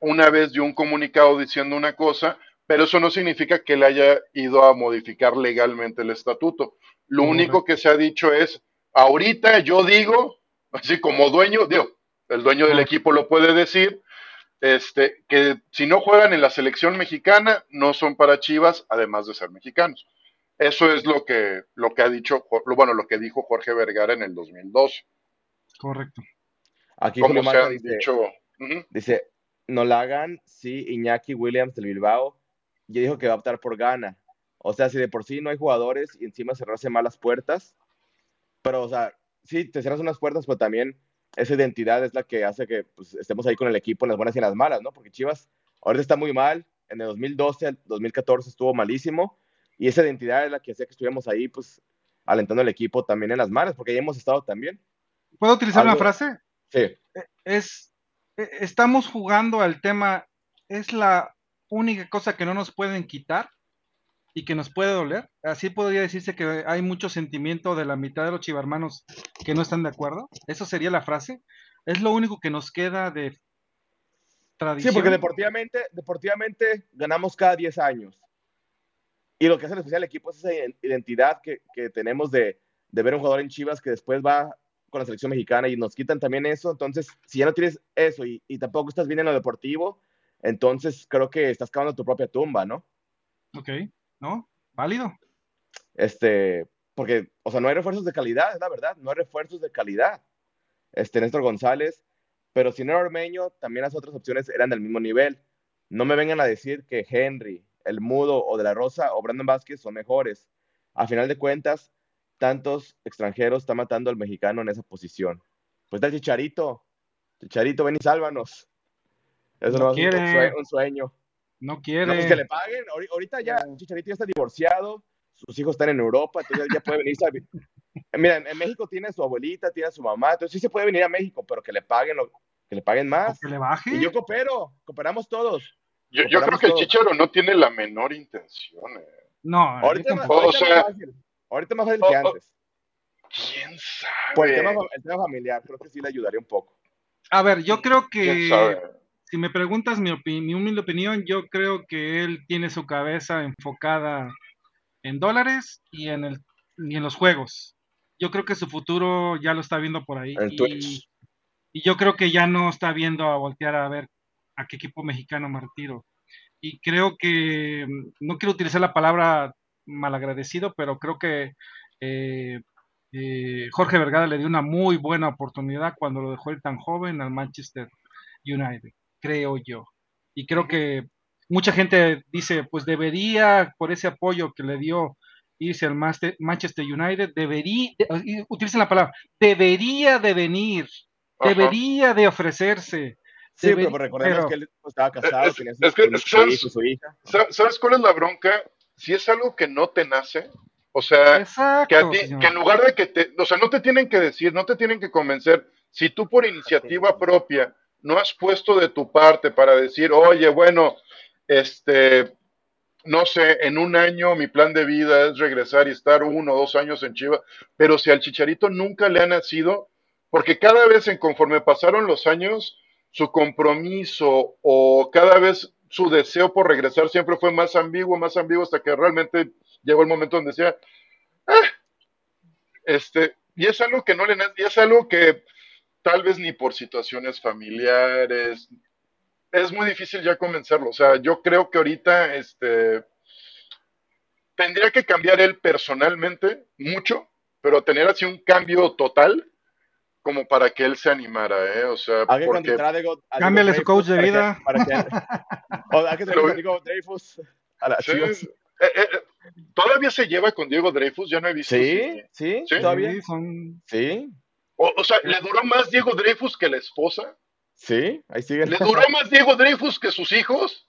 una vez dio un comunicado diciendo una cosa, pero eso no significa que le haya ido a modificar legalmente el estatuto. Lo único que se ha dicho es, ahorita yo digo, así como dueño, digo, el dueño del equipo lo puede decir, este, que si no juegan en la selección mexicana, no son para Chivas, además de ser mexicanos. Eso es lo que, lo que ha dicho, lo- bueno, lo que dijo Jorge Vergara en el 2012. Correcto. Aquí Como Julio han dice, dicho, dice, no la hagan, sí, Iñaki Williams del Bilbao, ya dijo que va a optar por Gana. O sea, si de por sí no hay jugadores y encima cerrarse mal las puertas, pero, o sea, sí, te cierras unas puertas, pero también esa identidad es la que hace que pues, estemos ahí con el equipo en las buenas y en las malas, ¿no? Porque Chivas ahorita está muy mal, en el 2012 al 2014 estuvo malísimo, y esa identidad es la que hacía que estuviéramos ahí, pues, alentando al equipo también en las malas, porque ahí hemos estado también. ¿Puedo utilizar una Algo- frase? Sí. Es, eh, estamos jugando al tema, es la única cosa que no nos pueden quitar y que nos puede doler. Así podría decirse que hay mucho sentimiento de la mitad de los chivarmanos que no están de acuerdo. Eso sería la frase. Es lo único que nos queda de Sí, tradición. porque deportivamente, deportivamente ganamos cada 10 años. Y lo que hace especial al equipo es esa iden- identidad que, que tenemos de, de ver un jugador en Chivas que después va con la selección mexicana y nos quitan también eso. Entonces, si ya no tienes eso y, y tampoco estás bien en lo deportivo, entonces creo que estás cavando tu propia tumba, ¿no? Ok, ¿no? Válido. Este, porque, o sea, no hay refuerzos de calidad, es la verdad, no hay refuerzos de calidad. Este, Néstor González, pero si no era Ormeño, también las otras opciones eran del mismo nivel. No me vengan a decir que Henry, el Mudo o De La Rosa o Brandon Vázquez son mejores. A final de cuentas, tantos extranjeros están matando al mexicano en esa posición. Pues está el Chicharito. Chicharito, ven y sálvanos. Eso No no, es un, sue- un sueño. No quiere. No, pues que le paguen. Ahori- Ahorita ya Chicharito ya está divorciado, sus hijos están en Europa, entonces ya puede venir. Mira, en, en México tiene a su abuelita, tiene a su mamá, entonces sí se puede venir a México, pero que le paguen, lo- que le paguen más. Que le baje. Y yo coopero, cooperamos todos. Yo, yo creo que el todos. Chicharo no tiene la menor intención. eh. No, Ahorita, es más- O ahorita es sea- más fácil. Ahorita es más fácil que Oh, antes. ¿Quién sabe? Por el tema, el tema familiar, creo que sí le ayudaría un poco. A ver, yo creo ¿Quién que sabe? Si me preguntas mi, mi humilde opinión, yo creo que él tiene su cabeza enfocada en dólares y en el y en los juegos. Yo creo que su futuro ya lo está viendo por ahí. Y, yo creo que ya no está viendo a voltear a ver a qué equipo mexicano me retiro. Y creo que, mm, no quiero utilizar la palabra malagradecido, pero creo que eh, eh, Jorge Vergara le dio una muy buena oportunidad cuando lo dejó ir tan joven al Manchester United, creo yo. Y creo que mucha gente dice, pues debería, por ese apoyo que le dio irse al Master- Manchester United, debería, utilicen la palabra, debería de venir, Ajá. debería de ofrecerse. Sí, debería- pero recordemos pero- que él estaba casado, Es- tenía es su, que, su ¿sabes? hijo, su hija. Sa- ¿Sabes cuál es la bronca? Si es algo que no te nace, o sea, Exacto, que, a ti- que en lugar de que te, o sea, no te tienen que decir, no te tienen que convencer, si tú por iniciativa propia no has puesto de tu parte para decir, oye, bueno, este, no sé, en un año mi plan de vida es regresar y estar uno o dos años en Chivas, pero si al Chicharito nunca le ha nacido, porque cada vez en conforme pasaron los años, su compromiso o cada vez su deseo por regresar siempre fue más ambiguo, más ambiguo, hasta que realmente llegó el momento donde decía, "Ah", este, y es algo que no le y es algo que tal vez ni por situaciones familiares, es muy difícil ya convencerlo. O sea, yo creo que ahorita este, tendría que cambiar él personalmente mucho, pero tener así un cambio total como para que él se animara, ¿eh? O sea, Hay que porque a Diego- a Diego Cámbiale su coach de para que- vida. para que- o hay que traer a Diego Dreyfus a las Sí, Chivas. eh, eh, eh, todavía se lleva con Diego Dreyfus, ya no he visto. Sí, sí, ¿Sí? todavía. Sí, son- Sí, O, o sea, ¿le duró más Diego Dreyfus que la esposa? sí, ahí siguen. ¿Le duró más Diego Dreyfus que sus hijos?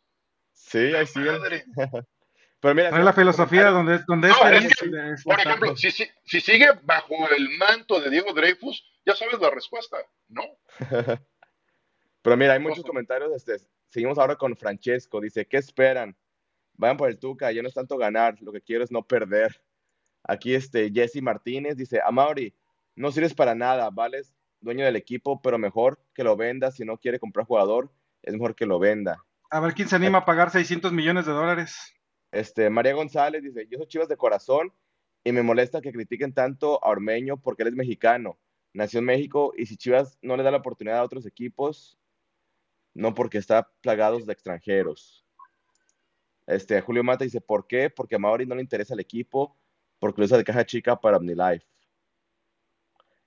Sí, ahí siguen. Madre. Pero mira, Trae la filosofía donde, donde es No, es feliz. que, es por ejemplo, si, si, si sigue bajo el manto de Diego Dreyfus, ya sabes la respuesta, ¿no? Pero mira, hay muchos comentarios. Este, seguimos ahora con Francesco. Dice, ¿qué esperan? Vayan por el Tuca, ya no es tanto ganar, lo que quiero es no perder. Aquí este Jesse Martínez dice, Amaury, no sirves para nada, vales dueño del equipo, pero mejor que lo venda si no quiere comprar jugador, es mejor que lo venda. A ver quién se anima a pagar 600 millones de dólares. Este, María González dice, yo soy Chivas de corazón y me molesta que critiquen tanto a Ormeño porque él es mexicano, nació en México y si Chivas no le da la oportunidad a otros equipos, no porque está plagados de extranjeros. Este, Julio Mata dice, ¿por qué? Porque a Mauri no le interesa el equipo, porque lo usa de caja chica para OmniLife.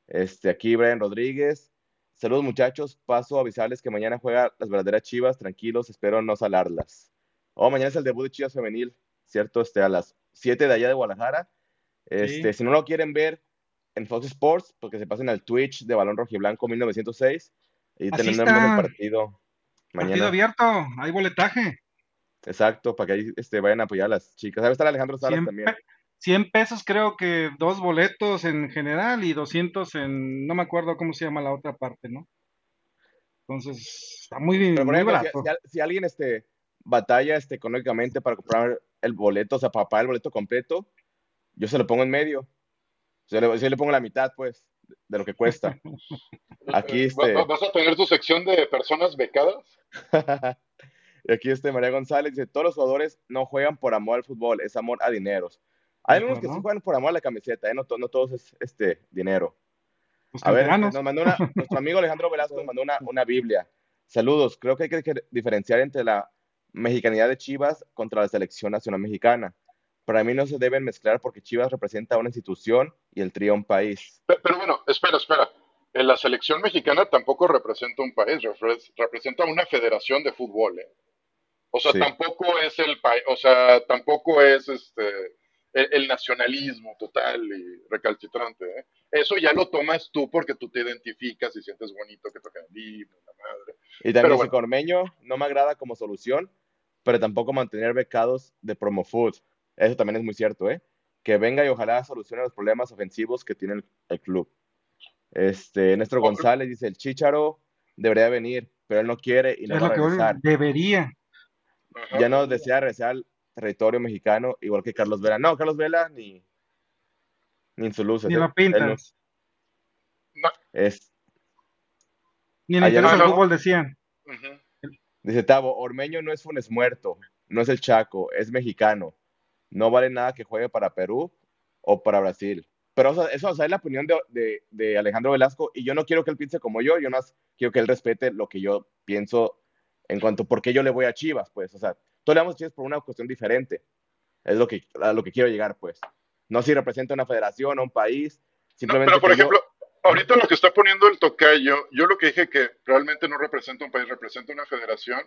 Este, aquí Brian Rodríguez. Saludos muchachos, paso a avisarles que mañana juega las verdaderas Chivas, tranquilos, espero no salarlas. Oh, mañana es el debut de Chivas Femenil, ¿cierto? Este, a las 7 de allá de Guadalajara. Este, Si no lo quieren ver en Fox Sports, porque se pasen al Twitch de Balón Rojiblanco 1906 y tenemos el partido mañana. Partido abierto, hay boletaje. Exacto, para que ahí este, vayan a apoyar a las chicas. Debe estar Alejandro Salas 100, también. Pe- 100 pesos creo que dos boletos en general y 200 en, no me acuerdo cómo se llama la otra parte, ¿no? Entonces, está muy, Pero por muy ejemplo, barato. si, si al- si alguien este, batalla este, económicamente para comprar el boleto, o sea, para pagar el boleto completo, yo se lo pongo en medio. Yo le, yo le pongo la mitad, pues, de lo que cuesta. Aquí, este, va- ¿Vas a tener tu sección de personas becadas? y aquí este María González dice, todos los jugadores no juegan por amor al fútbol, es amor a dineros. Hay algunos que sí juegan por amor a la camiseta, ¿eh? no, to- no todos es este dinero. A ver, nos mandó una, nuestro amigo Alejandro Velasco nos mandó una, una Biblia. Saludos, creo que hay que diferenciar entre la mexicanidad de Chivas contra la selección nacional mexicana. Para mí no se deben mezclar porque Chivas representa a una institución y el trío un país. Pe- Pero bueno, espera, espera. En la selección mexicana tampoco representa un país, repre- representa una federación de fútbol, ¿eh? O sea, Sí. tampoco es el país, o sea, tampoco es este el, el nacionalismo total y recalcitrante, ¿eh? Eso ya lo tomas tú porque tú te identificas y sientes bonito que toca el himno, la madre. Y también Pero dice bueno. Cormeño, no me agrada como solución, pero tampoco mantener becados de promo food. Eso también es muy cierto, ¿eh? Que venga y ojalá solucione los problemas ofensivos que tiene el, el club. Este, Néstor González dice, el Chícharo debería venir, pero él no quiere y no es va lo a regresar. debería. Ya no desea regresar territorio mexicano, igual que Carlos Vela. No, Carlos Vela ni, ni en sus luces. Ni ¿eh? lo pinta. Él no- es, Ni le interesa Ah, el no. fútbol, decían. Dice Tavo, Ormeño no es Funes Muerto, no es el Chaco, es mexicano. No vale nada que juegue para Perú o para Brasil. Pero o sea, eso o sea, es la opinión de, de- de Alejandro Velasco y yo no quiero que él piense como yo, yo más quiero que él respete lo que yo pienso en cuanto a por qué yo le voy a Chivas, pues. O sea, todos le damos a Chivas por una cuestión diferente. Es lo que, a lo que quiero llegar, pues. No si representa una federación o un país, simplemente Pero, por yo- ejemplo, ahorita lo que está poniendo el tocayo, yo lo que dije que realmente no representa un país, representa una federación,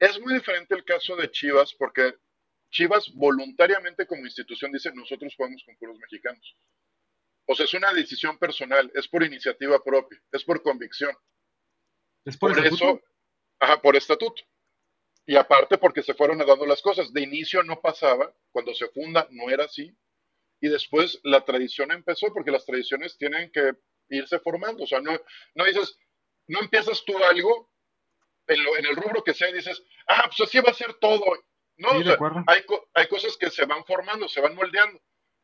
es muy diferente el caso de Chivas porque Chivas voluntariamente como institución dice nosotros jugamos con puros mexicanos. O sea, es una decisión personal, es por iniciativa propia, es por convicción. Es por, Por estatuto. eso, ajá, por estatuto. Y aparte porque se fueron dando las cosas. De inicio no pasaba, cuando se funda no era así. Y después la tradición empezó porque las tradiciones tienen que irse formando. O sea, no, no dices, no empiezas tú algo en, lo- en el rubro que sea y dices, ah, pues así va a ser todo. No, Sí, o sea, hay, co- hay cosas que se van formando, se van moldeando.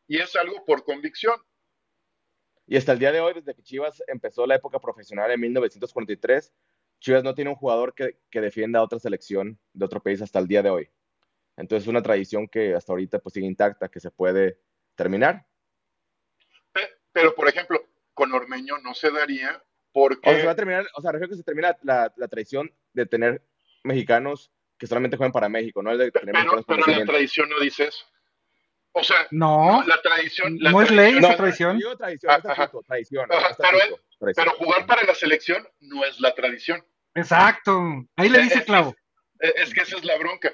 Y es algo por convicción. Y hasta el día de hoy, desde que Chivas empezó la época profesional en 1943, Chivas no tiene un jugador que, que defienda a otra selección de otro país hasta el día de hoy. Entonces es una tradición que hasta ahorita pues sigue intacta, que se puede terminar. Pero, por ejemplo, con Ormeño no se daría porque... O sea, se va a terminar, o sea, refiero que se termina la, la tradición de tener mexicanos que solamente juegan para México, no el de tener Pero, pero la tradición no dice eso. O sea, No, la tradición. la no es ley esa tradición. Tradición. pero jugar para la selección no es la tradición. Exacto. Ahí le dice Es- clavo. Es, es que esa es la bronca.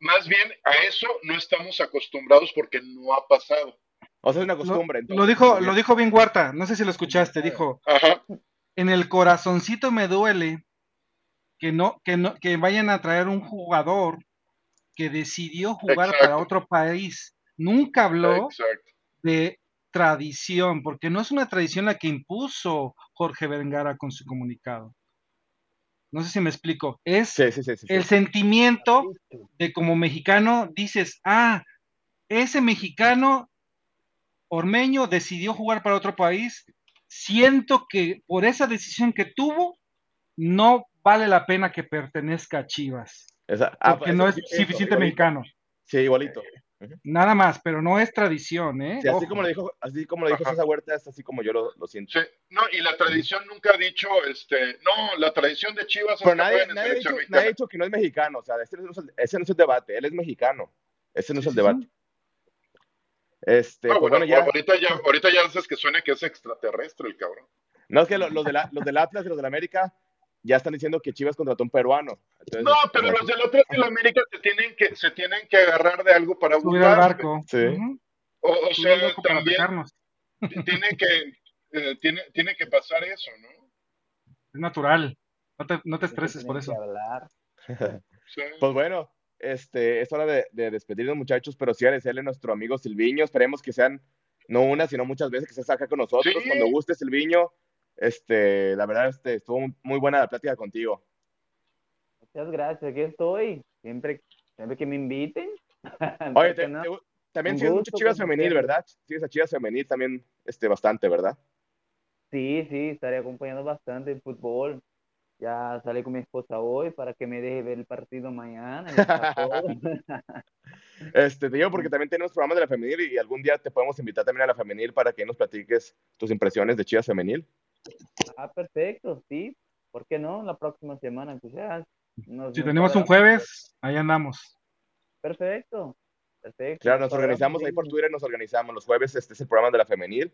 Más bien a eso no estamos acostumbrados porque no ha pasado. O sea, es una Lo, costumbre. entonces, lo dijo, lo bien. dijo bien Huerta. No sé si lo escuchaste. Dijo, Ajá. en el corazoncito me duele que no, que no, que vayan a traer un jugador que decidió jugar Exacto. para otro país. Nunca habló Exacto. de tradición, porque no es una tradición la que impuso Jorge Vergara con su comunicado. No sé si me explico. Es el sentimiento de como mexicano dices, ah, ese mexicano ormeño decidió jugar para otro país. Siento que por esa decisión que tuvo, no vale la pena que pertenezca a Chivas. Ah, porque no es suficiente mexicano. Sí, igualito. Nada más, pero no es tradición, ¿eh? así, como lo dijo, así como lo dijo César Huerta, es así como yo lo, lo siento. Sí, no, y la tradición nunca ha dicho, este, no, la tradición de Chivas pero nadie, nadie, ha dicho, nadie, ha dicho, que no es mexicano, o sea, ese no, es el, ese no es el debate, él es mexicano, ese no es el debate. Este, no, pues bueno, ya... Ahorita, ya, ahorita ya haces que suene que es extraterrestre el cabrón. No, es que los, de la, los del Atlas y los del América ya están diciendo que Chivas contrató un peruano. no, pero los del otro de América se tienen que, se tienen que agarrar de algo para Subir al barco. Sí. O, o sea, también tiene que, eh, tiene, tiene que pasar eso, ¿no? Es natural. No te, no te estreses por eso. sí. Pues bueno, este, es hora de, de, despedirnos, muchachos, pero sí agradecerle a nuestro amigo Silviño. Esperemos que sean no una, sino muchas veces que se saca con nosotros. Sí. Cuando guste, Silviño, este, la verdad, este, estuvo muy buena la plática contigo. Muchas gracias, aquí estoy. Siempre, siempre que me inviten. Oye, te, no? te, también sigues mucho Chivas Femenil, ¿verdad? Sigues a Chivas Femenil también este, bastante, ¿verdad? Sí, sí, estaré acompañando bastante el fútbol. Ya salí con mi esposa hoy para que me deje ver el partido mañana. este, te digo porque también tenemos programas de la femenil y algún día te podemos invitar también a la femenil para que nos platiques tus impresiones de Chivas Femenil. Ah, perfecto, sí. ¿Por qué no? La próxima semana, ya. Nos, si nos tenemos un jueves, ahí andamos. Perfecto, perfecto. Claro, nos organizamos ahí por Twitter, nos organizamos. Los jueves este es el programa de la femenil.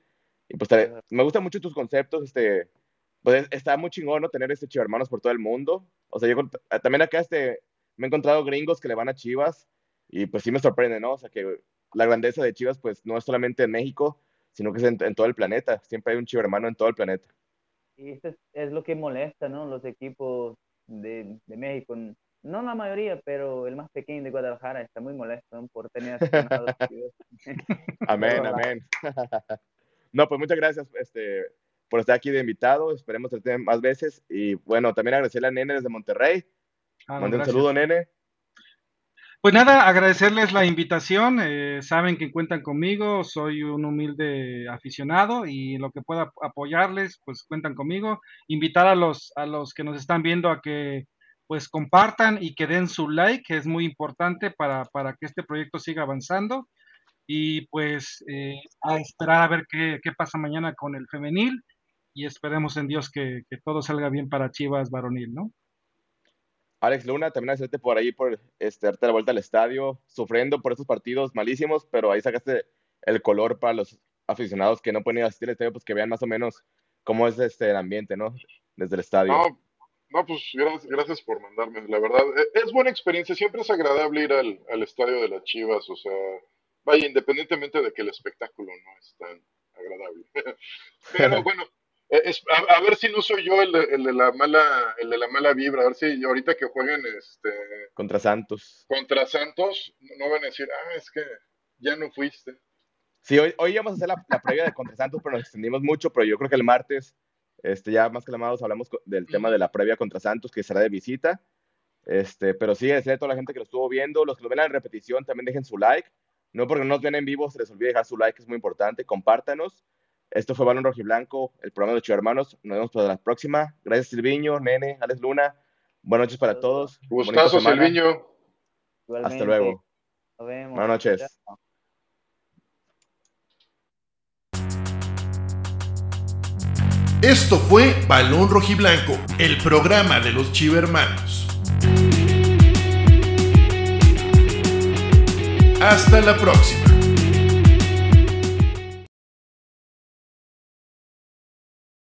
Y pues te, me gustan mucho tus conceptos, este, pues está muy chingón ¿no? tener este hermanos por todo el mundo. O sea, yo también acá este, me he encontrado gringos que le van a Chivas y pues sí me sorprende, ¿no? O sea, que la grandeza de Chivas pues no es solamente en México, sino que es en, en todo el planeta. Siempre hay un hermano en todo el planeta. Y esto es, es, lo que molesta, ¿no? Los equipos de, de, México, no la mayoría, pero el más pequeño de Guadalajara está muy molesto ¿no? por tener Amén, amén. no, pues muchas gracias este, por estar aquí de invitado. Esperemos que estén más veces. Y bueno, también agradecerle a Nene desde Monterrey. Ah, Mande un saludo, Nene. Pues nada, agradecerles la invitación. Eh, saben que cuentan conmigo, soy un humilde aficionado y lo que pueda apoyarles, pues cuentan conmigo. Invitar a los, a los que nos están viendo a que pues compartan y que den su like, que es muy importante para, para que este proyecto siga avanzando. Y pues eh, a esperar a ver qué, qué, pasa mañana con el femenil y esperemos en Dios que, que todo salga bien para Chivas varonil, ¿no? Alex Luna, también hacerte por ahí, por este, darte la vuelta al estadio, sufriendo por estos partidos malísimos, pero ahí sacaste el color para los aficionados que no pueden ir a asistir al estadio, pues que vean más o menos cómo es este el ambiente, ¿no? Desde el estadio. No, no pues gracias, gracias por mandarme, la verdad. e, Es buena experiencia, siempre es agradable ir al, al estadio de las Chivas, o sea, vaya, independientemente de que el espectáculo no es tan agradable. pero bueno, es, a, a, ver si no soy yo el de, el de, la mala el de la mala vibra, a ver si ahorita que jueguen este contra Santos. Contra Santos no van a decir, "Ah, es que ya no fuiste." Sí, hoy, hoy íbamos a hacer la, la previa de contra Santos, pero nos extendimos mucho, pero yo creo que el martes este ya más calmados hablamos del tema de la previa contra Santos que será de visita. Este, pero sí, agradecer a toda la gente que lo estuvo viendo, los que lo ven en repetición también dejen su like. No porque no nos ven en vivo, se les olvide dejar su like, es muy importante. Compártanos. Esto fue Balón Rojiblanco, el programa de Ocho Hermanos. Nos vemos para la próxima. Gracias, Silviño, Nene, Alex Luna. Buenas noches para todos. Gustazo, Silviño. Hasta luego. Nos vemos. Buenas noches. Esto fue Balón Rojiblanco, el programa de los Chivermanos. Hasta la próxima.